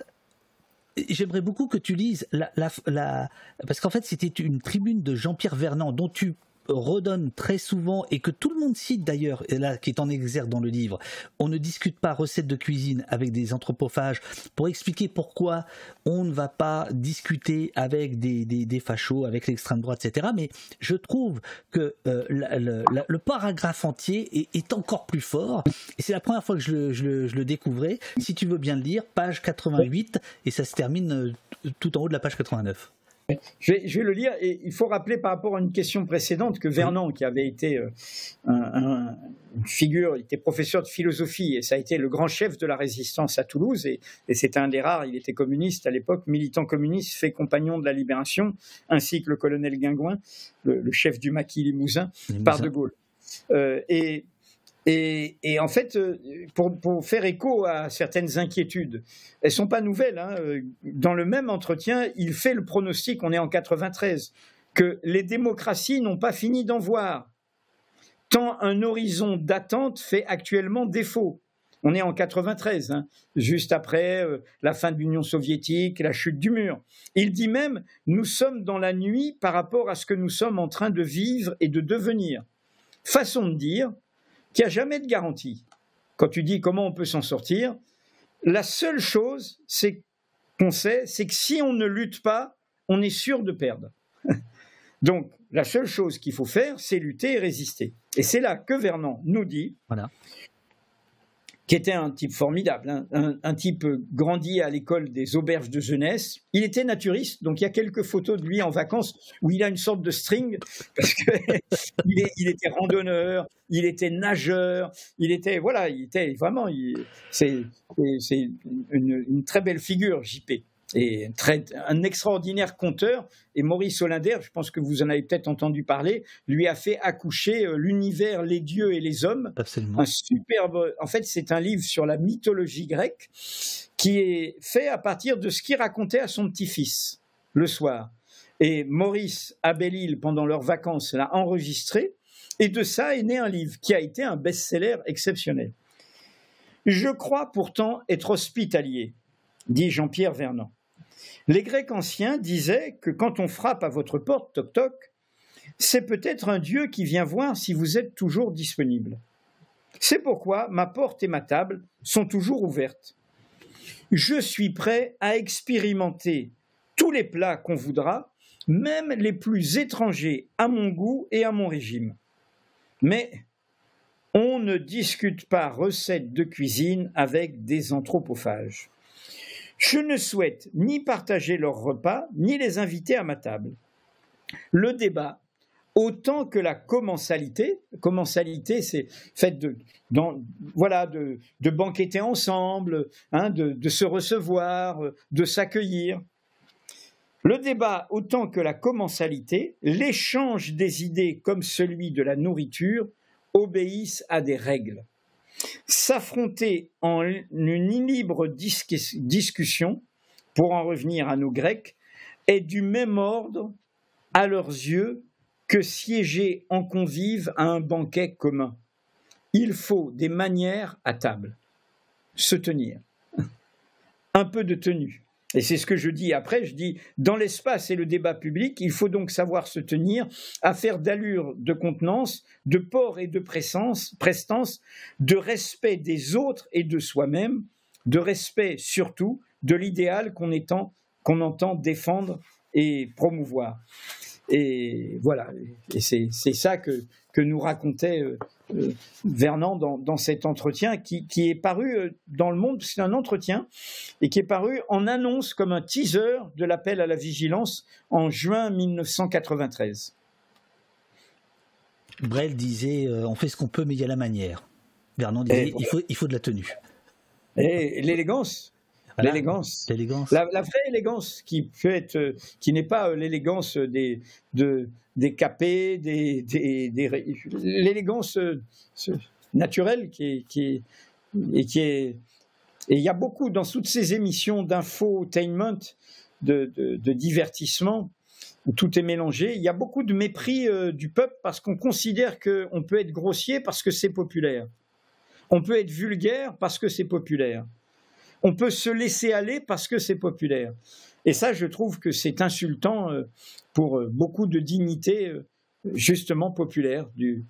j'aimerais beaucoup que tu lises la, la parce qu'en fait c'était une tribune de Jean-Pierre Vernant dont tu redonne très souvent et que tout le monde cite d'ailleurs, et là qui est en exergue dans le livre, on ne discute pas recettes de cuisine avec des anthropophages pour expliquer pourquoi on ne va pas discuter avec des, des, fachos, avec l'extrême droite, etc. Mais je trouve que euh, le paragraphe entier est, encore plus fort et c'est la première fois que je le, je, le, je le, découvrais. Si tu veux bien le lire, page 88 et ça se termine euh, tout en haut de la page 89. Je vais, le lire et il faut rappeler par rapport à une question précédente que Vernon, qui avait été euh, un, une figure, il était professeur de philosophie et ça a été le grand chef de la résistance à Toulouse et, et c'était un des rares, il était communiste à l'époque, militant communiste, fait compagnon de la libération, ainsi que le colonel Guingouin, le, chef du maquis Limousin, par De Gaulle. Euh, et et, en fait, euh, pour, faire écho à certaines inquiétudes, elles sont pas nouvelles. Hein. Dans le même entretien, il fait le pronostic, on est en 93, que les démocraties n'ont pas fini d'en voir, tant un horizon d'attente fait actuellement défaut. On est en 93, hein, juste après euh, la fin de l'Union soviétique, la chute du mur. Il dit même, nous sommes dans la nuit par rapport à ce que nous sommes en train de vivre et de devenir. Façon de dire, qu'il n'y a jamais de garantie. Quand tu dis comment on peut s'en sortir, la seule chose c'est qu'on sait, c'est que si on ne lutte pas, on est sûr de perdre. Donc, la seule chose qu'il faut faire, c'est lutter et résister. Et c'est là que Vernon nous dit voilà qui était un type formidable, un, type grandi à l'école des auberges de jeunesse. Il était naturiste, donc il y a quelques photos de lui en vacances où il a une sorte de string, parce qu'il il était randonneur, il était nageur, il était, voilà, il était vraiment, c'est une, une, très belle figure, JP. Et très, un extraordinaire conteur. Et Maurice Hollander, je pense que vous en avez peut-être entendu parler, lui a fait accoucher euh, l'univers, les dieux et les hommes. Absolument. Un superbe. En fait, c'est un livre sur la mythologie grecque qui est fait à partir de ce qu'il racontait à son petit-fils le soir. Et Maurice à Belle-Île, pendant leurs vacances, l'a enregistré. Et de ça est né un livre qui a été un best-seller exceptionnel. Je crois pourtant être hospitalier, dit Jean-Pierre Vernant. Les Grecs anciens disaient que quand on frappe à votre porte, toc toc, c'est peut-être un Dieu qui vient voir si vous êtes toujours disponible. C'est pourquoi ma porte et ma table sont toujours ouvertes. Je suis prêt à expérimenter tous les plats qu'on voudra, même les plus étrangers à mon goût et à mon régime. Mais on ne discute pas recettes de cuisine avec des anthropophages. Je ne souhaite ni partager leur repas, ni les inviter à ma table. Le débat, autant que la commensalité, commensalité, c'est fait de, banqueter ensemble, hein, de se recevoir, de s'accueillir. Le débat, autant que la commensalité, l'échange des idées comme celui de la nourriture, obéissent à des règles. S'affronter en une libre discussion, pour en revenir à nos Grecs, est du même ordre, à leurs yeux, que siéger en convive à un banquet commun. Il faut des manières à table, se tenir, un peu de tenue, et c'est ce que je dis après, je dis, dans l'espace et le débat public, il faut donc savoir se tenir, à faire d'allure, de contenance, de port et de prestance, de respect des autres et de soi-même, de respect surtout de l'idéal qu'on entend défendre et promouvoir. Et voilà, et c'est ça que, que nous racontait euh, euh, Vernon dans, cet entretien qui, est paru euh, dans le monde, c'est un entretien, et qui est paru en annonce comme un teaser de l'appel à la vigilance en juin 1993. Brel disait on fait ce qu'on peut, mais il y a la manière. Vernon disait il, faut, il faut de la tenue. Et l'élégance, l'élégance. La, la, vraie élégance qui peut être, qui n'est pas l'élégance des, de, des capés, des, l'élégance euh, naturelle qui est, qui et qui est et il y a beaucoup dans toutes ces émissions d'infotainment, de, de, divertissement, où tout est mélangé, il y a beaucoup de mépris euh, du peuple parce qu'on considère qu'on peut être grossier parce que c'est populaire. On peut être vulgaire parce que c'est populaire. On peut se laisser aller parce que c'est populaire. Et ça, je trouve que c'est insultant euh, pour euh, beaucoup de dignités euh, justement populaires du,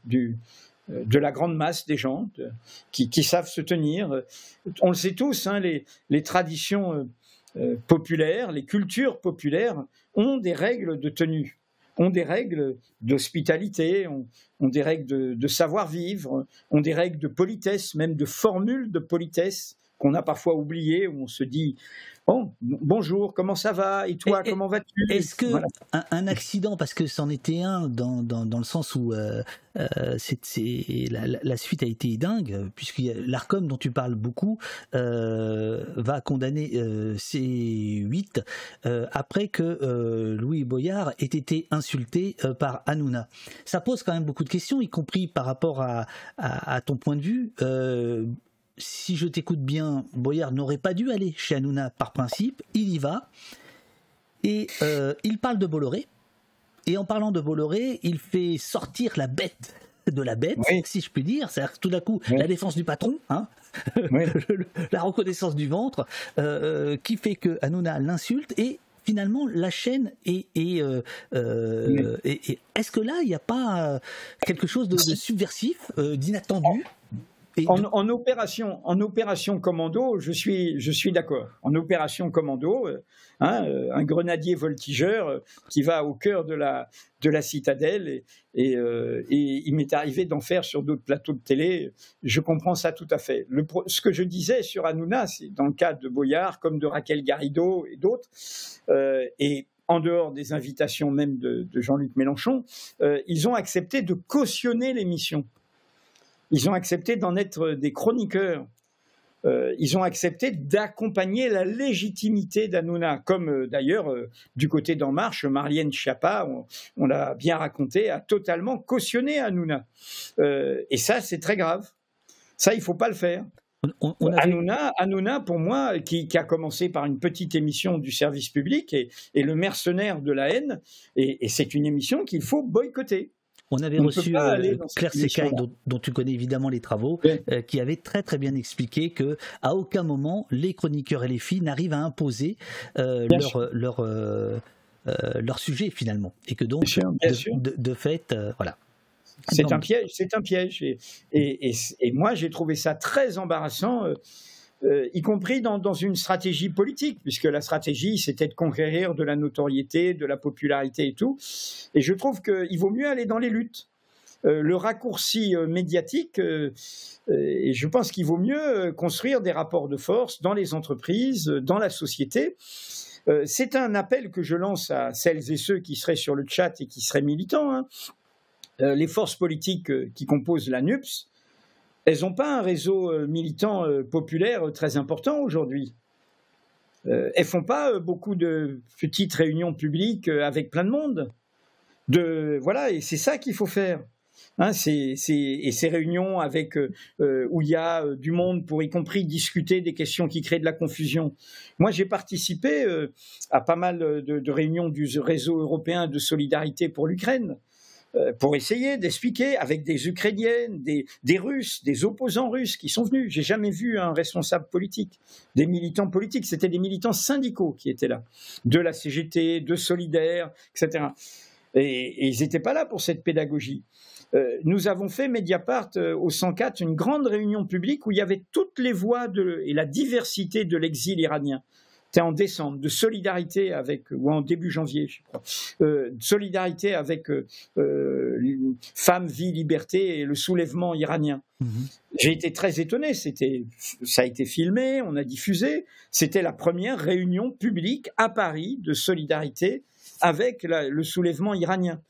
de la grande masse des gens qui, savent se tenir. On le sait tous, hein, les, traditions populaires, les cultures populaires ont des règles de tenue, ont des règles d'hospitalité, ont, ont, des règles de, de savoir-vivre, ont des règles de politesse, même de formules de politesse qu'on a parfois oubliées, où on se dit Bon, bonjour, comment ça va? Et toi, comment vas-tu? Est-ce que un, accident, parce que c'en était un dans, dans, le sens où euh, euh la, suite a été dingue, puisque l'Arcom dont tu parles beaucoup euh, va condamner euh, C8 après que Louis Boyard ait été insulté par Hanouna. Ça pose quand même beaucoup de questions, y compris par rapport à, à ton point de vue si je t'écoute bien, Boyard n'aurait pas dû aller chez Hanouna par principe. Il y va. Et euh, il parle de Bolloré. Et en parlant de Bolloré, il fait sortir la bête de la bête, si je puis dire. C'est-à-dire tout d'un coup, la défense du patron, hein la reconnaissance du ventre, euh, euh, qui fait que Hanouna l'insulte et finalement la chaîne est. est-ce que là, il n'y a pas quelque chose de, de subversif, d'inattendu? En, opération, en opération commando, je suis, je suis d'accord. En opération commando, euh, hein, euh, un grenadier voltigeur euh, qui va au cœur de la, de la citadelle et, et, il m'est arrivé d'en faire sur d'autres plateaux de télé. Je comprends ça tout à fait. Le, ce que je disais sur Hanouna, c'est dans le cas de Boyard, comme de Raquel Garrido et d'autres, et en dehors des invitations même de, de Jean-Luc Mélenchon, ils ont accepté de cautionner l'émission. Ils ont accepté d'en être des chroniqueurs. euh, ils ont accepté d'accompagner la légitimité d'Anouna, comme euh, d'ailleurs euh, du côté d'En Marche, Marlène Schiappa, on, l'a bien raconté, a totalement cautionné Hanouna. et ça, c'est très grave. Ça, il faut pas le faire. On, Hanouna, pour moi, qui, a commencé par une petite émission du service public et, le mercenaire de la haine, et c'est une émission qu'il faut boycotter. On avait reçu euh, Claire Secaille, dont, tu connais évidemment les travaux, euh, qui avait très très bien expliqué que à aucun moment les chroniqueurs et les filles n'arrivent à imposer euh, leur, leur, leur, sujet finalement, et que donc de, fait, voilà. C'est un piège, c'est un piège, et, et, et moi j'ai trouvé ça très embarrassant. Euh, y compris dans, une stratégie politique, puisque la stratégie, c'était de conquérir de la notoriété, de la popularité et tout. Et je trouve qu'il vaut mieux aller dans les luttes. Euh, le raccourci euh, médiatique, et je pense qu'il vaut mieux construire des rapports de force dans les entreprises, dans la société. C'est un appel que je lance à celles et ceux qui seraient sur le chat et qui seraient militants. Hein. Les forces politiques qui composent la NUPS, elles n'ont pas un réseau euh, militant euh, populaire euh, très important aujourd'hui. Elles font pas beaucoup de petites réunions publiques avec plein de monde. De, voilà, et c'est ça qu'il faut faire. Hein, et ces réunions avec où il y a du monde pour y compris discuter des questions qui créent de la confusion. Moi, j'ai participé à pas mal de, réunions du réseau européen de solidarité pour l'Ukraine. Euh, pour essayer d'expliquer avec des Ukrainiennes, des, Russes, des opposants russes qui sont venus. J'ai jamais vu un responsable politique, des militants politiques. C'était des militants syndicaux qui étaient là, de la CGT, de Solidaire, etc. Et, ils n'étaient pas là pour cette pédagogie. Euh, nous avons fait Mediapart euh, au 104 une grande réunion publique où il y avait toutes les voix et la diversité de l'exil iranien c'était en décembre, de solidarité avec, ou en début janvier, je crois, euh, de solidarité avec euh, euh, Femmes, Vie, Liberté et le soulèvement iranien. Mhm. J'ai été très étonné, c'était, ça a été filmé, on a diffusé, c'était la première réunion publique à Paris de solidarité avec le soulèvement iranien.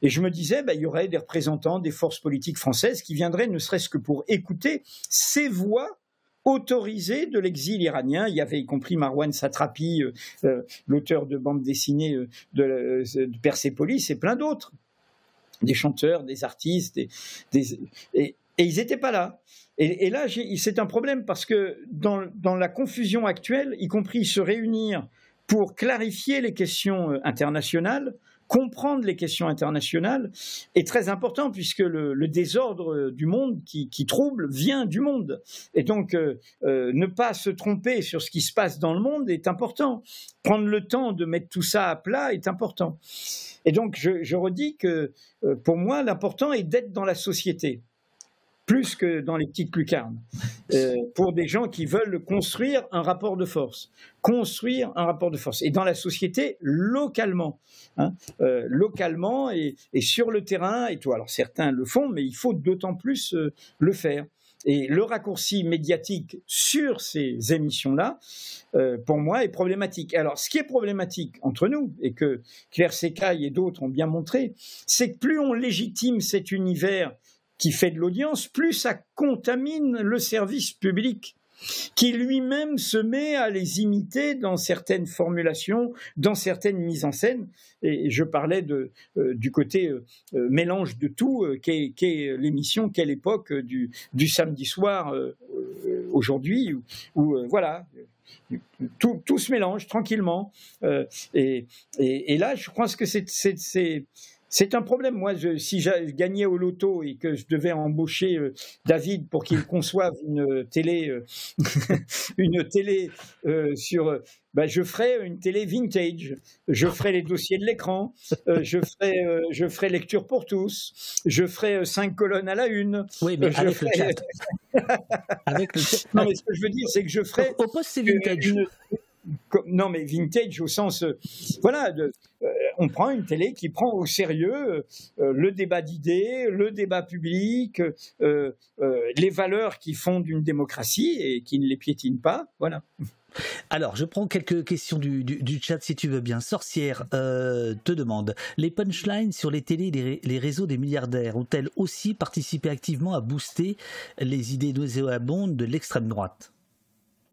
Et je me disais, bah, il y aurait des représentants des forces politiques françaises qui viendraient ne serait-ce que pour écouter ces voix autorisé de l'exil iranien. Il y avait y compris Marwan Satrapi, euh, euh, l'auteur de bande dessinée euh, de, de, Persepolis et plein d'autres, des chanteurs, des artistes, et, ils n'étaient pas là. Et, là, c'est un problème parce que dans, la confusion actuelle, y compris se réunir pour clarifier les questions internationales, comprendre les questions internationales est très important puisque le, désordre du monde qui, trouble vient du monde. Et donc, euh, euh, ne pas se tromper sur ce qui se passe dans le monde est important. Prendre le temps de mettre tout ça à plat est important. Et donc, je redis que euh, pour moi, l'important est d'être dans la société plus que dans les petites lucarnes, euh, pour des gens qui veulent construire un rapport de force, construire un rapport de force, et dans la société localement, hein, euh, localement et, sur le terrain et tout. Alors certains le font, mais il faut d'autant plus euh, le faire. Et le raccourci médiatique sur ces émissions-là, pour moi, est problématique. Alors, ce qui est problématique entre nous, et que Claire Secaille et d'autres ont bien montré, c'est que plus on légitime cet univers qui fait de l'audience, plus ça contamine le service public qui lui-même se met à les imiter dans certaines formulations, dans certaines mises en scène. Et je parlais euh, du côté euh, euh, mélange de tout, qu'est l'émission, quelle époque du, samedi soir aujourd'hui, où, voilà, tout, se mélange tranquillement. Et, et, et, là, je pense que c'est c'est un problème. Moi, si je gagnais au loto et que je devais embaucher euh, David pour qu'il conçoive une télé, euh, une télé euh, sur, bah, je ferais une télé vintage. Je ferais les dossiers de l'écran. je ferais, je ferais lecture pour tous. Je ferais cinq colonnes à la une. Oui, mais avec le chat. avec le chat. Non, mais ce que je veux dire, c'est que je ferais. Au, poste, c'est vintage non, mais vintage au sens, euh, voilà, de, euh, on prend une télé qui prend au sérieux euh, le débat d'idées, le débat public, les valeurs qui font d'une démocratie et qui ne les piétinent pas, voilà. Alors, je prends quelques questions du, chat si tu veux bien. Sorcière te demande les punchlines sur les télés, les, les réseaux des milliardaires ont-elles aussi participé activement à booster les idées nauséabondes de l'extrême droite?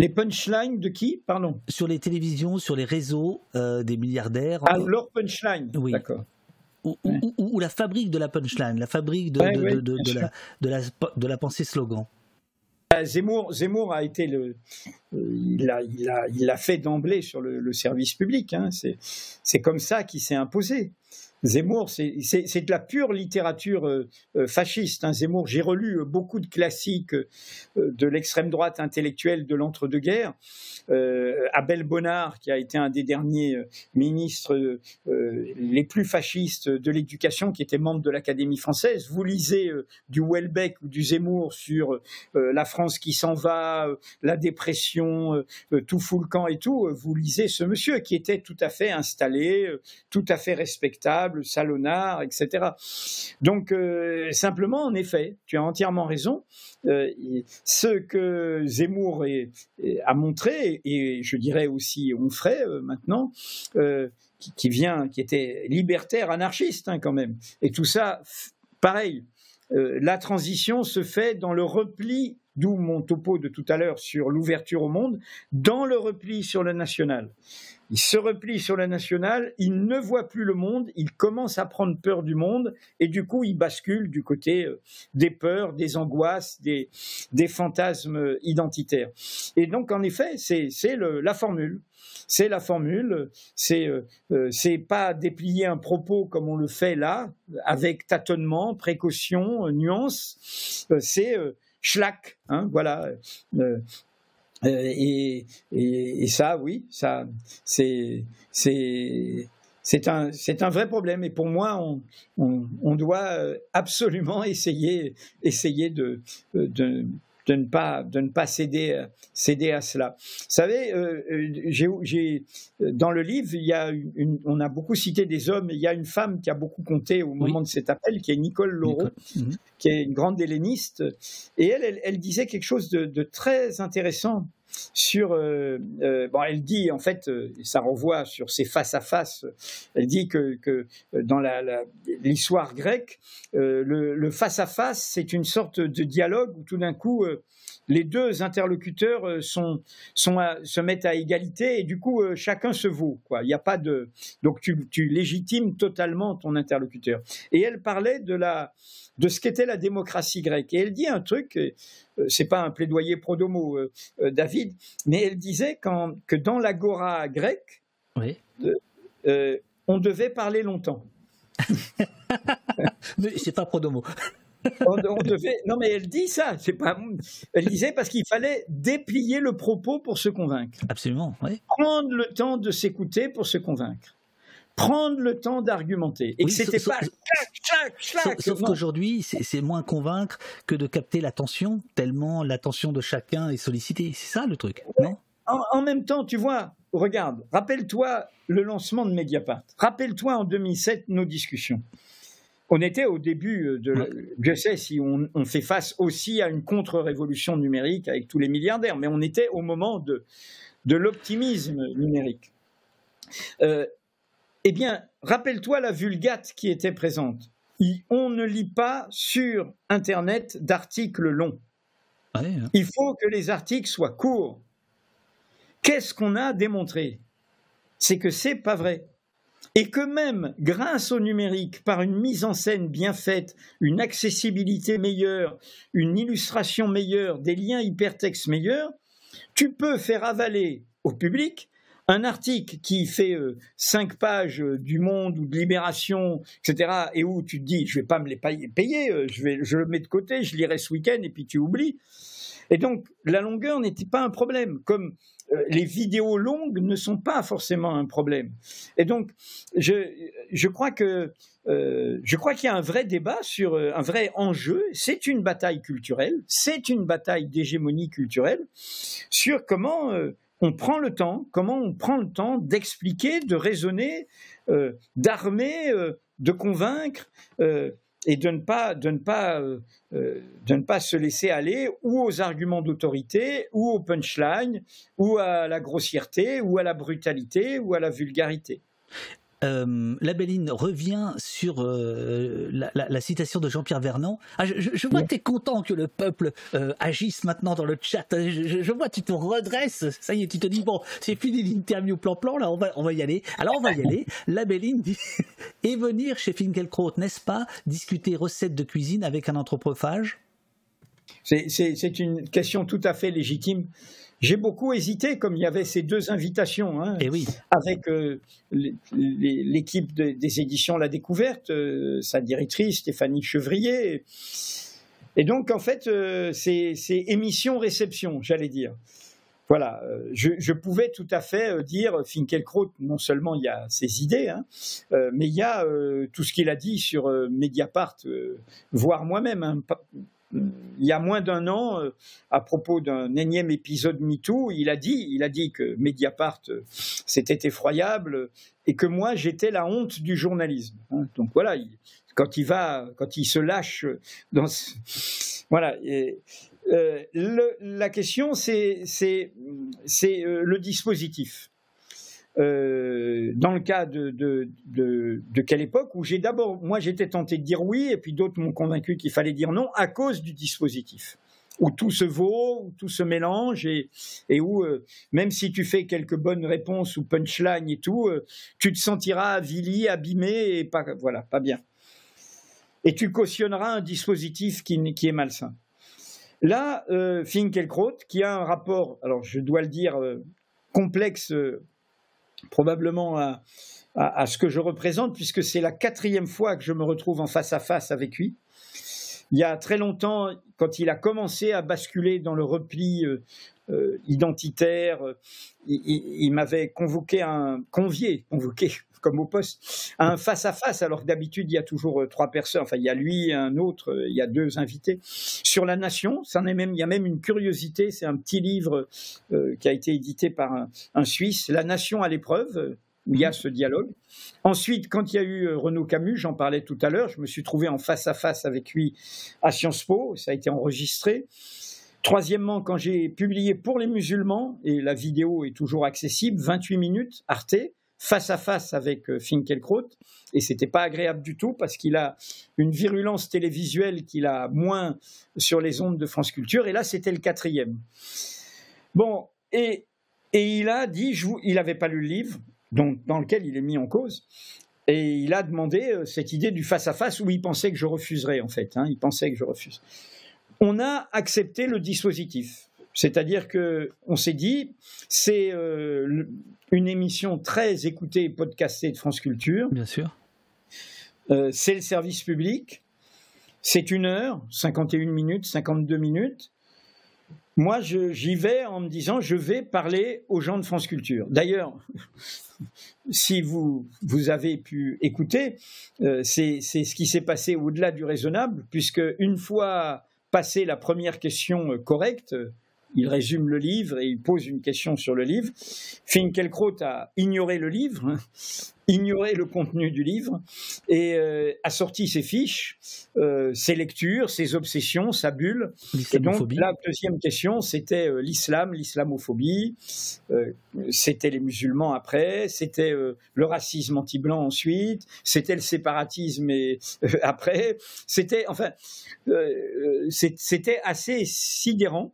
Les punchlines de qui Pardon? Sur les télévisions, sur les réseaux des milliardaires. Ah, leur punchline. Oui. D'accord. Ou, la fabrique de la punchline, la fabrique de, la, de la pensée slogan. Bah, Zemmour, Zemmour a été le, euh, il l'a il a, il a fait d'emblée sur le, service public. Hein. C'est comme ça qu'il s'est imposé. Zemmour, c'est de la pure littérature euh, euh, fasciste. Hein. Zemmour, j'ai relu beaucoup de classiques de l'extrême droite intellectuelle de l'entre-deux-guerres. Abel Bonnard, qui a été un des derniers ministres les plus fascistes de l'éducation, qui était membre de l'Académie française. Vous lisez du Welbeck ou du Zemmour sur la France qui s'en va, la dépression, tout fout le camp et tout. Vous lisez ce monsieur qui était tout à fait installé, tout à fait respectable Salonard, etc. Donc, euh, simplement, en effet, tu as entièrement raison. Euh, ce que Zemmour a montré, et je dirais aussi Onfray euh, maintenant, qui, vient, qui était libertaire, anarchiste hein, quand même, et tout ça, pareil. la transition se fait dans le repli d'où mon topo de tout à l'heure sur l'ouverture au monde, dans le repli sur le national. Il se replie sur le national, il ne voit plus le monde, il commence à prendre peur du monde, et du coup il bascule du côté euh, des peurs, des angoisses, des, des fantasmes identitaires. Et donc en effet, c'est la formule. C'est la formule, c'est euh, euh, pas déplier un propos comme on le fait là, avec tâtonnement, précaution, nuance. c'est Schlack, hein, voilà. Euh, euh, et, et, ça, oui, ça, c'est, c'est, c'est un, c'est un vrai problème. Et pour moi, on, on, on doit euh, absolument essayer, essayer de, de de ne pas, de ne pas céder, céder à cela. Vous savez, euh, euh, j'ai, dans le livre, il y a une, on a beaucoup cité des hommes, il y a une femme qui a beaucoup compté au moment de cet appel, qui est Nicole Laureau, mhm. qui est une grande helléniste, et elle, elle, disait quelque chose de, de très intéressant sur. Euh, euh, bon, elle dit en fait, euh, ça renvoie sur ses face à face. Elle dit que, que dans l'histoire grecque, le, face à face, c'est une sorte de dialogue où tout d'un coup les deux interlocuteurs sont, sont se mettent à égalité et du coup chacun se vaut. Quoi. Il n'y a pas de donc tu, tu légitimes totalement ton interlocuteur. Et elle parlait de la de ce qu'était la démocratie grecque. Et elle dit un truc, euh, c'est pas un plaidoyer pro domo, euh, euh, David, mais elle disait que dans l'agora grecque, on devait parler longtemps. mais c'est pas pro domo. on, devait... Non, mais elle dit ça. C'est pas. Elle disait parce qu'il fallait déplier le propos pour se convaincre. Absolument. Oui. Prendre le temps de s'écouter pour se convaincre prendre le temps d'argumenter et que c'était pas Sauf, qu'aujourd'hui, c'est moins convaincre que de capter l'attention, tellement l'attention de chacun est sollicitée. C'est ça le truc, non? En, même temps, tu vois, regarde, rappelle-toi le lancement de Mediapart. Rappelle-toi en 2007 nos discussions. On était au début de. Je sais si on, fait face aussi à une contre-révolution numérique avec tous les milliardaires, mais on était au moment de, de l'optimisme numérique. Euh, eh bien, rappelle-toi la vulgate qui était présente. On ne lit pas sur Internet d'articles longs. Hein. Il faut que les articles soient courts. Qu'est-ce qu'on a démontré? C'est que c'est pas vrai. Et que même grâce au numérique, par une mise en scène bien faite, une accessibilité meilleure, une illustration meilleure, des liens hypertextes meilleurs, tu peux faire avaler au public un article qui fait euh, cinq pages euh, du Monde ou de Libération, etc., et où tu te dis, je vais pas me les payer, euh, je, je le mets de côté, je lirai ce week-end, et puis tu oublies. Et donc, la longueur n'était pas un problème, comme les vidéos longues ne sont pas forcément un problème. Et donc, je, je crois que je crois qu'il y a un vrai débat sur un vrai enjeu. C'est une bataille culturelle, c'est une bataille d'hégémonie culturelle sur comment on prend le temps, comment on prend le temps d'expliquer, de raisonner, euh, d'armer, euh, de convaincre euh, et de ne pas, de ne pas, de ne pas se laisser aller ou aux arguments d'autorité, ou au punchline, ou à la grossièreté, ou à la brutalité, ou à la vulgarité. Euh, la Belline revient sur euh, la, citation de Jean-Pierre Vernant. Ah, je, vois que tu es content que le peuple euh, agisse maintenant dans le chat. Je, vois, tu te redresses. Ça y est, tu te dis, bon, c'est fini l'interview plan-plan, là, on va, on va y aller. Alors, on va y aller. La Belline dit Et venir chez Finkelkraut, n'est-ce pas? Discuter recettes de cuisine avec un anthropophage? C'est une question tout à fait légitime. J'ai beaucoup hésité, comme il y avait ces deux invitations, hein, Et eh oui. avec euh, l'équipe des éditions La Découverte, euh, sa directrice Stéphanie Chevrier. Et donc, en fait, euh, c'est émission-réception, j'allais dire. Voilà, je, pouvais tout à fait dire Finkelkraut, non seulement il y a ses idées, hein, mais il y a tout ce qu'il a dit sur Mediapart, voire moi-même. Hein, il y a moins d'un an, euh, à propos d'un énième épisode MeToo, il a dit, il a dit que Mediapart, euh, c'était effroyable et que moi, j'étais la honte du journalisme. Hein. Donc voilà, quand il va, quand il se lâche dans, voilà. Euh, la question, c'est le dispositif. Euh, dans le cas de, quelle époque où j'ai d'abord, moi j'étais tenté de dire oui, et puis d'autres m'ont convaincu qu'il fallait dire non à cause du dispositif, où tout se vaut, où tout se mélange, et, et où euh, même si tu fais quelques bonnes réponses ou punchline et tout, euh, tu te sentiras avili, abîmé, et pas, voilà, pas bien. Et tu cautionneras un dispositif qui, qui est malsain. Là, Finkelkraut, qui a un rapport, alors je dois le dire, complexe probablement à, ce que je représente, puisque c'est la quatrième fois que je me retrouve en face à face avec lui. Il y a très longtemps, quand il a commencé à basculer dans le repli euh, euh, identitaire, euh, il, m'avait convoqué un convié, convoqué comme au poste, un face à face, alors que d'habitude il y a toujours trois personnes. Enfin, il y a lui, un autre, il y a deux invités sur la nation. Ça est même, il y a même une curiosité. C'est un petit livre qui a été édité par un, un Suisse, La Nation à l'épreuve où il y a ce dialogue. Ensuite, quand il y a eu Renaud Camus, j'en parlais tout à l'heure, je me suis trouvé en face à face avec lui à Sciences Po, ça a été enregistré. Troisièmement, quand j'ai publié pour les musulmans, et la vidéo est toujours accessible, 28 minutes, Arte, face à face avec euh, Finkelkraut, et c'était pas agréable du tout parce qu'il a une virulence télévisuelle qu'il a moins sur les ondes de France Culture, et là c'était le quatrième. Bon, et, et il a dit, il n'avait pas lu le livre, donc, dans lequel il est mis en cause, et il a demandé euh, cette idée du face-à-face où il pensait que je refuserais, en fait, hein, il pensait que je refuse. On a accepté le dispositif. C'est-à-dire que on s'est dit, c'est euh, une émission très écoutée et podcastée de France Culture. Bien sûr. Euh, c'est le service public. C'est une heure, 51 minutes, 52 minutes. Moi, j'y vais en me disant, je vais parler aux gens de France Culture. D'ailleurs, si vous, vous avez pu écouter, euh, c'est ce qui s'est passé au-delà du raisonnable, puisque une fois passer la première question correcte, il résume le livre et il pose une question sur le livre. Finkelkraut a ignoré le livre, hein, ignoré le contenu du livre et euh, a sorti ses fiches, euh, ses lectures, ses obsessions, sa bulle. Et donc la deuxième question, c'était euh, l'islam, l'islamophobie, c'était les musulmans après, c'était le racisme anti-blanc ensuite, c'était le séparatisme et, après, c'était enfin c'était assez sidérant.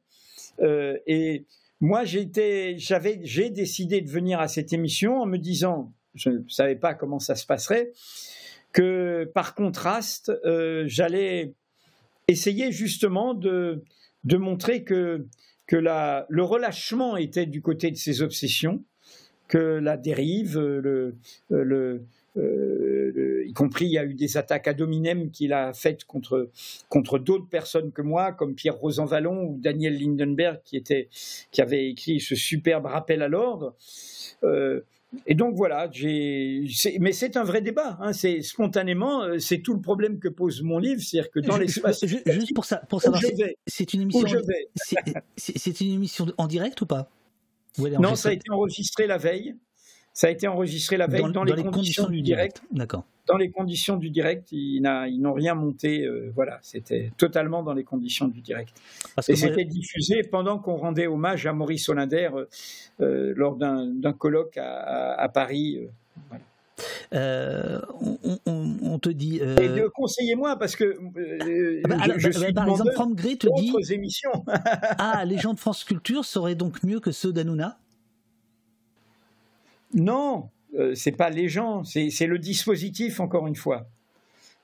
Et moi, j'avais, j'ai décidé de venir à cette émission en me disant, je ne savais pas comment ça se passerait, que par contraste, euh, j'allais essayer justement de, montrer que, le relâchement était du côté de ses obsessions, que la dérive, le, le, euh, y compris il y a eu des attaques à dominem qu'il a faites contre, contre d'autres personnes que moi, comme Pierre Rosanvallon ou Daniel Lindenberg, qui, était, qui avait écrit ce superbe rappel à l'ordre. Euh, et donc voilà, mais c'est un vrai débat. Hein, c'est spontanément, euh, c'est tout le problème que pose mon livre, c'est-à-dire que dans l'espace. Juste pour ça, pour savoir, c'est une émission. C'est une émission en direct ou pas? Non, ça a été enregistré la veille. Ça a été enregistré la veille dans, les, conditions, du direct. D'accord. Dans les conditions du direct, ils, n'ont rien monté. Euh, voilà, c'était totalement dans les conditions du direct. et c'était diffusé pendant qu'on rendait hommage à Maurice Hollander euh, lors d'un colloque à, Paris. on, te dit. Et conseillez-moi parce que ah bah, je, bah, suis par exemple, Franck Gray te dit. émissions. ah, les gens de France Culture seraient donc mieux que ceux d'Anouna Non, c'est pas les gens, c'est le dispositif encore une fois.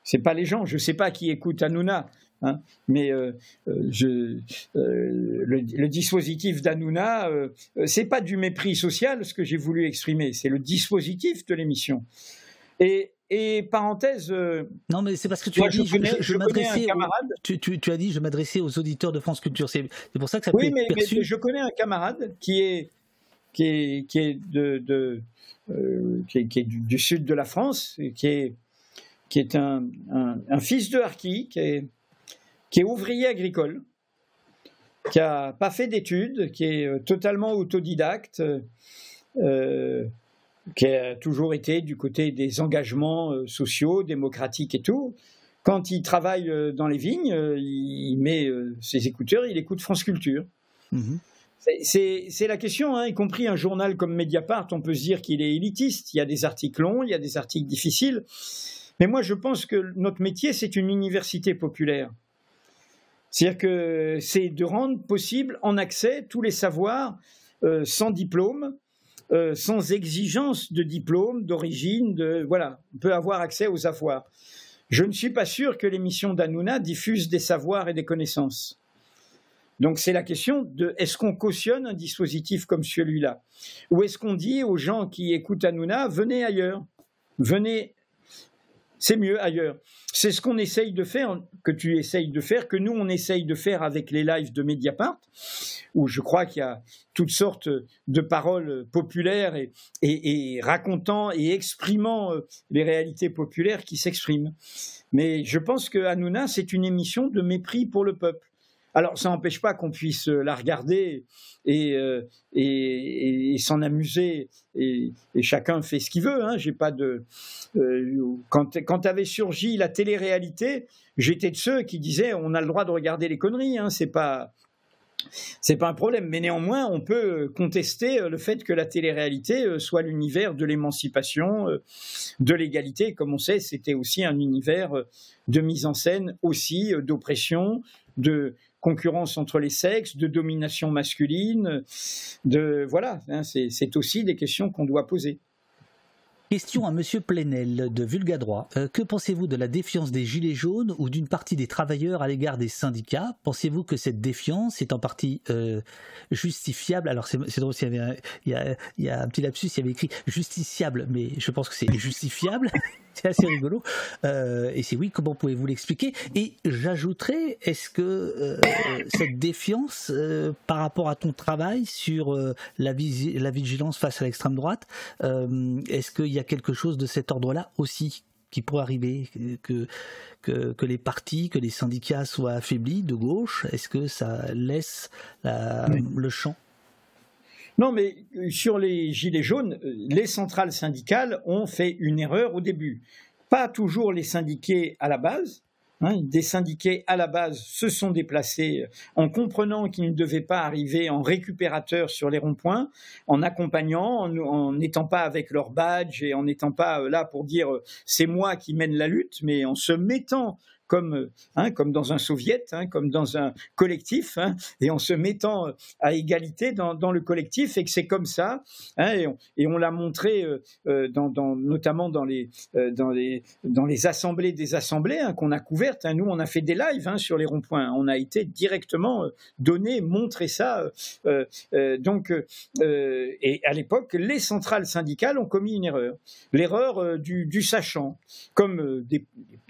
C'est pas les gens. Je sais pas qui écoute Hanouna. Hein, mais euh, euh, je, euh, le, dispositif d'Anouna, c'est pas du mépris social ce que j'ai voulu exprimer, c'est le dispositif de l'émission. Et, et parenthèse. non, mais c'est parce que tu as dit, je, je, m'adressais. Tu, tu, tu, as dit, je m'adressais aux auditeurs de France Culture. C'est pour ça que ça Oui, mais, mais, je connais un camarade qui est qui est du, sud de la France, qui est un, fils de harki, qui est qui est ouvrier agricole, qui n'a pas fait d'études, qui est euh, totalement autodidacte, euh, qui a toujours été du côté des engagements euh, sociaux, démocratiques et tout. Quand il travaille dans les vignes, il met ses écouteurs, il écoute France Culture. Mhm. C'est la question, hein, y compris un journal comme Mediapart, on peut se dire qu'il est élitiste. Il y a des articles longs, il y a des articles difficiles. Mais moi, je pense que notre métier, c'est une université populaire. C'est-à-dire que c'est de rendre possible en accès tous les savoirs euh, sans diplôme, euh, sans exigence de diplôme, d'origine, de voilà, on peut avoir accès aux savoirs. Je ne suis pas sûr que l'émission d'Anouna diffuse des savoirs et des connaissances. Donc c'est la question de est-ce qu'on cautionne un dispositif comme celui-là? Ou est-ce qu'on dit aux gens qui écoutent Hanouna, venez ailleurs, venez c'est mieux ailleurs? C'est ce qu'on essaye de faire, que tu essayes de faire, que nous on essaye de faire avec les lives de Mediapart, où je crois qu'il y a toutes sortes de paroles populaires et, racontant et exprimant euh, les réalités populaires qui s'expriment. Mais je pense que Hanouna, c'est une émission de mépris pour le peuple. Alors, ça n'empêche pas qu'on puisse euh, la regarder euh, et, et, s'en amuser, et, chacun fait ce qu'il veut. Hein. J'ai pas de. Euh, quand quand avait surgi la télé-réalité, j'étais de ceux qui disaient on a le droit de regarder les conneries. Hein. C'est pas c'est pas un problème, mais néanmoins, on peut contester le fait que la télé-réalité soit l'univers de l'émancipation, de l'égalité. Comme on sait, c'était aussi un univers de mise en scène, aussi d'oppression, de, concurrence entre les sexes, de domination masculine, de voilà, hein, c'est aussi des questions qu'on doit poser. Question à Monsieur Plenel de Vulgadroit. Euh, que pensez-vous de la défiance des Gilets jaunes ou d'une partie des travailleurs à l'égard des syndicats? Pensez-vous que cette défiance est en partie euh, justifiable? Alors c'est drôle, il y, avait il, y a, il y a un petit lapsus, il y avait écrit justiciable, mais je pense que c'est justifiable. c'est assez rigolo. Euh, et c'est oui, comment pouvez-vous l'expliquer? Et j'ajouterais, est-ce que euh, cette défiance euh, par rapport à ton travail sur la, la, vigilance face à l'extrême droite, est-ce qu'il y a quelque chose de cet ordre-là aussi qui pourrait arriver que, que, que, les partis, que les syndicats soient affaiblis de gauche? Est-ce que ça laisse le champ? Non, mais euh, sur les gilets jaunes, euh, les centrales syndicales ont fait une erreur au début. Pas toujours les syndiqués à la base. Hein, des syndiqués à la base se sont déplacés euh, en comprenant qu'ils ne devaient pas arriver en récupérateur sur les ronds-points, en accompagnant, en n'étant pas avec leur badge et en n'étant pas là pour dire c'est moi qui mène la lutte, mais en se mettant comme, hein, comme dans un soviet, hein, comme dans un collectif, hein, et en se mettant à égalité dans, le collectif, et que c'est comme ça, et on, l'a montré euh, euh, dans, notamment dans les, euh, dans, les, dans les assemblées des assemblées qu'on a couvertes. nous, on a fait des lives sur les ronds-points, on a été directement donné, montré ça. donc, et à l'époque, les centrales syndicales ont commis une erreur, l'erreur du, sachant, comme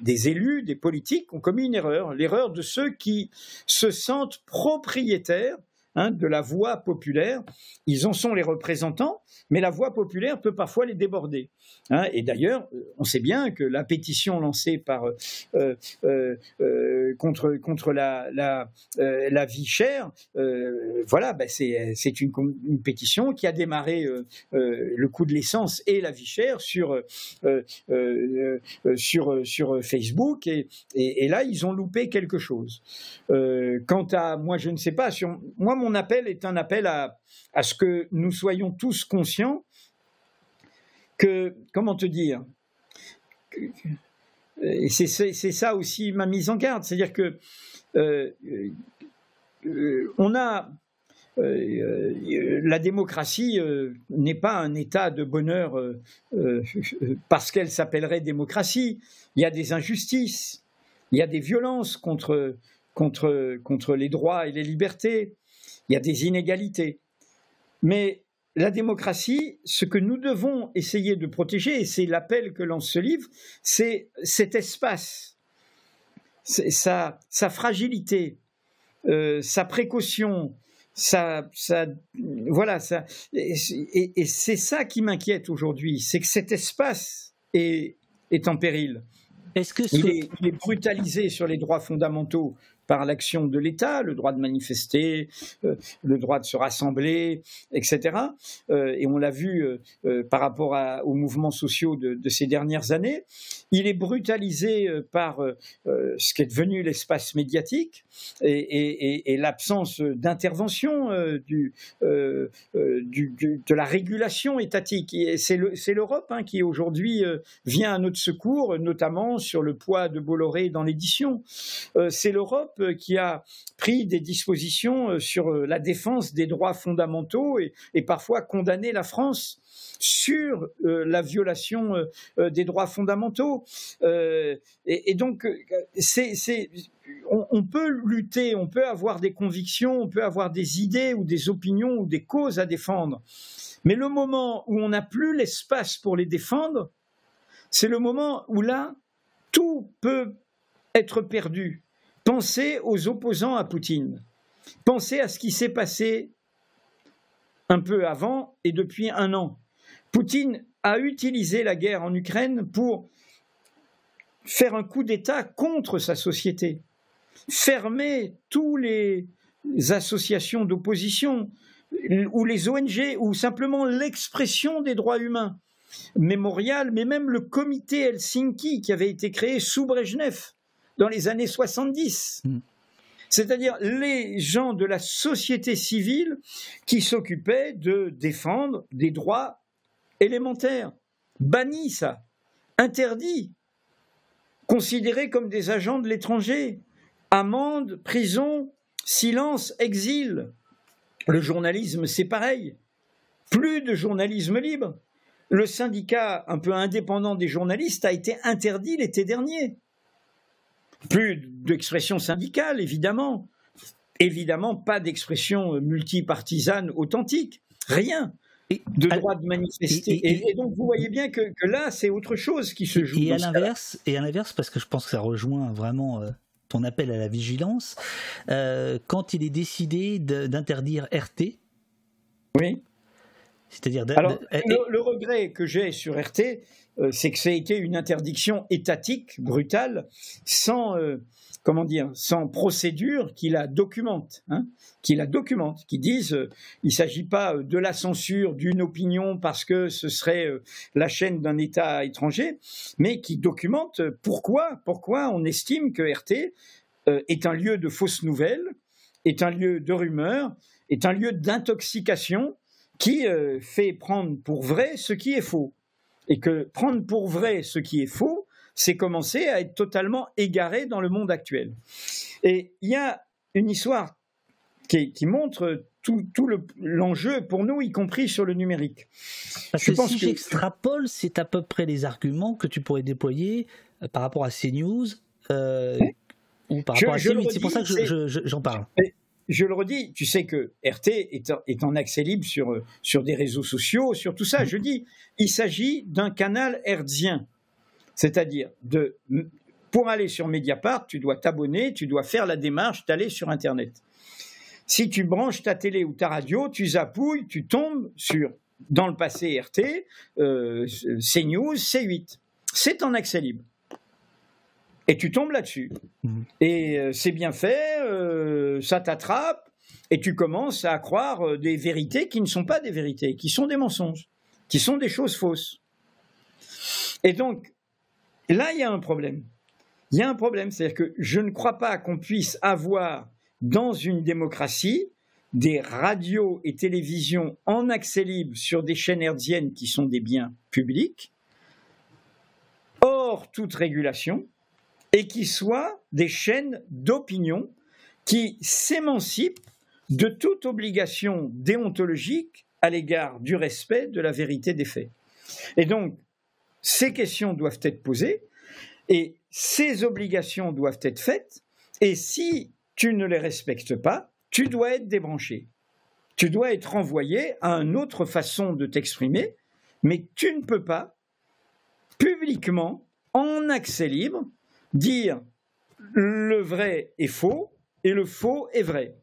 des élus, des politiques ont commis une erreur, l'erreur de ceux qui se sentent propriétaires hein, de la voix populaire. Ils en sont les représentants, mais la voix populaire peut parfois les déborder. Hein. et d'ailleurs, euh, on sait bien que la pétition lancée par euh, euh, contre contre la la, la vie chère, voilà, ben c'est une, une, pétition qui a démarré le coût de l'essence et la vie chère sur sur sur Facebook et, et, là ils ont loupé quelque chose. quant à moi, je ne sais pas. Moi, mon appel est un appel à à ce que nous soyons tous conscients que, comment te dire, c'est ça aussi ma mise en garde, c'est-à-dire que on a la démocratie n'est pas un état de bonheur parce qu'elle s'appellerait démocratie. Il y a des injustices, il y a des violences contre, contre, contre les droits et les libertés, il y a des inégalités. Mais la démocratie, ce que nous devons essayer de protéger, et c'est l'appel que lance ce livre, c'est cet espace, sa, sa fragilité, euh, sa précaution, sa, voilà, ça, et, c'est ça qui m'inquiète aujourd'hui, c'est que cet espace est, est en péril. Est-ce que il, est, il, est, brutalisé sur les droits fondamentaux par l'action de l'État, le droit de manifester, euh, le droit de se rassembler, etc. Euh, et on l'a vu euh, par rapport aux mouvements sociaux de, ces dernières années. Il est brutalisé par ce qui est devenu l'espace médiatique et, l'absence d'intervention de la régulation étatique. C'est l'Europe hein, qui aujourd'hui vient à notre secours, notamment sur le poids de Bolloré dans l'édition. C'est l'Europe euh, qui a pris des dispositions euh, sur euh, la défense des droits fondamentaux et, parfois condamné la France sur la violation des droits fondamentaux. Et, donc, c'est, on, peut lutter, on peut avoir des convictions, on peut avoir des idées ou des opinions ou des causes à défendre. Mais le moment où on n'a plus l'espace pour les défendre, c'est le moment où là, tout peut être perdu. Pensez aux opposants à Poutine. Pensez à ce qui s'est passé un peu avant et depuis un an. Poutine a utilisé la guerre en Ukraine pour faire un coup d'État contre sa société, fermer toutes les associations d'opposition ou les ONG ou simplement l'expression des droits humains. Mémorial, mais même le comité Helsinki qui avait été créé sous Brejnev dans les années 70. Hmm. C'est-à-dire les gens de la société civile qui s'occupaient de défendre des droits élémentaires. Banni ça, interdit, considérés comme des agents de l'étranger. Amende, prison, silence, exil. Le journalisme, c'est pareil. Plus de journalisme libre. Le syndicat un peu indépendant des journalistes a été interdit l'été dernier. Plus d'expression syndicale, évidemment. Évidemment, pas d'expression multipartisane authentique. Rien. de droit de manifester. Et, donc, vous voyez bien que, là, c'est autre chose qui se joue. Et à l'inverse, et à l'inverse, parce que je pense que ça rejoint vraiment euh, ton appel à la vigilance, euh, quand il est décidé d'interdire RT. Oui. C'est-à-dire. le, regret que j'ai sur RT, c'est que ça a été une interdiction étatique, brutale, sans, euh, comment dire, sans procédure qui la documente, hein, qui la documente, qui disent euh, il ne s'agit pas de la censure d'une opinion parce que ce serait la chaîne d'un État étranger, mais qui documente pourquoi, pourquoi on estime que RT est un lieu de fausses nouvelles, est un lieu de rumeurs, est un lieu d'intoxication qui fait prendre pour vrai ce qui est faux et que prendre pour vrai ce qui est faux, c'est commencer à être totalement égaré dans le monde actuel. Et il y a une histoire qui, montre tout, l'enjeu pour nous, y compris sur le numérique. Parce Je que pense si j'extrapole, c'est à peu près les arguments que tu pourrais déployer euh, par rapport à CNews euh, ou par rapport à. C'est pour ça que j'en parle je le redis, tu sais que RT est, en accès libre sur, sur des réseaux sociaux, sur tout ça. Je dis, il s'agit d'un canal hertzien. C'est-à-dire, de, pour aller sur Mediapart, tu dois t'abonner, tu dois faire la démarche d'aller sur Internet. Si tu branches ta télé ou ta radio, tu zapouilles, tu tombes sur, dans le passé RT, euh, CNews, C8. C'est en accès libre et tu tombes là-dessus. Mhm. Et euh, c'est bien fait, euh, ça t'attrape, et tu commences à croire euh, des vérités qui ne sont pas des vérités, qui sont des mensonges, qui sont des choses fausses. Et donc, là, il y a un problème. Il y a un problème, c'est-à-dire que je ne crois pas qu'on puisse avoir dans une démocratie des radios et télévisions en accès libre sur des chaînes hertziennes qui sont des biens publics. Or, hors toute régulation et qui soient des chaînes d'opinion qui s'émancipent de toute obligation déontologique à l'égard du respect de la vérité des faits. Et donc, ces questions doivent être posées et ces obligations doivent être faites. Et si tu ne les respectes pas, tu dois être débranché. Tu dois être renvoyé à une autre façon de t'exprimer, mais tu ne peux pas publiquement, en accès libre, dire le vrai est faux et le faux est vrai.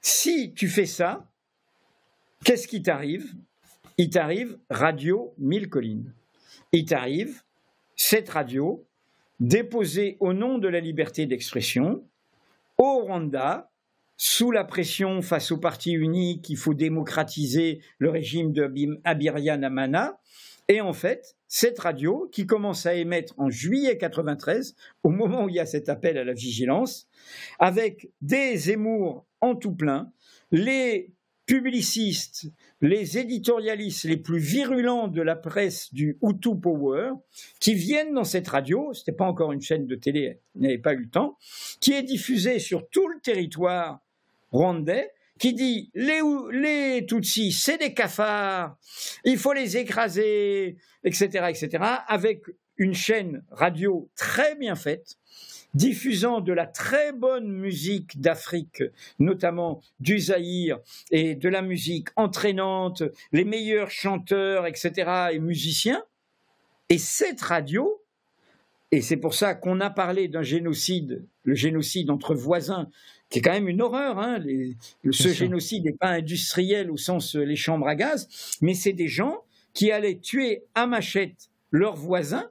Si tu fais ça, qu'est-ce qui t'arrive? Il t'arrive Radio Mille Collines. Il t'arrive cette radio déposée au nom de la liberté d'expression au Rwanda, sous la pression face au parti unique, qu'il faut démocratiser le régime de Amana. Et en fait, cette radio, qui commence à émettre en juillet 93, au moment où il y a cet appel à la vigilance, avec des Zemmour en tout plein, les publicistes, les éditorialistes les plus virulents de la presse du Hutu Power, qui viennent dans cette radio, ce n'était pas encore une chaîne de télé, n'avait pas eu le temps, qui est diffusée sur tout le territoire rwandais, qui dit les, Tutsis, c'est des cafards, il faut les écraser, etc., etc., avec une chaîne radio très bien faite, diffusant de la très bonne musique d'Afrique, notamment du Zaïre, et de la musique entraînante, les meilleurs chanteurs, etc., et musiciens. Et cette radio, et c'est pour ça qu'on a parlé d'un génocide, le génocide entre voisins, qui est quand même une horreur. Hein. ce génocide n'est pas industriel au sens euh, les chambres à gaz, mais c'est des gens qui allaient tuer à machette leurs voisins,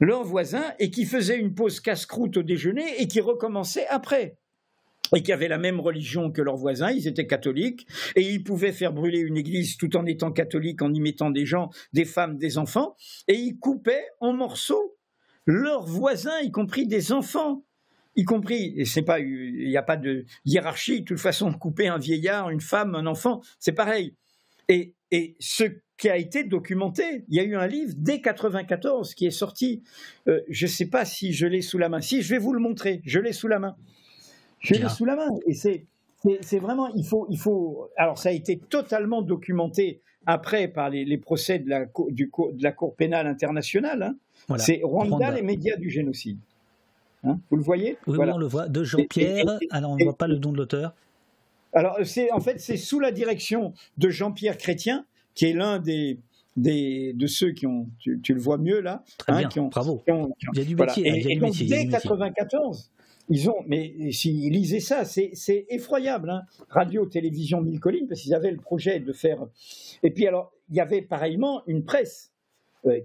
leurs voisins, et qui faisaient une pause casse-croûte au déjeuner et qui recommençaient après. Et qui avaient la même religion que leurs voisins, ils étaient catholiques, et ils pouvaient faire brûler une église tout en étant catholiques, en y mettant des gens, des femmes, des enfants, et ils coupaient en morceaux leurs voisins, y compris des enfants y compris, et c'est pas, il n'y a pas de hiérarchie, de toute façon, couper un vieillard, une femme, un enfant, c'est pareil. Et, et, ce qui a été documenté, il y a eu un livre dès 94 qui est sorti, euh, je ne sais pas si je l'ai sous la main, si je vais vous le montrer, je l'ai sous la main. Je l'ai sous la main, et c'est, c'est vraiment, il faut, il faut, alors ça a été totalement documenté après par les, procès de la, du, de la Cour pénale internationale. Hein. C'est Rwanda, les médias du génocide. Hein, vous le voyez Oui, on le voit. De Jean-Pierre. Alors, on ne voit pas le nom de l'auteur. Alors, c'est en fait, c'est sous la direction de Jean-Pierre Chrétien, qui est l'un des, des, de ceux qui ont, tu, le vois mieux là, Très hein, bien, qui ont, bravo. il y a du métier. Et, il y a du donc, métier, dès 94, ils ont, mais s'ils lisaient ça, c'est effroyable. Hein. Radio, télévision, mille collines, parce qu'ils avaient le projet de faire. Et puis alors, il y avait pareillement une presse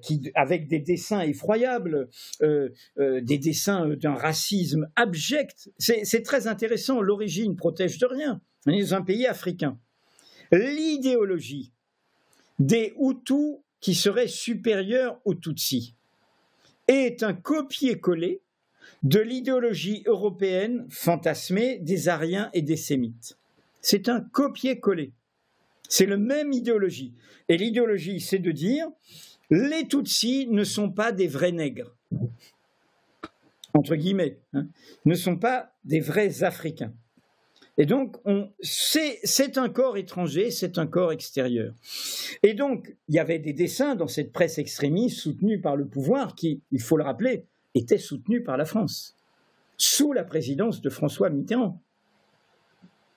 qui, avec des dessins effroyables, euh, euh, des dessins d'un racisme abject. C'est très intéressant. L'origine protège de rien. On est dans un pays africain. L'idéologie des Hutus qui serait supérieure aux Tutsis est un copier-coller de l'idéologie européenne fantasmée des Ariens et des Sémites. C'est un copier-coller. C'est la même idéologie. Et l'idéologie, c'est de dire les Tutsis ne sont pas des vrais nègres, entre guillemets, hein, ne sont pas des vrais Africains. Et donc, c'est un corps étranger, c'est un corps extérieur. Et donc, il y avait des dessins dans cette presse extrémiste soutenue par le pouvoir qui, il faut le rappeler, était soutenue par la France, sous la présidence de François Mitterrand.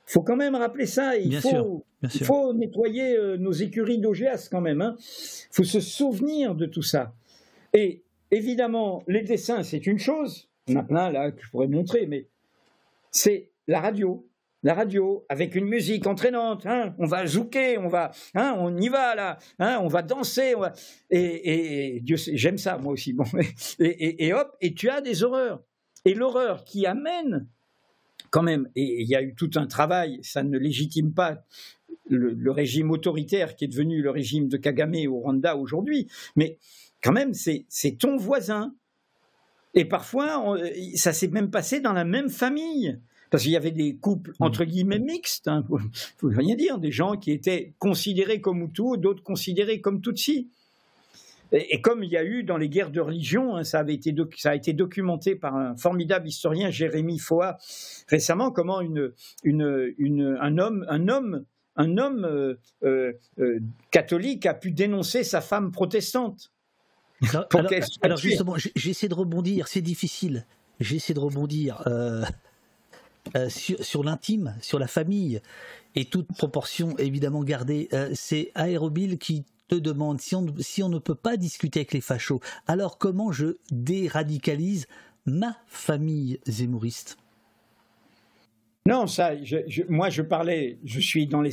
Il faut quand même rappeler ça. Il faut, il faut nettoyer euh, nos écuries d'OGS quand même. Il hein. faut se souvenir de tout ça. Et évidemment, les dessins, c'est une chose. On a plein là que je pourrais montrer, mais c'est la radio. La radio, avec une musique entraînante, hein. on va zouker, on va, hein, on y va là, on va danser, Et, Dieu sait, j'aime ça moi aussi. Bon, et, et hop, et tu as des horreurs. Et l'horreur qui amène quand même, et il y a eu tout un travail, ça ne légitime pas le, régime autoritaire qui est devenu le régime de Kagame au Rwanda aujourd'hui, mais quand même, c'est ton voisin. Et parfois, ça s'est même passé dans la même famille. Parce qu'il y avait des couples mmh. entre guillemets mixtes, il hein, ne faut rien dire, des gens qui étaient considérés comme Hutu, d'autres considérés comme Tutsi. Et, comme il y a eu dans les guerres de religion, hein, ça, avait été ça a été documenté par un formidable historien, Jérémy Foa, récemment, comment une, une, une, un homme, un homme, un homme euh, euh, euh, catholique a pu dénoncer sa femme protestante. Alors, alors, alors justement, j'essaie de rebondir, c'est difficile. J'essaie de rebondir. Euh, sur, l'intime, sur la famille, et toute proportion évidemment gardée. C'est Aérobile qui te demande si on, si on ne peut pas discuter avec les fachos, alors comment je déradicalise ma famille zémouriste? Non, ça, moi je parlais, je suis dans les.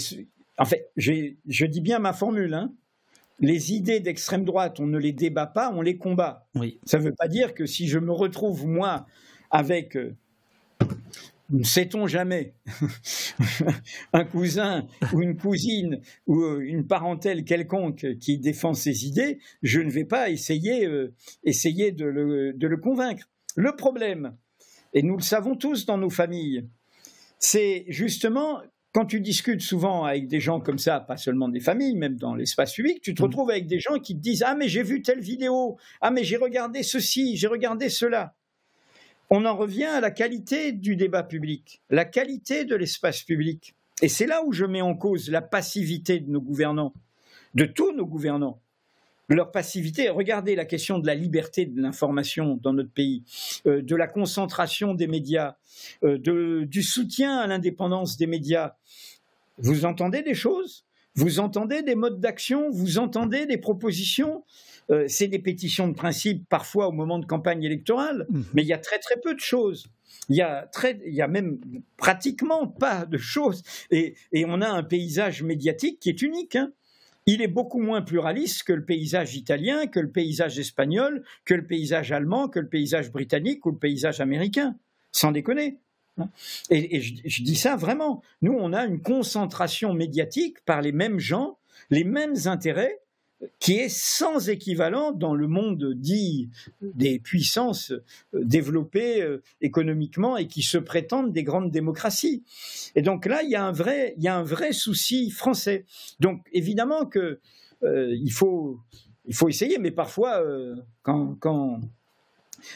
En fait, je dis bien ma formule, hein. les idées d'extrême droite, on ne les débat pas, on les combat. Oui. Ça ne veut pas dire que si je me retrouve, moi, avec euh, ne sait-on jamais, un cousin ou une cousine ou euh, une parentèle quelconque qui défend ses idées, je ne vais pas essayer, euh, essayer de le, de le convaincre. Le problème, et nous le savons tous dans nos familles, c'est justement quand tu discutes souvent avec des gens comme ça, pas seulement des familles, même dans l'espace public, tu te mmh. retrouves avec des gens qui te disent Ah, mais j'ai vu telle vidéo, ah, mais j'ai regardé ceci, j'ai regardé cela on en revient à la qualité du débat public, la qualité de l'espace public. Et c'est là où je mets en cause la passivité de nos gouvernants, de tous nos gouvernants. Leur passivité, regardez la question de la liberté de l'information dans notre pays, euh, de la concentration des médias, euh, du soutien à l'indépendance des médias. Vous entendez des choses? Vous entendez des modes d'action? Vous entendez des propositions? Euh, c'est des pétitions de principe parfois au moment de campagne électorale, mmh. mais il y a très très peu de choses. Il y a, très, il y a même pratiquement pas de choses. Et, on a un paysage médiatique qui est unique. Hein. Il est beaucoup moins pluraliste que le paysage italien, que le paysage espagnol, que le paysage allemand, que le paysage britannique ou le paysage américain. Sans déconner. Hein. Et, je, dis ça vraiment. Nous, on a une concentration médiatique par les mêmes gens, les mêmes intérêts, qui est sans équivalent dans le monde dit des puissances euh, développées euh, économiquement et qui se prétendent des grandes démocraties. Et donc là, il y a un vrai, il y a un vrai souci français. Donc évidemment que euh, il faut il faut essayer, mais parfois quand, quand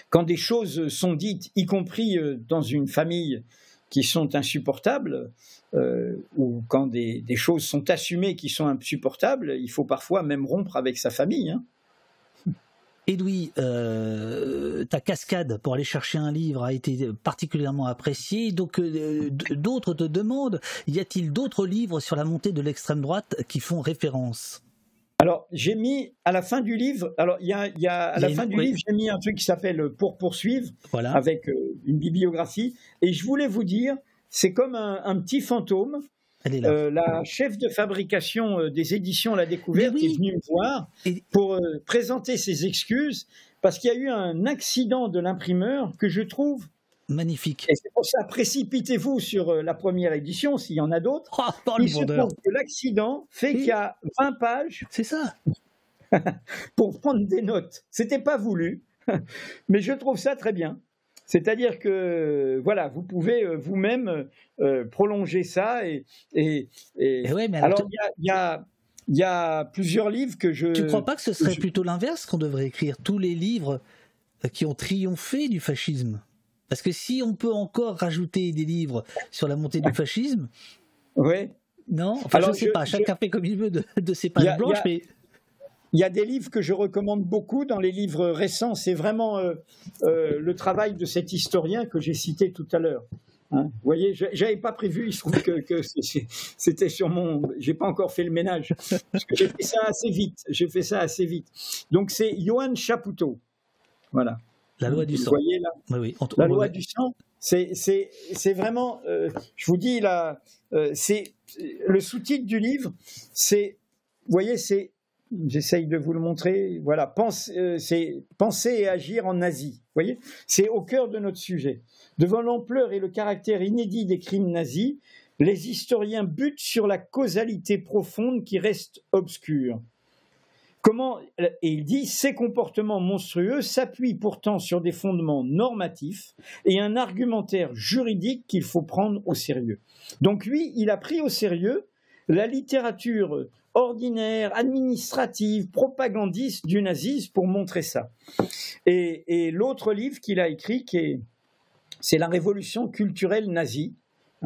quand des choses sont dites, y compris dans une famille qui sont insupportables, euh, ou quand des, choses sont assumées qui sont insupportables, il faut parfois même rompre avec sa famille. Hein. Edoui, euh, ta cascade pour aller chercher un livre a été particulièrement appréciée. Donc, euh, d'autres te demandent y a-t-il d'autres livres sur la montée de l'extrême droite qui font référence? Alors, j'ai mis à la fin du livre, alors il y a, à la fin du livre, j'ai mis un truc qui s'appelle Pour poursuivre, avec euh, une bibliographie, et je voulais vous dire, c'est comme un, petit fantôme. Euh, la chef de fabrication euh, des éditions La Découverte est venue me voir pour présenter ses excuses parce qu'il y a eu un accident de l'imprimeur que je trouve Magnifique. Et c'est pour ça, précipitez-vous sur euh, la première édition, s'il y en a d'autres. Oh, Il se trouve que l'accident fait qu'il y a 20 pages. C'est ça. pour prendre des notes. C'était pas voulu, mais je trouve ça très bien. C'est-à-dire que voilà, vous pouvez euh, vous-même euh, prolonger ça et, et, et... Eh alors il y a, y a plusieurs livres que je. Tu ne crois pas que ce serait plutôt l'inverse qu'on devrait écrire tous les livres qui ont triomphé du fascisme? Parce que si on peut encore rajouter des livres sur la montée du fascisme. Oui. Non, enfin, je ne sais pas, chacun fait comme il veut de, ses pages blanches, mais. Il y a des livres que je recommande beaucoup dans les livres récents. C'est vraiment euh, euh, le travail de cet historien que j'ai cité tout à l'heure. Hein. Vous voyez, j'avais pas prévu. Il se trouve que, que c'était sur mon. J'ai pas encore fait le ménage parce que j'ai fait ça assez vite. J'ai fait ça assez vite. Donc c'est Johan Chapoutot. Voilà. La loi du sang. Vous voyez là oui, La loi du sang, c'est vraiment, euh, je vous dis là, euh, c'est le sous-titre du livre, c'est, vous voyez, c'est, j'essaye de vous le montrer, voilà, pense, euh, c'est penser et agir en Asie. Vous voyez, c'est au cœur de notre sujet. Devant l'ampleur et le caractère inédit des crimes nazis, les historiens butent sur la causalité profonde qui reste obscure. Et il dit, ces comportements monstrueux s'appuient pourtant sur des fondements normatifs et un argumentaire juridique qu'il faut prendre au sérieux. Donc lui, il a pris au sérieux la littérature ordinaire, administrative, propagandiste du nazisme pour montrer ça. Et, l'autre livre qu'il a écrit, c'est La révolution culturelle nazie,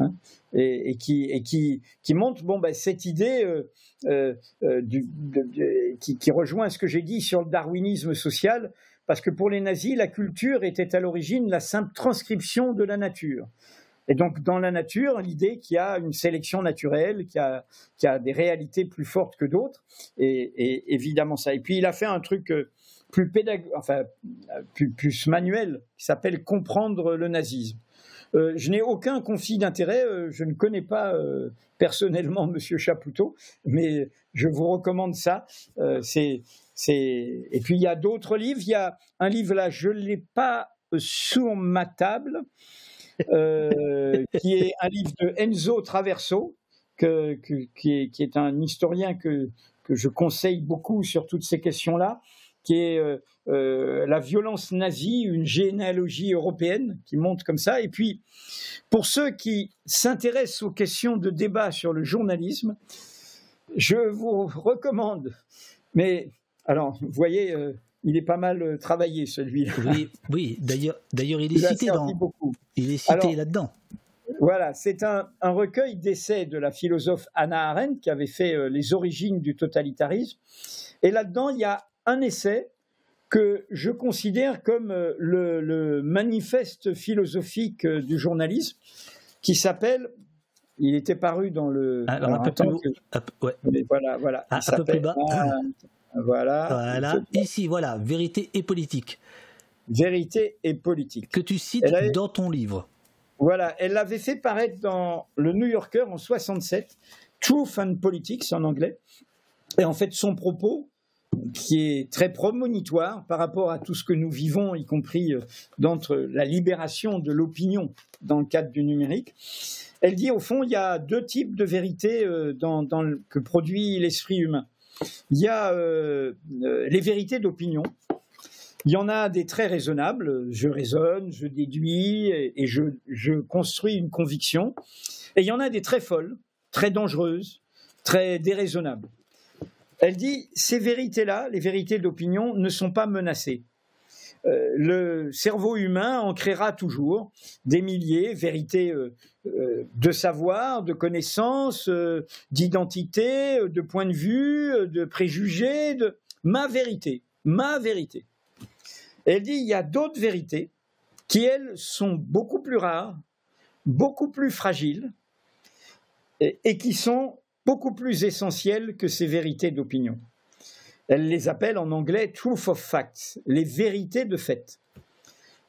hein, et, qui, montre bon, ben, cette idée euh, euh, euh, qui, rejoint ce que j'ai dit sur le darwinisme social, parce que pour les nazis, la culture était à l'origine la simple transcription de la nature. Et donc, dans la nature, l'idée qu'il y a une sélection naturelle, qu'il y, a, des réalités plus fortes que d'autres, et, évidemment ça. Et puis, il a fait un truc plus enfin, plus, manuel, qui s'appelle Comprendre le nazisme. Euh, je n'ai aucun conflit d'intérêt, euh, je ne connais pas personnellement Monsieur Chapoutot, mais je vous recommande ça. c'est, Et puis il y a d'autres livres. Il y a un livre là, je ne l'ai pas sur ma table, euh, qui est un livre de Enzo Traverso, que, qui, est, un historien que, que je conseille beaucoup sur toutes ces questions-là, qui est euh, euh, La violence nazie, une généalogie européenne, qui monte comme ça. Et puis, pour ceux qui s'intéressent aux questions de débat sur le journalisme, je vous recommande, mais alors, vous voyez, il est pas mal euh, travaillé celui-là. Oui, oui. D'ailleurs, d'ailleurs, il est cité dans. Il est cité là-dedans. Voilà, c'est un, recueil d'essais de la philosophe Anna Arendt qui avait fait euh, les origines du totalitarisme. Et là-dedans, il y a un essai que je considère comme euh, le, manifeste philosophique du journalisme, qui s'appelle il était paru dans le. Alors, un peu plus ouais. Voilà, voilà. Ah, un peu plus bas. Voilà. Voilà. Ici, voilà, vérité et politique. Vérité et politique. Que tu cites dans ton livre. Voilà, elle l'avait fait paraître dans le New Yorker en 67, Truth and Politics en anglais. Et en fait, son propos, qui est très promonitoire par rapport à tout ce que nous vivons, y compris euh, d'entre la libération de l'opinion dans le cadre du numérique. Elle dit au fond, il y a deux types de vérités euh, dans, que produit l'esprit humain. Il y a euh, les vérités d'opinion. Il y en a des très raisonnables. Je raisonne, je déduis et, je, construis une conviction. Et il y en a des très folles, très dangereuses, très déraisonnables. Elle dit ces vérités-là, les vérités d'opinion, ne sont pas menacées. Euh, le cerveau humain en créera toujours des milliers, vérités euh, euh, de savoir, de connaissances, d'identité, de point de vue, de préjugés, de ma vérité, ma vérité. Elle dit il y a d'autres vérités qui, elles, sont beaucoup plus rares, beaucoup plus fragiles et qui sont beaucoup plus essentielles que ces vérités d'opinion. Elle les appelle en anglais truth of facts, les vérités de fait,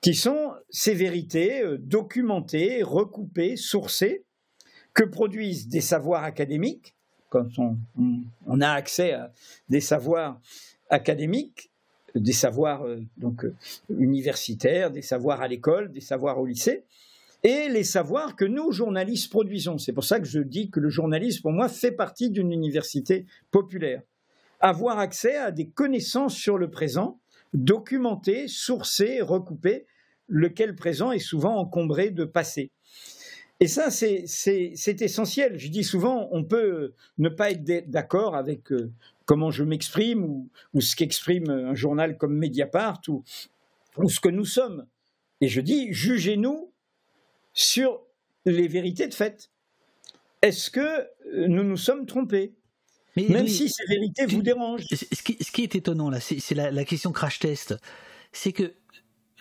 qui sont ces vérités euh, documentées, recoupées, sourcées, que produisent des savoirs académiques, quand on, a accès à des savoirs académiques, des savoirs euh, donc euh, universitaires, des savoirs à l'école, des savoirs au lycée, et les savoirs que nous, journalistes, produisons. C'est pour ça que je dis que le journalisme, pour moi, fait partie d'une université populaire avoir accès à des connaissances sur le présent, documentées, sourcées, recoupées, lequel présent est souvent encombré de passé. Et ça, c'est essentiel. Je dis souvent, on peut ne pas être d'accord avec euh, comment je m'exprime ou, ce qu'exprime un journal comme Mediapart ou, ou ce que nous sommes. Et je dis, jugez-nous sur les vérités de fait. Est-ce que nous nous sommes trompés? Même si ces vérités vous dérangent. Ce qui, est étonnant là, c'est la, question crash test, c'est que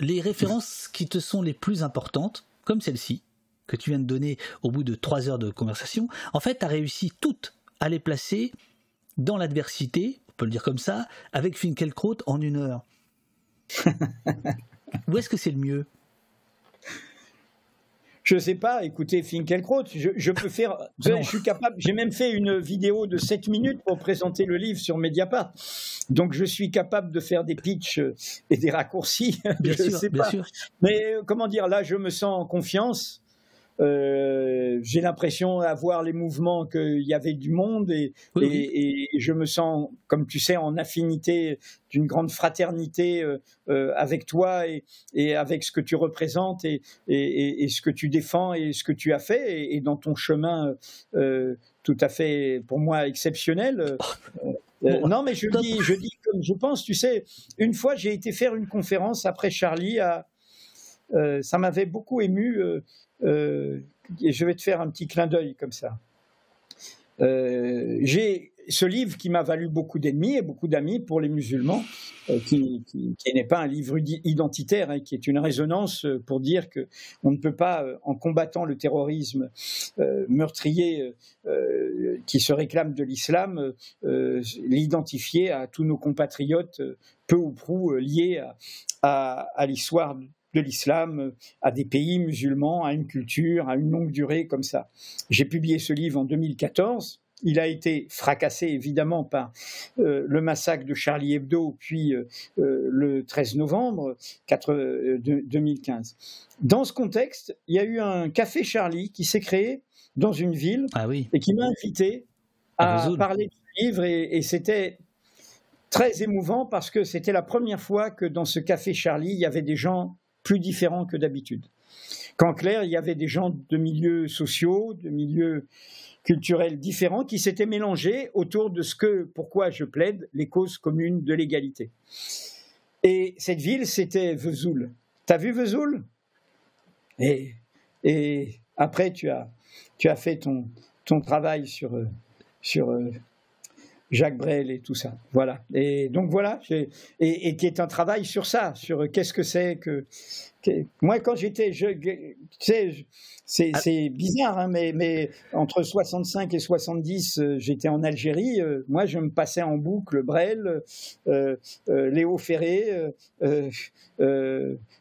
les références qui te sont les plus importantes, comme celle-ci, que tu viens de donner au bout de trois heures de conversation, en fait, tu as réussi toutes à les placer dans l'adversité, on peut le dire comme ça, avec Finkelkraut en une heure. Où est-ce que c'est le mieux? Je sais pas, écoutez Finkelkraut, je, je peux faire, je, suis capable, j'ai même fait une vidéo de 7 minutes pour présenter le livre sur Mediapart. Donc je suis capable de faire des pitchs et des raccourcis. Bien sûr, sais bien Sûr. Mais comment dire, là je me sens en confiance. Euh, j'ai l'impression d'avoir les mouvements qu'il y avait du monde et, et, je me sens, comme tu sais, en affinité d'une grande fraternité euh, euh, avec toi et, et, avec ce que tu représentes et, ce que tu défends et ce que tu as fait et, dans ton chemin tout à fait, pour moi, exceptionnel. non, mais je dis, je dis comme je pense. Tu sais, une fois, j'ai été faire une conférence après Charlie. À, ça m'avait beaucoup ému. Et je vais te faire un petit clin d'œil comme ça. j'ai ce livre qui m'a valu beaucoup d'ennemis et beaucoup d'amis pour les musulmans, euh, qui, n'est pas un livre identitaire, hein, qui est une résonance euh, pour dire que on ne peut pas, euh, en combattant le terrorisme meurtrier qui se réclame de l'islam, l'identifier à tous nos compatriotes peu ou prou liés à l'histoire de l'islam, à des pays musulmans, à une culture, à une longue durée comme ça. J'ai publié ce livre en 2014 il a été fracassé évidemment par euh, le massacre de Charlie Hebdo, puis euh, euh, le 13 novembre 2015. Dans ce contexte, il y a eu un café Charlie qui s'est créé dans une ville ah et qui m'a invité à, parler du livre et, c'était très émouvant parce que c'était la première fois que dans ce café Charlie, il y avait des gens plus différents que d'habitude. Qu'en clair, il y avait des gens de milieux sociaux, de milieux culturels différents qui s'étaient mélangés autour de ce que, pourquoi je plaide, les causes communes de l'égalité. Et cette ville, c'était Vesoul. T'as vu Vesoul? Et, et après, tu as, tu as fait ton, ton travail sur, sur Jacques Brel et tout ça. Voilà. Et donc voilà, et, et, qui est un travail sur ça, sur qu'est-ce que c'est que, Moi, quand j'étais, je, tu sais, c'est, ah. bizarre, hein, mais, mais, entre 65 et 70, euh, j'étais en Algérie. Euh, moi, je me passais en boucle Brel, euh, Léo Ferré,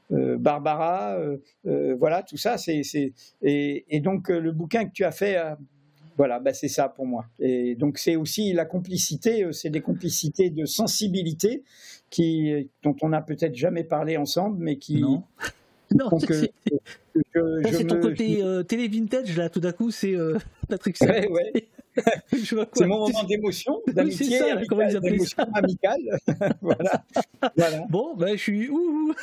Barbara, voilà, tout ça. C'est, et, et, donc, le bouquin que tu as fait voilà, bah c'est ça pour moi. Et donc c'est aussi la complicité, euh, c'est des complicités de sensibilité qui, dont on n'a peut-être jamais parlé ensemble, mais qui. Non. non, c'est ton côté euh, télé vintage là. Tout d'un coup, c'est euh, Patrick. Ouais, ouais. c'est mon moment d'émotion, d'amitié, d'émotion amicale. voilà. voilà. Bon, ben, je suis ouh.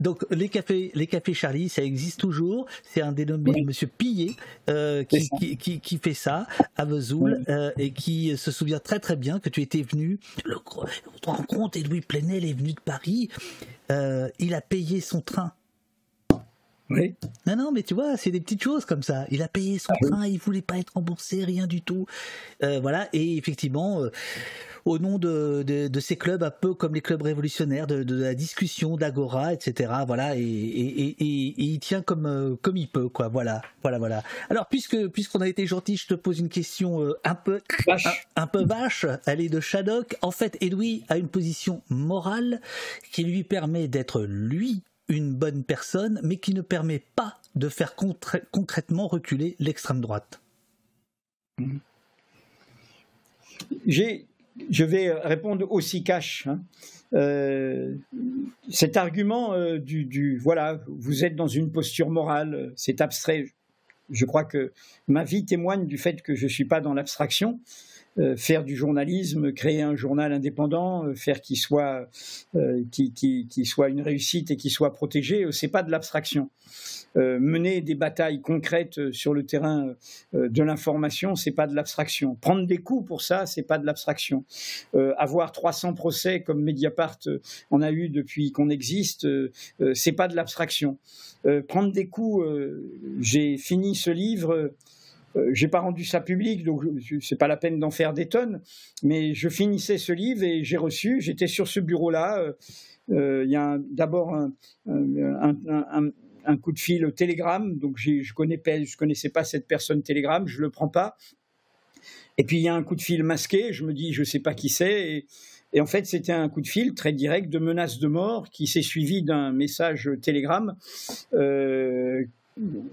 Donc les cafés, les cafés Charlie, ça existe toujours. C'est un dénommé Monsieur Pillet euh, qui, qui, qui, fait ça à Vesoul euh, et qui se souvient très très bien que tu étais venu. Le, vous te rendez compte, Louis Plenel est venu de Paris. Euh, il a payé son train non, non, mais tu vois, c'est des petites choses comme ça. Il a payé son ah train, il voulait pas être remboursé, rien du tout. Euh, voilà, et effectivement, euh, au nom de, ces clubs, un peu comme les clubs révolutionnaires, de, la discussion, d'agora, etc. Voilà, et, il tient comme euh, comme il peut, quoi. Voilà, voilà, voilà. Alors, puisque puisqu'on a été gentil, je te pose une question un peu Un, peu vache. Elle est de Shadok. En fait, Edoui a une position morale qui lui permet d'être lui une bonne personne, mais qui ne permet pas de faire concrètement reculer l'extrême droite Je vais répondre aussi cash. Hein. Euh, cet argument euh, du, voilà, vous êtes dans une posture morale, c'est abstrait. Je crois que ma vie témoigne du fait que je ne suis pas dans l'abstraction. Euh, faire du journalisme, créer un journal indépendant, euh, faire qu'il soit, euh, qui, soit une réussite et qu'il soit protégé, c'est pas de l'abstraction. mener des batailles concrètes sur le terrain de l'information, c'est pas de l'abstraction. Prendre des coups pour ça, c'est pas de l'abstraction. avoir 300 procès comme Mediapart en a eu depuis qu'on existe, c'est pas de l'abstraction. prendre des coups, j'ai fini ce livre euh, j'ai pas rendu ça public, donc c'est pas la peine d'en faire des tonnes. Mais je finissais ce livre et j'ai reçu. J'étais sur ce bureau-là. Euh, euh, il y a d'abord un, coup de fil Telegram, donc je connais connaissais pas cette personne Telegram, je le prends pas. Et puis il y a un coup de fil masqué. Je me dis, je sais pas qui c'est. Et, en fait, c'était un coup de fil très direct de menace de mort qui s'est suivi d'un message Telegram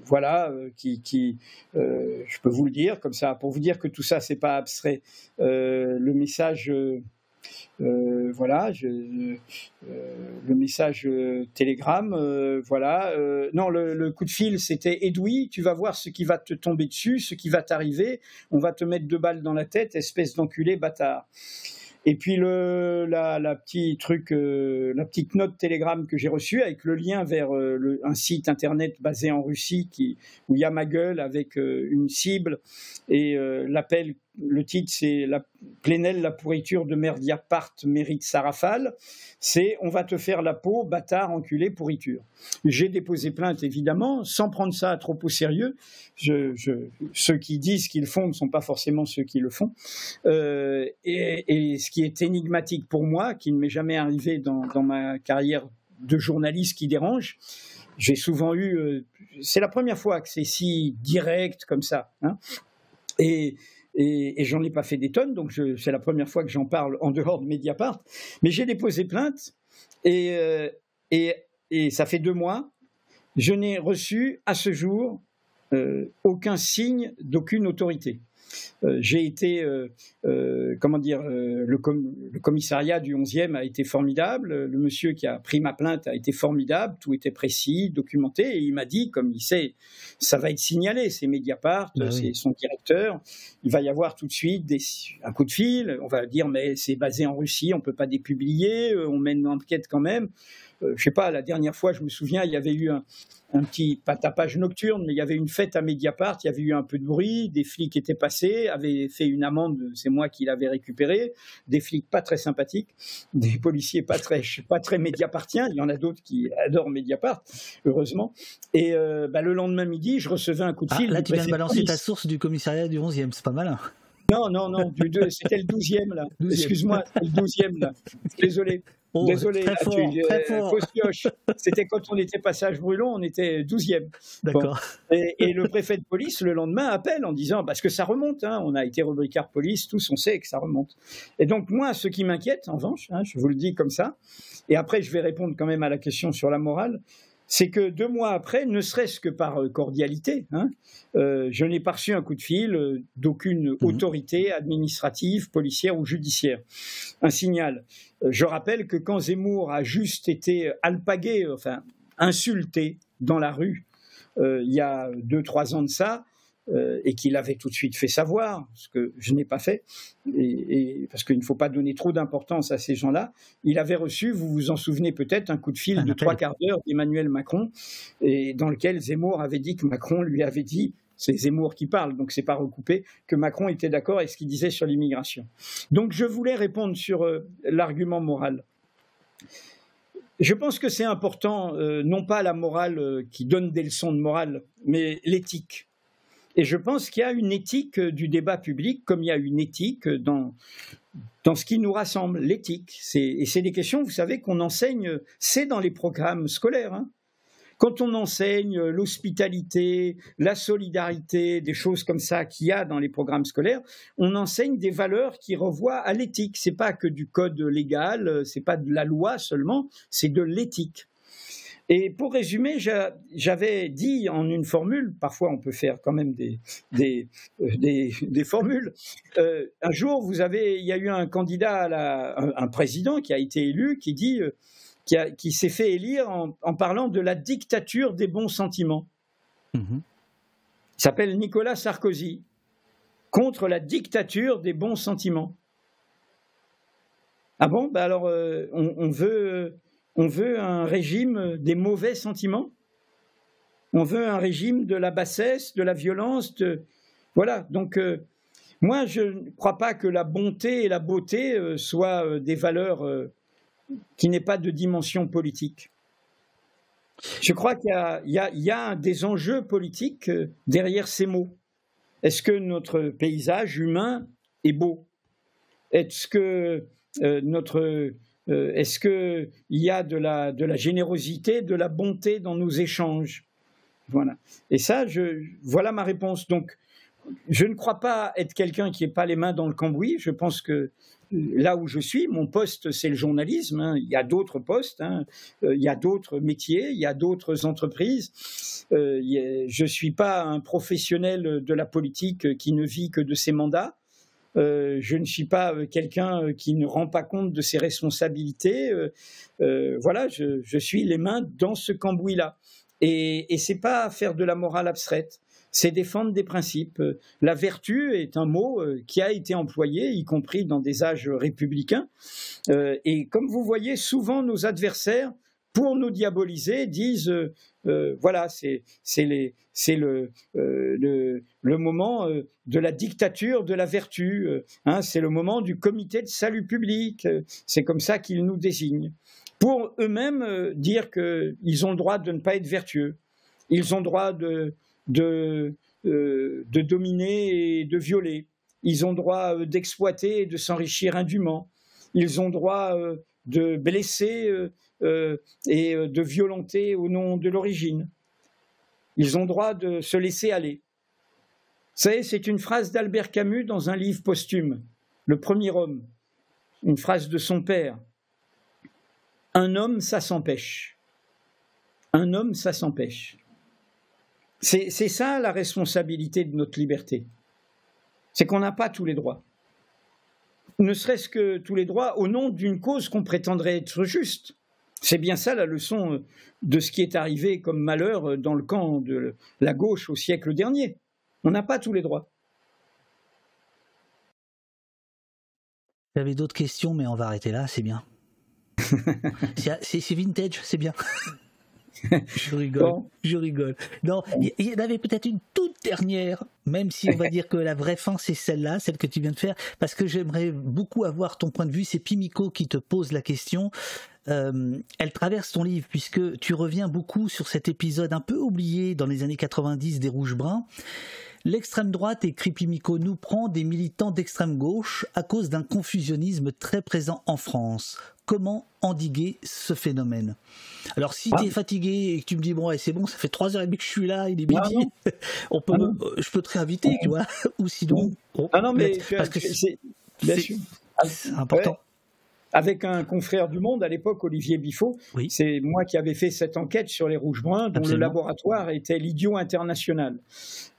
voilà, euh, qui, euh, je peux vous le dire comme ça, pour vous dire que tout ça, c'est pas abstrait. Euh, le message, voilà, le message Telegram, voilà. non, le, coup de fil, c'était Edoui, tu vas voir ce qui va te tomber dessus, ce qui va t'arriver. On va te mettre deux balles dans la tête, espèce d'enculé bâtard. Et puis le, la, la, petit truc, euh, la petite note Telegram que j'ai reçue avec le lien vers euh, le, un site internet basé en Russie qui, où il y a ma gueule avec euh, une cible et l'appel le titre, c'est la la pourriture de Merdiapart mérite sa rafale. C'est on va te faire la peau, bâtard, enculé, pourriture. J'ai déposé plainte, évidemment, sans prendre ça trop au sérieux. Ceux qui disent qu'ils font ne sont pas forcément ceux qui le font. Euh, et, ce qui est énigmatique pour moi, qui ne m'est jamais arrivé dans, ma carrière de journaliste qui dérange, j'ai souvent eu. Euh, c'est la première fois que c'est si direct comme ça. Hein. et et, j'en ai pas fait des tonnes, donc c'est la première fois que j'en parle en dehors de Mediapart. Mais j'ai déposé plainte et, euh, ça fait deux mois. Je n'ai reçu à ce jour euh, aucun signe d'aucune autorité. Euh, j'ai été, euh, euh, comment dire, le, commissariat du 11e a été formidable. Le monsieur qui a pris ma plainte a été formidable. Tout était précis, documenté. Et il m'a dit, comme il sait, ça va être signalé. C'est Mediapart, bah c'est son directeur. Il va y avoir tout de suite un coup de fil. On va dire, mais c'est basé en Russie, on peut pas dépublier. On mène une enquête quand même. Euh, je sais pas, la dernière fois, je me souviens, il y avait eu un, petit, pas tapage nocturne, mais il y avait une fête à Mediapart, il y avait eu un peu de bruit, des flics étaient passés, avaient fait une amende, c'est moi qui l'avais récupéré, des flics pas très sympathiques, des policiers pas très, pas très médiapartiens, il y en a d'autres qui adorent Mediapart, heureusement. Et euh, bah, le lendemain midi, je recevais un coup de ah, fil. là, tu viens de balancer ta source du commissariat du 11e, c'est pas mal. Non, non, non, c'était le 12e là. Excuse-moi, le 12e là. Désolé. Oh, Désolé, très fort, C'était quand on était passage brûlon, on était 12e. D'accord. Et, le préfet de police, le lendemain, appelle en disant, parce que ça remonte, hein, on a été rubricard police, tous on sait que ça remonte. Et donc, moi, ce qui m'inquiète, en revanche, hein, je vous le dis comme ça, et après je vais répondre quand même à la question sur la morale, c'est que deux mois après, ne serait-ce que par euh, cordialité, hein, euh, je n'ai pas reçu un coup de fil euh, d'aucune mhm. autorité administrative, policière ou judiciaire. Un signal. je rappelle que quand Zemmour a juste été alpagué, enfin insulté dans la rue, il y a deux, trois ans de ça, euh, et qu'il avait tout de suite fait savoir, ce que je n'ai pas fait, et, parce qu'il ne faut pas donner trop d'importance à ces gens-là. Il avait reçu, vous vous en souvenez peut-être, un coup de fil de trois quarts d'heure d'Emmanuel Macron, et dans lequel Zemmour avait dit que Macron lui avait dit c'est Zemmour qui parle, donc c'est pas recoupé, que Macron était d'accord avec ce qu'il disait sur l'immigration. Donc je voulais répondre sur euh, l'argument moral. Je pense que c'est important, euh, non pas la morale qui donne des leçons de morale, mais l'éthique. Et je pense qu'il y a une éthique du débat public, comme il y a une éthique dans, dans ce qui nous rassemble, l'éthique. Et c'est des questions, vous savez, qu'on enseigne, c'est dans les programmes scolaires. Hein. Quand on enseigne l'hospitalité, la solidarité, des choses comme ça qu'il y a dans les programmes scolaires, on enseigne des valeurs qui revoient à l'éthique. C'est pas que du code légal, c'est pas de la loi seulement, c'est de l'éthique. Et pour résumer, j'avais dit en une formule, parfois on peut faire quand même des, des, euh, formules. Euh, un jour, vous avez, il y a eu un candidat, à la, un, président qui a été élu, qui dit, euh, qui, qui s'est fait élire en, parlant de la dictature des bons sentiments. Mm-hmm. Il s'appelle Nicolas Sarkozy, contre la dictature des bons sentiments. Ah bon? Ben alors, on, veut on veut un régime des mauvais sentiments. On veut un régime de la bassesse, de la violence. Voilà. Donc, euh, moi, je ne crois pas que la bonté et la beauté euh, soient euh, des valeurs qui n'aient pas de dimension politique. Je crois qu'il y, a des enjeux politiques derrière ces mots. Est-ce que notre paysage humain est beau? Est-ce que notre euh, est-ce qu'il y a de la, générosité, de la bonté dans nos échanges? Voilà. Et ça, je, voilà ma réponse. Donc, je ne crois pas être quelqu'un qui n'ait pas les mains dans le cambouis. Je pense que euh, là où je suis, mon poste, c'est le journalisme. Hein. Il y a d'autres postes, hein. euh, il y a d'autres métiers, il y a d'autres entreprises. je ne suis pas un professionnel de la politique qui ne vit que de ses mandats. Euh, je ne suis pas euh, quelqu'un euh, qui ne rend pas compte de ses responsabilités. voilà, je, suis les mains dans ce cambouis-là. Et, et c'est pas faire de la morale abstraite. c'est défendre des principes. La vertu est un mot qui a été employé, y compris dans des âges républicains. Et comme vous voyez, souvent nos adversaires, pour nous diaboliser, disent voilà, c'est le, le, moment de la dictature de la vertu, hein, c'est le moment du comité de salut public, c'est comme ça qu'ils nous désignent pour eux-mêmes euh, dire qu'ils ont le droit de ne pas être vertueux. Ils ont le droit de, de, euh, de dominer et de violer. Ils ont le droit euh, d'exploiter et de s'enrichir indûment. Ils ont le droit de blesser et de violenter au nom de l'origine. Ils ont droit de se laisser aller. Vous savez, c'est une phrase d'Albert Camus dans un livre posthume, Le premier homme, une phrase de son père. Un homme, ça s'empêche. Un homme, ça s'empêche. C'est ça la responsabilité de notre liberté. C'est qu'on n'a pas tous les droits. Ne serait-ce que tous les droits au nom d'une cause qu'on prétendrait être juste. C'est bien ça la leçon de ce qui est arrivé comme malheur dans le camp de la gauche au siècle dernier. On n'a pas tous les droits. J'avais d'autres questions, mais on va arrêter là, c'est bien c'est vintage, c'est bien. je rigole, je rigole. Non, il y, en avait peut-être une toute dernière, même si on va dire que la vraie fin c'est celle-là, celle que tu viens de faire, parce que j'aimerais beaucoup avoir ton point de vue. C'est Pimico qui te pose la question. Euh, elle traverse ton livre puisque tu reviens beaucoup sur cet épisode un peu oublié dans les années 90 des Rouges Bruns. L'extrême droite, écrit Pimico, nous prend des militants d'extrême gauche à cause d'un confusionnisme très présent en France comment endiguer ce phénomène. Alors si tu es ah. fatigué et que tu me dis bon c'est bon ça fait trois heures et demie que je suis là il est midi on peut ah euh, je peux te réinviter tu vois ou sinon ah non mais parce que c'est important avec un confrère du Monde à l'époque, Olivier Biffaut. C'est moi qui avais fait cette enquête sur les rouges bruns, dont le laboratoire était l'idiot international,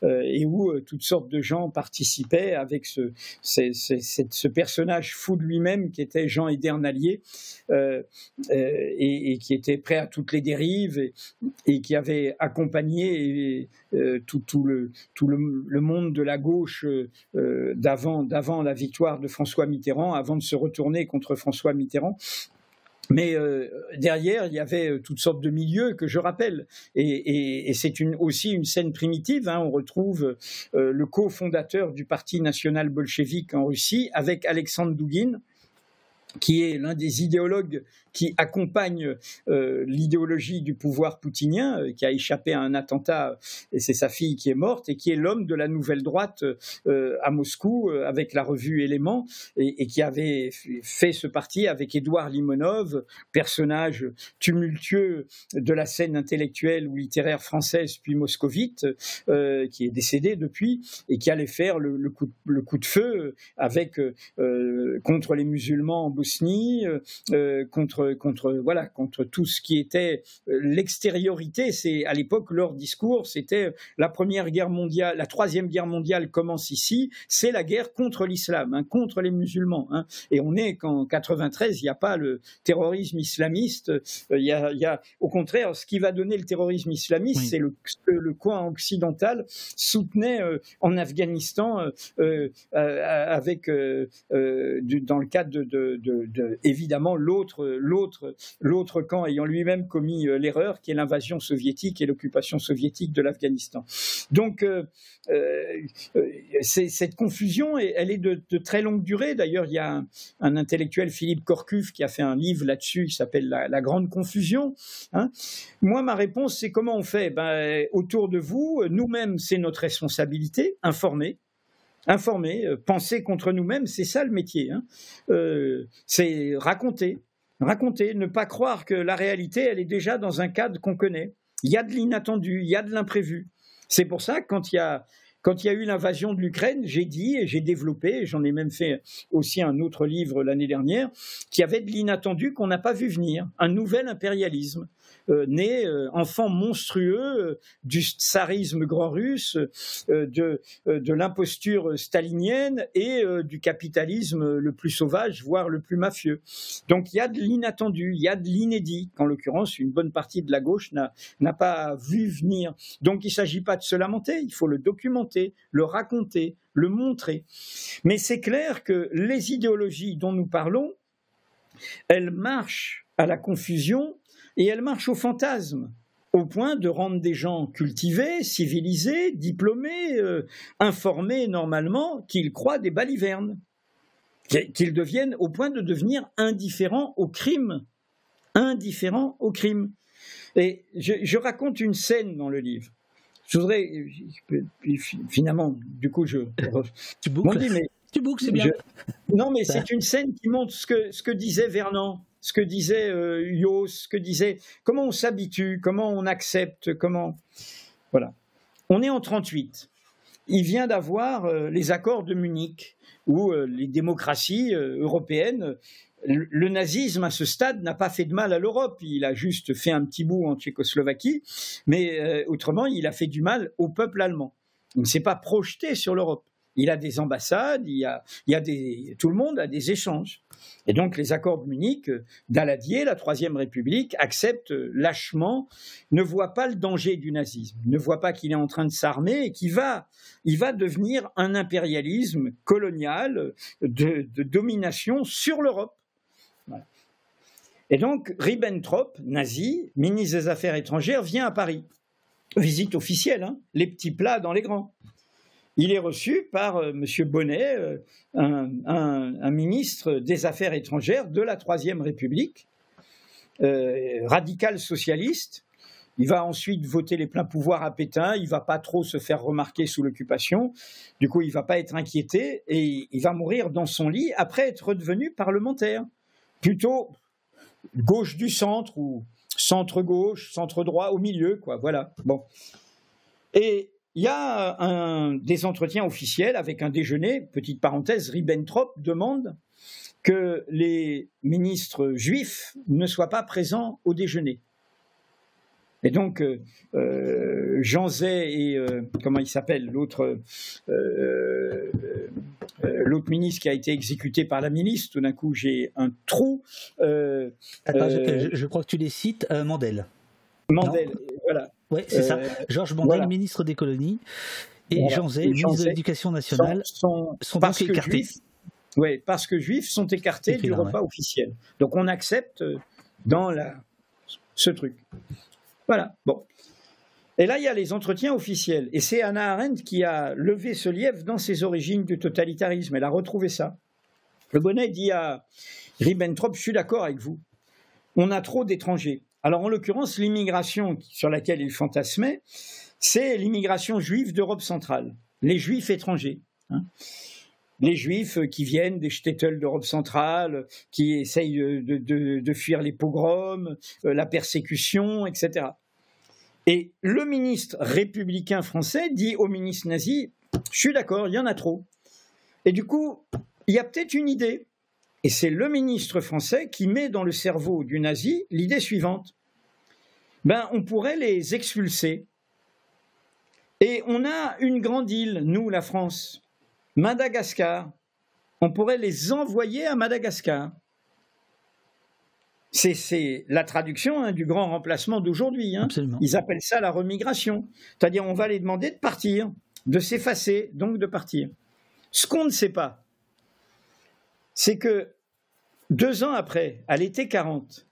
euh, et où euh, toutes sortes de gens participaient avec ce, ce, personnage fou de lui-même qui était Jean Edernalier, euh, et, qui était prêt à toutes les dérives, et, qui avait accompagné tout, tout, le, tout le, monde de la gauche d'avant la victoire de François Mitterrand, avant de se retourner contre François Mitterrand. Mais euh, derrière, il y avait euh, toutes sortes de milieux que je rappelle. Et, c'est aussi une scène primitive. Hein. On retrouve euh, le cofondateur du Parti national bolchevique en Russie avec Alexandre Douguin, qui est l'un des idéologues qui accompagne euh, l'idéologie du pouvoir poutinien, euh, qui a échappé à un attentat, et c'est sa fille qui est morte, et qui est l'homme de la nouvelle droite euh, à Moscou, avec la revue Éléments, et, qui avait fait ce parti avec Édouard Limonov, personnage tumultueux de la scène intellectuelle ou littéraire française, puis moscovite, qui est décédé depuis, et qui allait faire le, coup, le coup, de feu avec, contre les musulmans Bosnie, contre contre, voilà, contre tout ce qui était euh, l'extériorité. C'est à l'époque leur discours, c'était euh, la première guerre mondiale, la troisième guerre mondiale commence ici. C'est la guerre contre l'islam, hein, contre les musulmans. Hein. Et on est qu'en 93, il n'y a pas le terrorisme islamiste. Euh, il y, a, il y a, au contraire, ce qui va donner le terrorisme islamiste, c'est le, le coin occidental soutenait en Afghanistan avec dans le cadre de, de, de évidemment l'autre l'autre, l'autre camp ayant lui-même commis euh, l'erreur, qui est l'invasion soviétique et l'occupation soviétique de l'Afghanistan. Donc, euh, euh, cette confusion, elle est de, très longue durée. D'ailleurs, il y a un, intellectuel, Philippe Corcuff, qui a fait un livre là-dessus, qui s'appelle la, Grande Confusion. Hein. Moi, ma réponse, c'est comment on fait? Ben, Autour de vous, nous-mêmes, c'est notre responsabilité, informer, informer, penser contre nous-mêmes, c'est ça le métier. Hein. c'est raconter, raconter, ne pas croire que la réalité, elle est déjà dans un cadre qu'on connaît. Il y a de l'inattendu, il y a de l'imprévu. C'est pour ça que quand il y a, quand il y a eu l'invasion de l'Ukraine, j'ai dit et j'ai développé, j'en ai même fait aussi un autre livre l'année dernière, qu'il y avait de l'inattendu qu'on n'a pas vu venir, un nouvel impérialisme. Euh, né euh, enfant monstrueux du tsarisme grand russe, de, de l'imposture stalinienne et du capitalisme le plus sauvage, voire le plus mafieux. Donc il y a de l'inattendu, il y a de l'inédit, qu'en l'occurrence une bonne partie de la gauche n'a pas vu venir. Donc il ne s'agit pas de se lamenter, il faut le documenter, le raconter, le montrer. Mais c'est clair que les idéologies dont nous parlons, elles marchent à la confusion et elles marchent au fantasme au point de rendre des gens cultivés, civilisés, diplômés, euh, informés normalement, qu'ils croient des balivernes, qu'ils deviennent au point de devenir indifférents au crime, indifférents au crime. Et je raconte une scène dans le livre. Je voudrais, finalement, du coup, je. tu boucles. mais tu boucles, c'est bien. non, mais c'est une scène qui montre ce que, ce que disait Vernon, ce que disait euh, ce que disait. Comment on s'habitue, comment on accepte, comment. Voilà. On est en 38. Il vient d'avoir euh, les accords de Munich, où euh, les démocraties européennes le nazisme, à ce stade, n'a pas fait de mal à l'Europe. Il a juste fait un petit bout en Tchécoslovaquie, mais euh, autrement, il a fait du mal au peuple allemand. Il ne s'est pas projeté sur l'Europe. Il a des ambassades, il y a, tout le monde a des échanges. Et donc les accords de Munich, euh, Daladier, la Troisième République, accepte lâchement, ne voit pas le danger du nazisme, ne voit pas qu'il est en train de s'armer et qu'il va, devenir un impérialisme colonial de domination sur l'Europe. Et donc, Ribbentrop, nazi, ministre des Affaires étrangères, vient à Paris. Visite officielle, hein, les petits plats dans les grands. Il est reçu par euh, M. Bonnet, euh, un, ministre des Affaires étrangères de la Troisième République, euh, radical socialiste. Il va ensuite voter les pleins pouvoirs à Pétain. Il va pas trop se faire remarquer sous l'occupation. Du coup, il va pas être inquiété et il va mourir dans son lit après être redevenu parlementaire. Plutôt gauche du centre ou centre gauche, centre droit, au milieu, quoi. Voilà. Bon. Et il y a un, des entretiens officiels avec un déjeuner. Petite parenthèse, Ribbentrop demande que les ministres juifs ne soient pas présents au déjeuner. Et donc, euh, euh, Jean Zay et, euh, comment il s'appelle, l'autre l'autre ministre qui a été exécuté par la ministre, tout d'un coup j'ai un trou. je, crois que tu les cites, Mandel. Mandel, voilà. Oui, c'est ça. Georges Mandel, ministre des colonies, et Jean Zay, ministre de l'Éducation nationale, sont, écartés. oui, parce que juifs sont écartés du repas officiel. Donc on accepte dans la, ce truc. Voilà. Bon. Et là, il y a les entretiens officiels. Et c'est Anna Arendt qui a levé ce lièvre dans ses origines du totalitarisme. Elle a retrouvé ça. Le bonnet dit à Ribbentrop, je suis d'accord avec vous. On a trop d'étrangers. Alors, en l'occurrence, l'immigration sur laquelle il fantasmait, c'est l'immigration juive d'Europe centrale. Les juifs étrangers. Hein. les juifs qui viennent des shtetl d'Europe centrale, qui essayent de, de, fuir les pogroms, euh, la persécution, etc. Et le ministre républicain français dit au ministre nazi, je suis d'accord, il y en a trop. Et du coup, il y a peut-être une idée. Et c'est le ministre français qui met dans le cerveau du nazi l'idée suivante. Ben, on pourrait les expulser. Et on a une grande île, nous, la France, Madagascar. On pourrait les envoyer à Madagascar. C'est la traduction hein, du grand remplacement d'aujourd'hui. Hein. Ils appellent ça la remigration. C'est-à-dire, on va les demander de partir, de s'effacer, donc de partir. Ce qu'on ne sait pas, c'est que deux ans après, à l'été 40,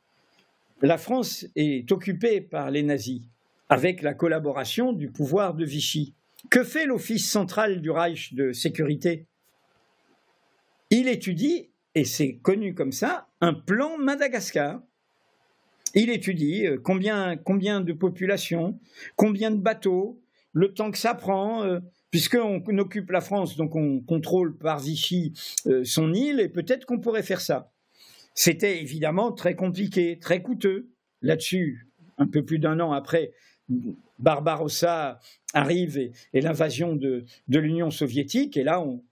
la France est occupée par les nazis avec la collaboration du pouvoir de Vichy. Que fait l'Office central du Reich de sécurité? Il étudie et c'est connu comme ça, un plan Madagascar. Il étudie euh, combien, de population, combien de bateaux, le temps que ça prend, euh, puisqu'on occupe la France, donc on contrôle par Vichy euh, son île, et peut-être qu'on pourrait faire ça. C'était évidemment très compliqué, très coûteux. Là-dessus, un peu plus d'un an après, Barbarossa arrive et, l'invasion de, de l'Union soviétique, et là, on,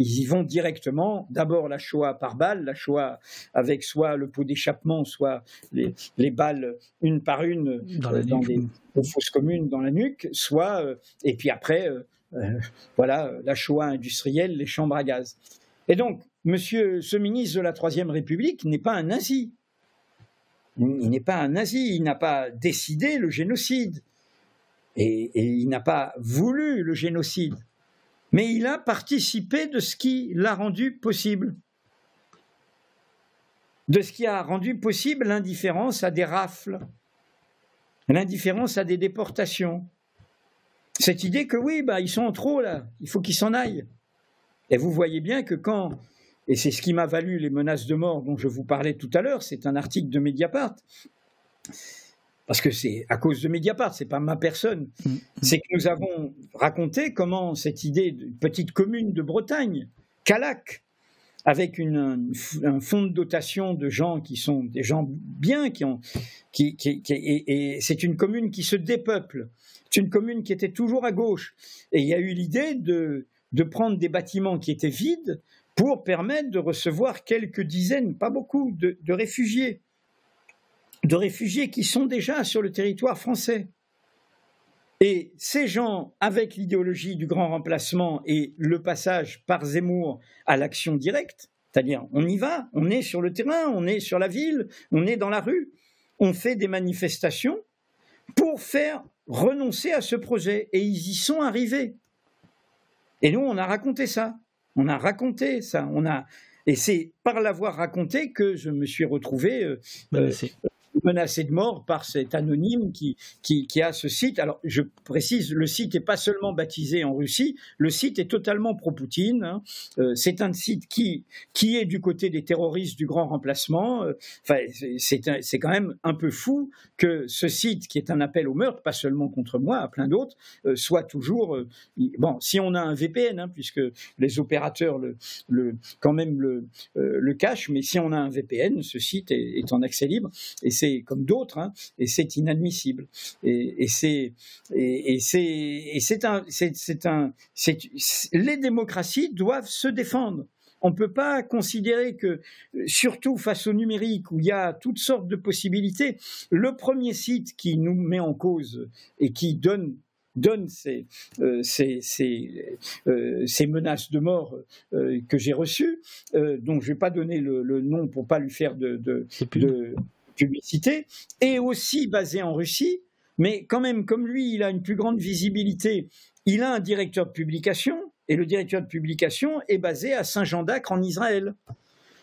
ils y vont directement. D'abord la Shoah par balle, la Shoah avec soit le pot d'échappement, soit les, les, balles une par une dans, euh, dans les, fosses communes dans la nuque, soit euh, et puis après euh, voilà la Shoah industrielle, les chambres à gaz. Et donc Monsieur, ce ministre de la Troisième République n'est pas un nazi. Il n'est pas un nazi, il n'a pas décidé le génocide. Et il n'a pas voulu le génocide mais il a participé de ce qui l'a rendu possible. De ce qui a rendu possible l'indifférence à des rafles, l'indifférence à des déportations. Cette idée que oui, bah, ils sont en trop là, il faut qu'ils s'en aillent. Et vous voyez bien que quand, et c'est ce qui m'a valu les menaces de mort dont je vous parlais tout à l'heure, c'est un article de Mediapart, parce que c'est à cause de Mediapart, c'est pas ma personne. Mm. C'est que nous avons raconté comment cette idée de petite commune de Bretagne, Calac, avec une, un fonds de dotation de gens qui sont des gens bien, qui ont, qui, et, c'est une commune qui se dépeuple. C'est une commune qui était toujours à gauche. Et il y a eu l'idée de, de prendre des bâtiments qui étaient vides pour permettre de recevoir quelques dizaines, pas beaucoup, de réfugiés de réfugiés qui sont déjà sur le territoire français. Et ces gens, avec l'idéologie du grand remplacement et le passage par Zemmour à l'action directe, c'est-à-dire on y va, on est sur le terrain, on est sur la ville, on est dans la rue, on fait des manifestations pour faire renoncer à ce projet. Et ils y sont arrivés. Et nous, on a raconté ça. On a raconté ça. On a, et c'est par l'avoir raconté que je me suis retrouvé euh, euh, menacé de mort par cet anonyme qui, qui, a ce site. Alors, je précise, le site n'est pas seulement baptisé en Russie, le site est totalement pro-Poutine. Hein. Euh, c'est un site qui, qui est du côté des terroristes du grand remplacement. Euh, enfin, c'est quand même un peu fou que ce site, qui est un appel au meurtre, pas seulement contre moi, à plein d'autres, euh, soit toujours. bon, si on a un VPN, hein, puisque les opérateurs le, le, quand même le, le cachent, mais si on a un VPN, ce site est, est en accès libre. Et c'est comme d'autres, hein, et c'est inadmissible. Et, c'est et, c'est un c'est un les démocraties doivent se défendre. On ne peut pas considérer que, surtout face au numérique où il y a toutes sortes de possibilités, le premier site qui nous met en cause et qui donne donne ces, euh, euh, ces, menaces de mort euh, que j'ai reçues, dont je ne vais pas donner le, nom pour pas lui faire de, de, publicité, et aussi basé en Russie, mais quand même, comme lui, il a une plus grande visibilité, il a un directeur de publication, et le directeur de publication est basé à Saint-Jean d'Acre en Israël.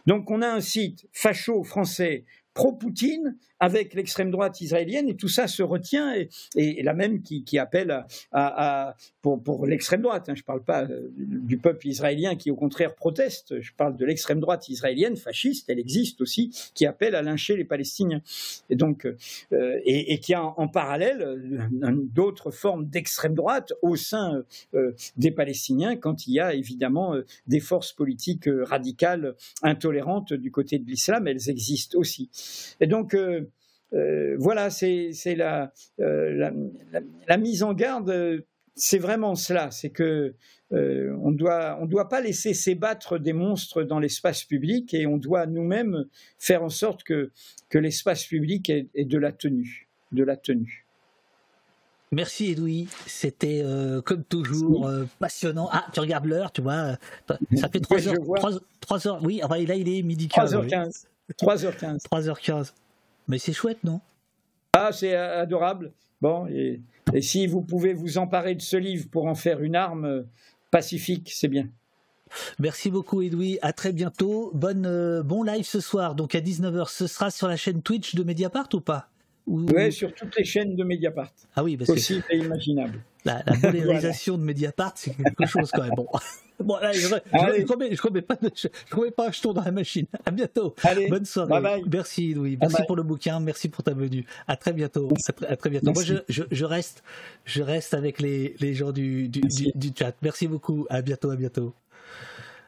Donc on a un site facho français pro-Poutine avec l'extrême droite israélienne et tout ça se retient et, la même qui, appelle à, pour, l'extrême droite. Hein. je ne parle pas euh, du peuple israélien qui au contraire proteste. Je parle de l'extrême droite israélienne fasciste. Elle existe aussi qui appelle à lyncher les Palestiniens et donc euh, et, qui a en, parallèle euh, d'autres formes d'extrême droite au sein des Palestiniens quand il y a évidemment des forces politiques radicales intolérantes du côté de l'islam. Elles existent aussi. Et donc euh, voilà, c'est la, euh, la, la, mise en garde, c'est vraiment cela, c'est que euh, on doit on doit pas laisser s'ébattre des monstres dans l'espace public et on doit nous-mêmes faire en sorte que que l'espace public ait, de la tenue, de la tenue. Merci Edoui, c'était comme toujours passionnant. Ah, tu regardes l'heure, tu vois, ça fait 3 heures, 3, heures, oui, là il est midi 15. 3h15. 3h15. 3h15. Mais c'est chouette, non? Ah, c'est adorable. Bon, et, si vous pouvez vous emparer de ce livre pour en faire une arme euh, pacifique, c'est bien. Merci beaucoup Edoui, à très bientôt. Bonne, euh, bon live ce soir, donc à 19h. Ce sera sur la chaîne Twitch de Mediapart ou pas? Oui, sur toutes les chaines de Mediapart. Ah oui, parce Possible et imaginable. La, la de Mediapart, c'est quelque chose quand même. Bon. Bon, là, je, je, remets, je, remets, pas, je, remets pas un jeton dans la machine. À bientôt. Allez, Bonne soirée. Bye Merci, Louis. Merci pour le bouquin. Merci pour ta venue. À très bientôt. À, très bientôt. Moi, je, reste, je reste avec les, les gens du, du, du, du chat. Merci beaucoup. À bientôt. À bientôt.